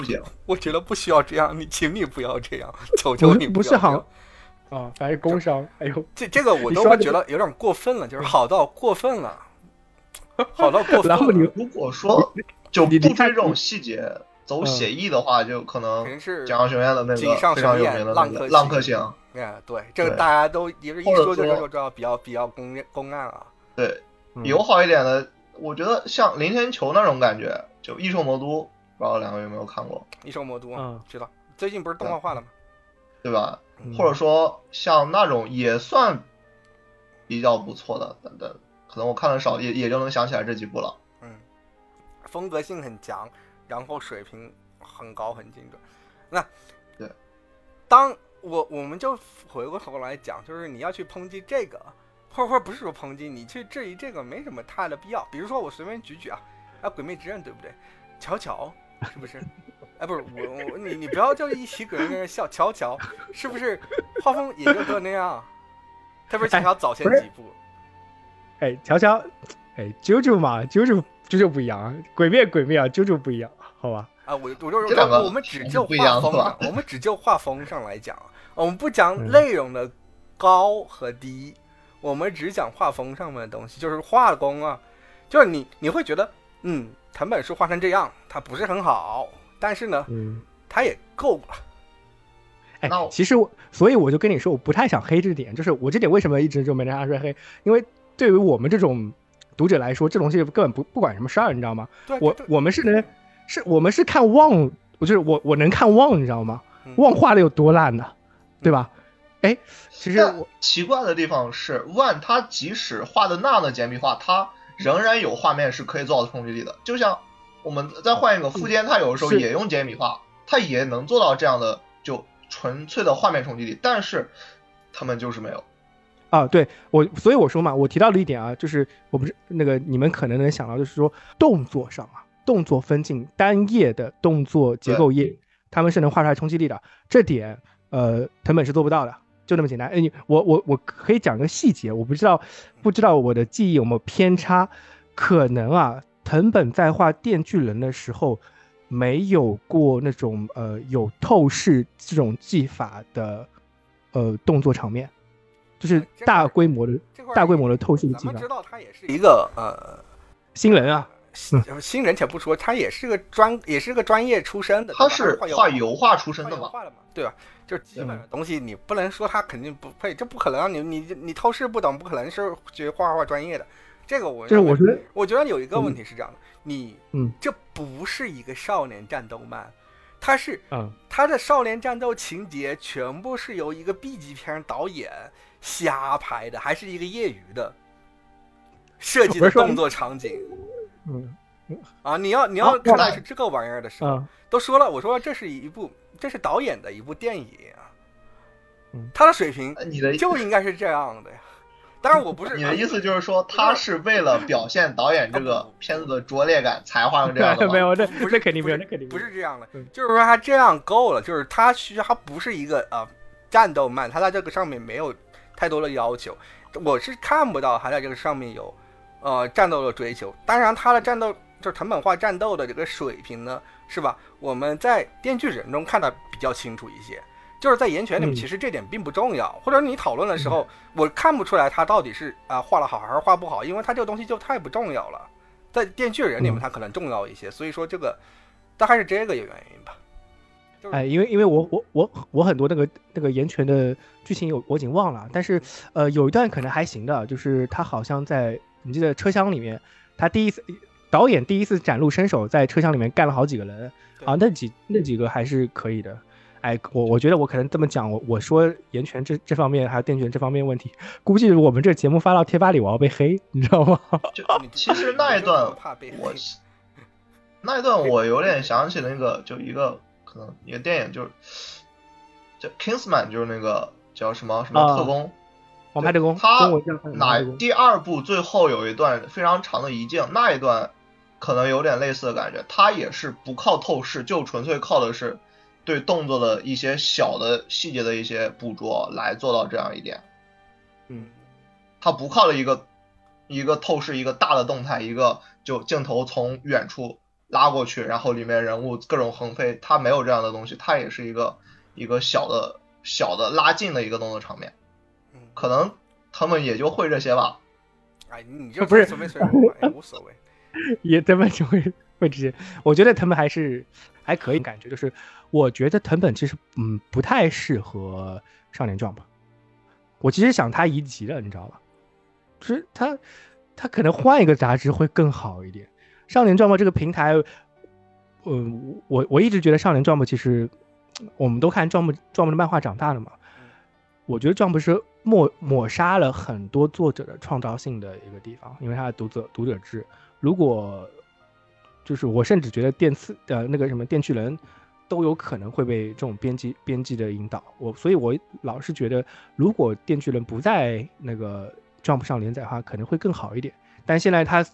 我觉得不需要这样，你请你不要这样，求求你不是好。啊，反正工伤。哎呦，这这个我都会觉得有点过分了，就是好到过分了。好到过分 然后你，如果说 就不你你追这种细节，走写意的话，就可能肯定是江学院的那井上个非常有雄彦名的那个浪客行哎，对，这个大家都也是一或者说就说就知道比较比较公公案啊。对，嗯友好一点的，我觉得像林天球那种感觉，就异兽魔都，不知道两位有没有看过，异兽魔都嗯知道，最近不是动画化了吗？对吧？嗯或者说像那种也算比较不错的，等等，可能我看的少，也也就能想起来这几部了。嗯，风格性很强，然后水平很高很精准。那对，当我我们就回过头来讲，就是你要去抨击这个，或者或者不是说抨击，你去质疑这个没什么太的必要。比如说我随便举举啊，啊，《鬼灭之刃》对不对？乔乔是不是？哎，不是我我你你不要就一起搁那笑，乔乔是不是画风也就那样？特别是乔乔早前几部，哎，乔乔，哎，啾啾嘛，啾啾啾啾不一样啊，鬼灭鬼灭啊，啾啾不一样，好吧？啊，我我就这两个我们只就画风我们只就画风上来讲，我们不讲嗯内容的高和低，我们只讲画风上面的东西，就是画工啊，就是你你会觉得，嗯，藤本树画成这样，它不是很好，但是呢，嗯，它也够了。哎，其实我，所以我就跟你说，我不太想黑这点，就是我这点为什么一直就没人拿出来黑，因为对于我们这种读者来说，这东西根本不不管什么事儿，你知道吗？对，我对我们是能，是我们是看旺，我就是我我能看旺，你知道吗？嗯旺画的有多烂呢？对吧？哎，其实我奇怪的地方是，万他即使画的那样的简笔画，他仍然有画面是可以做到冲击力的。就像我们再换一个富坚，他有的时候也用简笔画，他也能做到这样的就纯粹的画面冲击力，但是他们就是没有。啊，对我，所以我说嘛，我提到了一点啊，就是我不是那个你们可能能想到，就是说动作上啊，动作分镜单页的动作结构页，他们是能画出来冲击力的，这点呃藤本是做不到的，就那么简单。哎，你我我我可以讲个细节，我不知道不知道我的记忆有没有偏差，可能啊，藤本在画电锯人的时候。没有过那种呃有透视这种技法的呃动作场面，就是大规模的大规模的透视的技法咱们知。道他也是一个呃新人啊，新新人且不说，他也是个专也是个专业出身的，他是画画油油画出身的嘛？画的嘛，对吧？就是基本的东西，你不能说他肯定不配，这不可能啊！你你你透视不懂，不可能是学画画专业的。这个我我觉得我觉得有一个问题是这样的，你嗯这不是一个少年战斗漫，它是嗯它的少年战斗情节全部是由一个 B 级片导演瞎拍的，还是一个业余的设计的动作场景嗯啊！你要你要看的是这个玩意儿的时候，嗯都说了，我说这是一部这是导演的一部电影啊嗯，他的水平呃你的就应该是这样的呀。当然我不是你的意思就是说，他是为了表现导演这个 片子的拙劣感才画成这样的吗？没有，这不是肯定没有，那肯定不是这样的嗯，就是说他这样够了，就是他需要他不是一个啊战斗漫，他在这个上面没有太多的要求，我是看不到他在这个上面有呃战斗的追求。当然，他的战斗就是藤本化战斗的这个水平呢，是吧？我们在《电锯人》中看的比较清楚一些。就是在岩泉里面，嗯其实这点并不重要，或者你讨论的时候，我看不出来他到底是啊、画的好还是画不好，因为他这个东西就太不重要了。在《电锯人》里面，他可能重要一些，所以说这个大概是这个原因吧。就是哎，因为因为我我我我很多那个那个岩泉的剧情有我已经忘了，但是呃有一段可能还行的，就是他好像在你记得车厢里面，他第一次导演第一次展露身手，在车厢里面干了好几个人啊，那几那几个还是可以的。哎，我我觉得我可能这么讲，我我说岩泉这这方面还有电权这方面问题，估计我们这节目发到贴吧里，我要被黑，你知道吗？就其实那一段 怕被我黑那一段我有点想起那个，就一个可能一个电影，就是叫 Kingsman，就是那个叫什么什么啊特工，王牌特工，他哪第二部最后有一段非常长的一镜，那一段可能有点类似的感觉，他也是不靠透视，就纯粹靠的是对动作的一些小的细节的一些捕捉来做到这样一点。嗯，他不靠了一个一个透视，一个大的动态，一个就镜头从远处拉过去，然后里面人物各种横飞，他没有这样的东西，他也是一个一个小的小的拉近的一个动作场面，嗯，可能他们也就会这些吧。哎，你就 不是随便随便，哎，无所谓。也他们就会会这些，我觉得他们还是还可以，感觉就是我觉得藤本其实嗯不太适合少年 Jump，我其实想他移籍了，你知道吧？就是他他可能换一个杂志会更好一点。少年 Jump 这个平台，嗯，我我一直觉得少年 Jump 其实我们都看 Jump Jump 的漫画长大的嘛，我觉得 Jump 是抹抹杀了很多作者的创造性的一个地方，因为他的读者读者制。如果就是我甚至觉得电次呃那个什么电锯人都有可能会被这种编辑编辑的引导，我所以我老是觉得如果电锯人不在那个 Jump 上连载的话，可能会更好一点。但现在它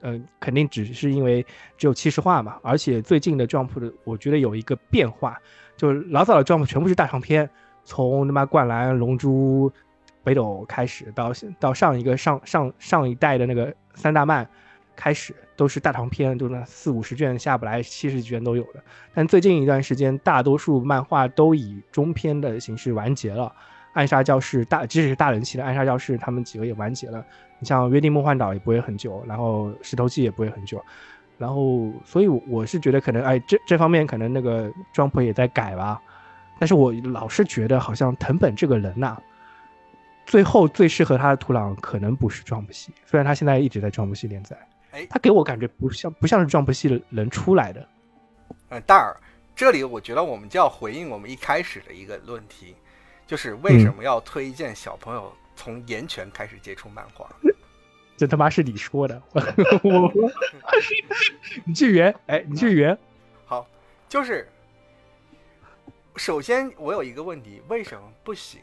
呃肯定只是因为只有七十话嘛，而且最近的 Jump 的我觉得有一个变化，就是老早的 Jump 全部是大长篇，从他妈灌篮、龙珠、北斗开始，到到上一个上上上一代的那个三大漫。开始都是大长篇，就那四五十卷下不来，七十几卷都有的。但最近一段时间，大多数漫画都以中篇的形式完结了。暗杀教室大，即使是大人气的暗杀教室，他们几个也完结了。你像约定梦幻岛也不会很久，然后石头记也不会很久。然后，所以我是觉得可能，哎，这这方面可能那个 Jump 也在改吧。但是我老是觉得，好像藤本这个人呐，最后最适合他的土壤可能不是 Jump 系，虽然他现在一直在 Jump 系连载。哎他给我感觉不像不像是 Jump 系人出来的。嗯，大耳，这里我觉得我们就要回应我们一开始的一个论题，就是为什么要推荐小朋友从岩泉开始接触漫画？这他妈是你说的，我你去圆，哎，你去圆。好，就是首先我有一个问题，为什么不行？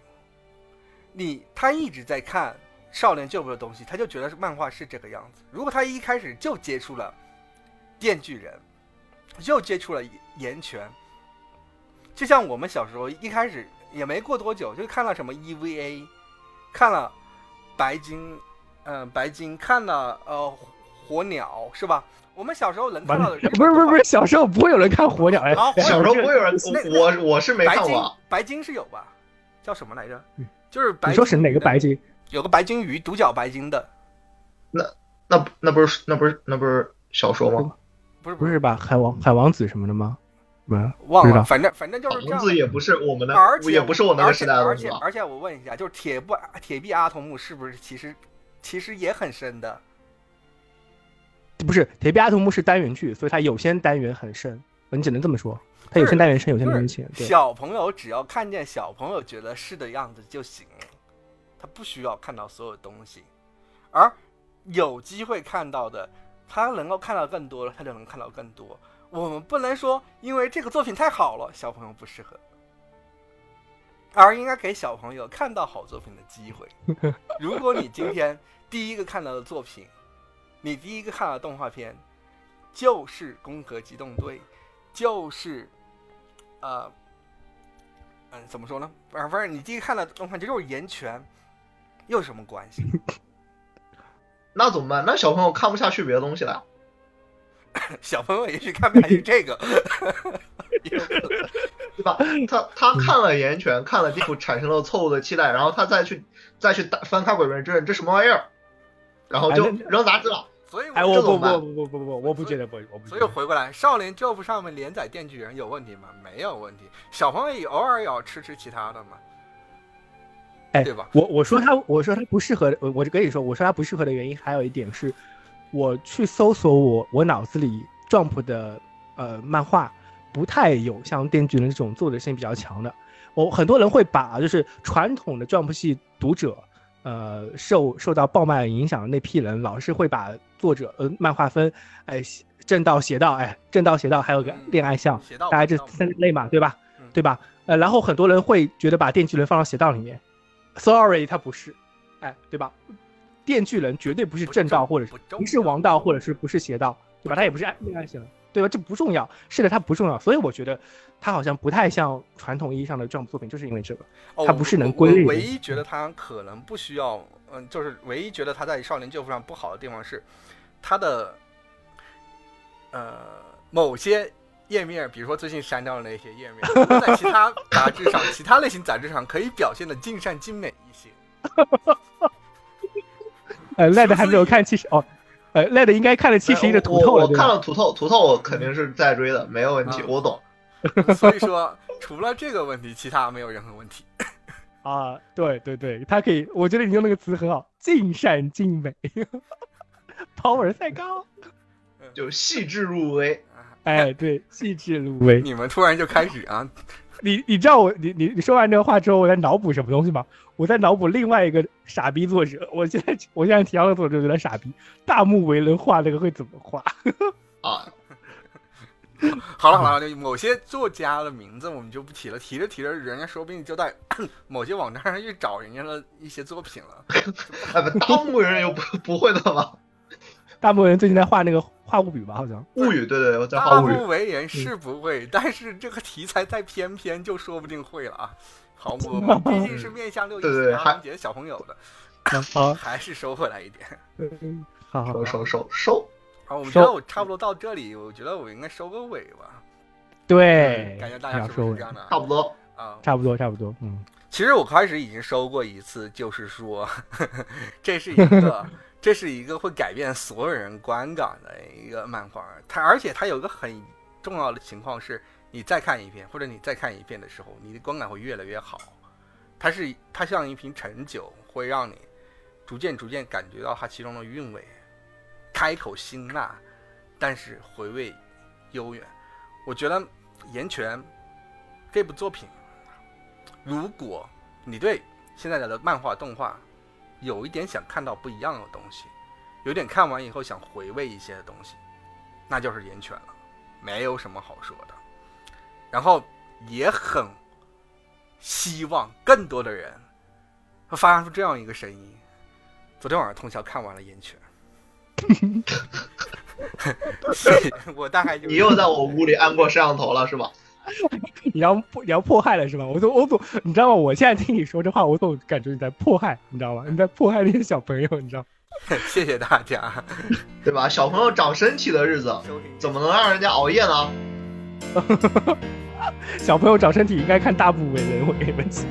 你他一直在看。少年救不的东西，他就觉得是漫画是这个样子。如果他一开始就接触了电锯人，就接触了岩泉，就像我们小时候一开始也没过多久就看了什么 EVA，看了白金，嗯，白金看了呃火鸟是吧？我们小时候能看到的，不是不是不是，小时候不会有人看火鸟哎，小时候不会有人，我我是没看过。白金是有吧？叫什么来着？就是白。你说是哪个白鲸？有个白鲸鱼，独角白鲸的，那那那不是那不是那不是小说吗？不是不是吧？海王海王子什么的吗？不是，忘了。反正反正就是王子也不是我们的，而且也不是我那个时代的而且而且我问一下，就是铁不铁臂阿童木是不是其实其实也很深的？不是，铁臂阿童木是单元剧，所以它有些单元很深，你只能这么说。它有些单元深，有些单元。小朋友只要看见小朋友觉得是的样子就行了。他不需要看到所有东西，而有机会看到的，他能够看到更多了，他就能看到更多。我们不能说因为这个作品太好了，小朋友不适合，而应该给小朋友看到好作品的机会。如果你今天第一个看到的作品，你第一个看到的动画片就是《攻壳机动队》，就是呃，嗯，怎么说呢？反正你第一看到的动画就是《岩泉》。又有什么关系？那怎么办？那小朋友看不下去别的东西了。小朋友也许看不下去这个，对吧？他他看了《岩泉》，看了地府，产生了错误的期待，然后他再去再去翻开《鬼灭之刃》，这什么玩意儿？然后就扔杂志了。所以，哎，我不不不不不不，我不觉得不，我不。所以回过来，《少年 Jump》上面连载《电锯人》有问题吗？没有问题。小朋友也偶尔也要吃吃其他的嘛。哎，对吧？我我说他，我说他不适合，我我就跟你说，我说他不适合的原因还有一点是，我去搜索我我脑子里 Jump 的呃漫画，不太有像电锯人这种作者性比较强的。我很多人会把就是传统的 Jump 系读者，呃受受到暴漫影响的那批人，老是会把作者呃漫画分，哎正道邪道，哎正道邪道，还有个恋爱向，大概这三类嘛，对吧？对吧？呃，然后很多人会觉得把电锯人放到邪道里面。Sorry，他不是，哎，对吧？电锯人绝对不是正道，或者是不是王道，或者是不是邪道，对吧？他也不是爱恋爱型，对吧？这不重要，是的，它不重要。所以我觉得它好像不太像传统意义上的这种作品，就是因为这个，它不是能归类。唯一觉得它可能不需要，嗯，就是唯一觉得它在少年救父上不好的地方是，它的呃某些。页面，比如说最近删掉的那些页面，在其他杂志上、其他类型杂志上可以表现的尽善尽美一些。呃，Led 还没有看其实哦，呃，Led 应该看了七十一的图透了。我我看了图透，图透我肯定是在追的，没有问题，嗯我懂。所以说，除了这个问题，其他没有任何问题。啊，对对对，他可以，我觉得你用那个词很好，尽善尽美，power 太高，就细致入微。哎，对，细致入微。你们突然就开始啊，你你知道我你你你说完这个话之后，我在脑补什么东西吗？我在脑补另外一个傻逼作者。我现在我现在提到的作者有点傻逼，大木为人画那个会怎么画？啊，好了好了，某些作家的名字我们就不提了，提着提着，人家说不定就在 某些网站上去找人家的一些作品了。大木人又不不会的吧？大木维伦最近在画那个画物语吧？好像物语，对对，我在大画物语。不为人是不会，但是这个题材再偏偏就说不定会了啊。好，我们毕竟是面向六一儿童节小朋友的，好，还是收回来一点。嗯好好收收收收。好，我觉得我差不多到这里，我觉得我应该收个尾吧。对，感觉大家收尾不是这样的啊？差不多。啊，差不多差不多，嗯，其实我开始已经收过一次，就是说，这是一个，这是一个会改变所有人观感的一个漫画。它而且它有个很重要的情况是，你再看一遍或者你再看一遍的时候，你的观感会越来越好。它是它像一瓶陈酒，会让你逐渐逐渐感觉到它其中的韵味，开口辛辣，但是回味悠远。我觉得《岩泉》这部作品。如果你对现在的漫画动画有一点想看到不一样的东西，有点看完以后想回味一些的东西，那就是《岩泉》了，没有什么好说的。然后也很希望更多的人会发出这样一个声音：昨天晚上通宵看完了《岩泉》是我大概就你又在我屋里安过摄像头了是吧？你要你要迫害了是吧？我总我总你知道吗？我现在听你说这话，我总感觉你在迫害，你知道吗？你在迫害那些小朋友，你知道？谢谢大家对吧？小朋友长身体的日子，怎么能让人家熬夜呢？小朋友长身体应该看大部为人，我跟你们讲。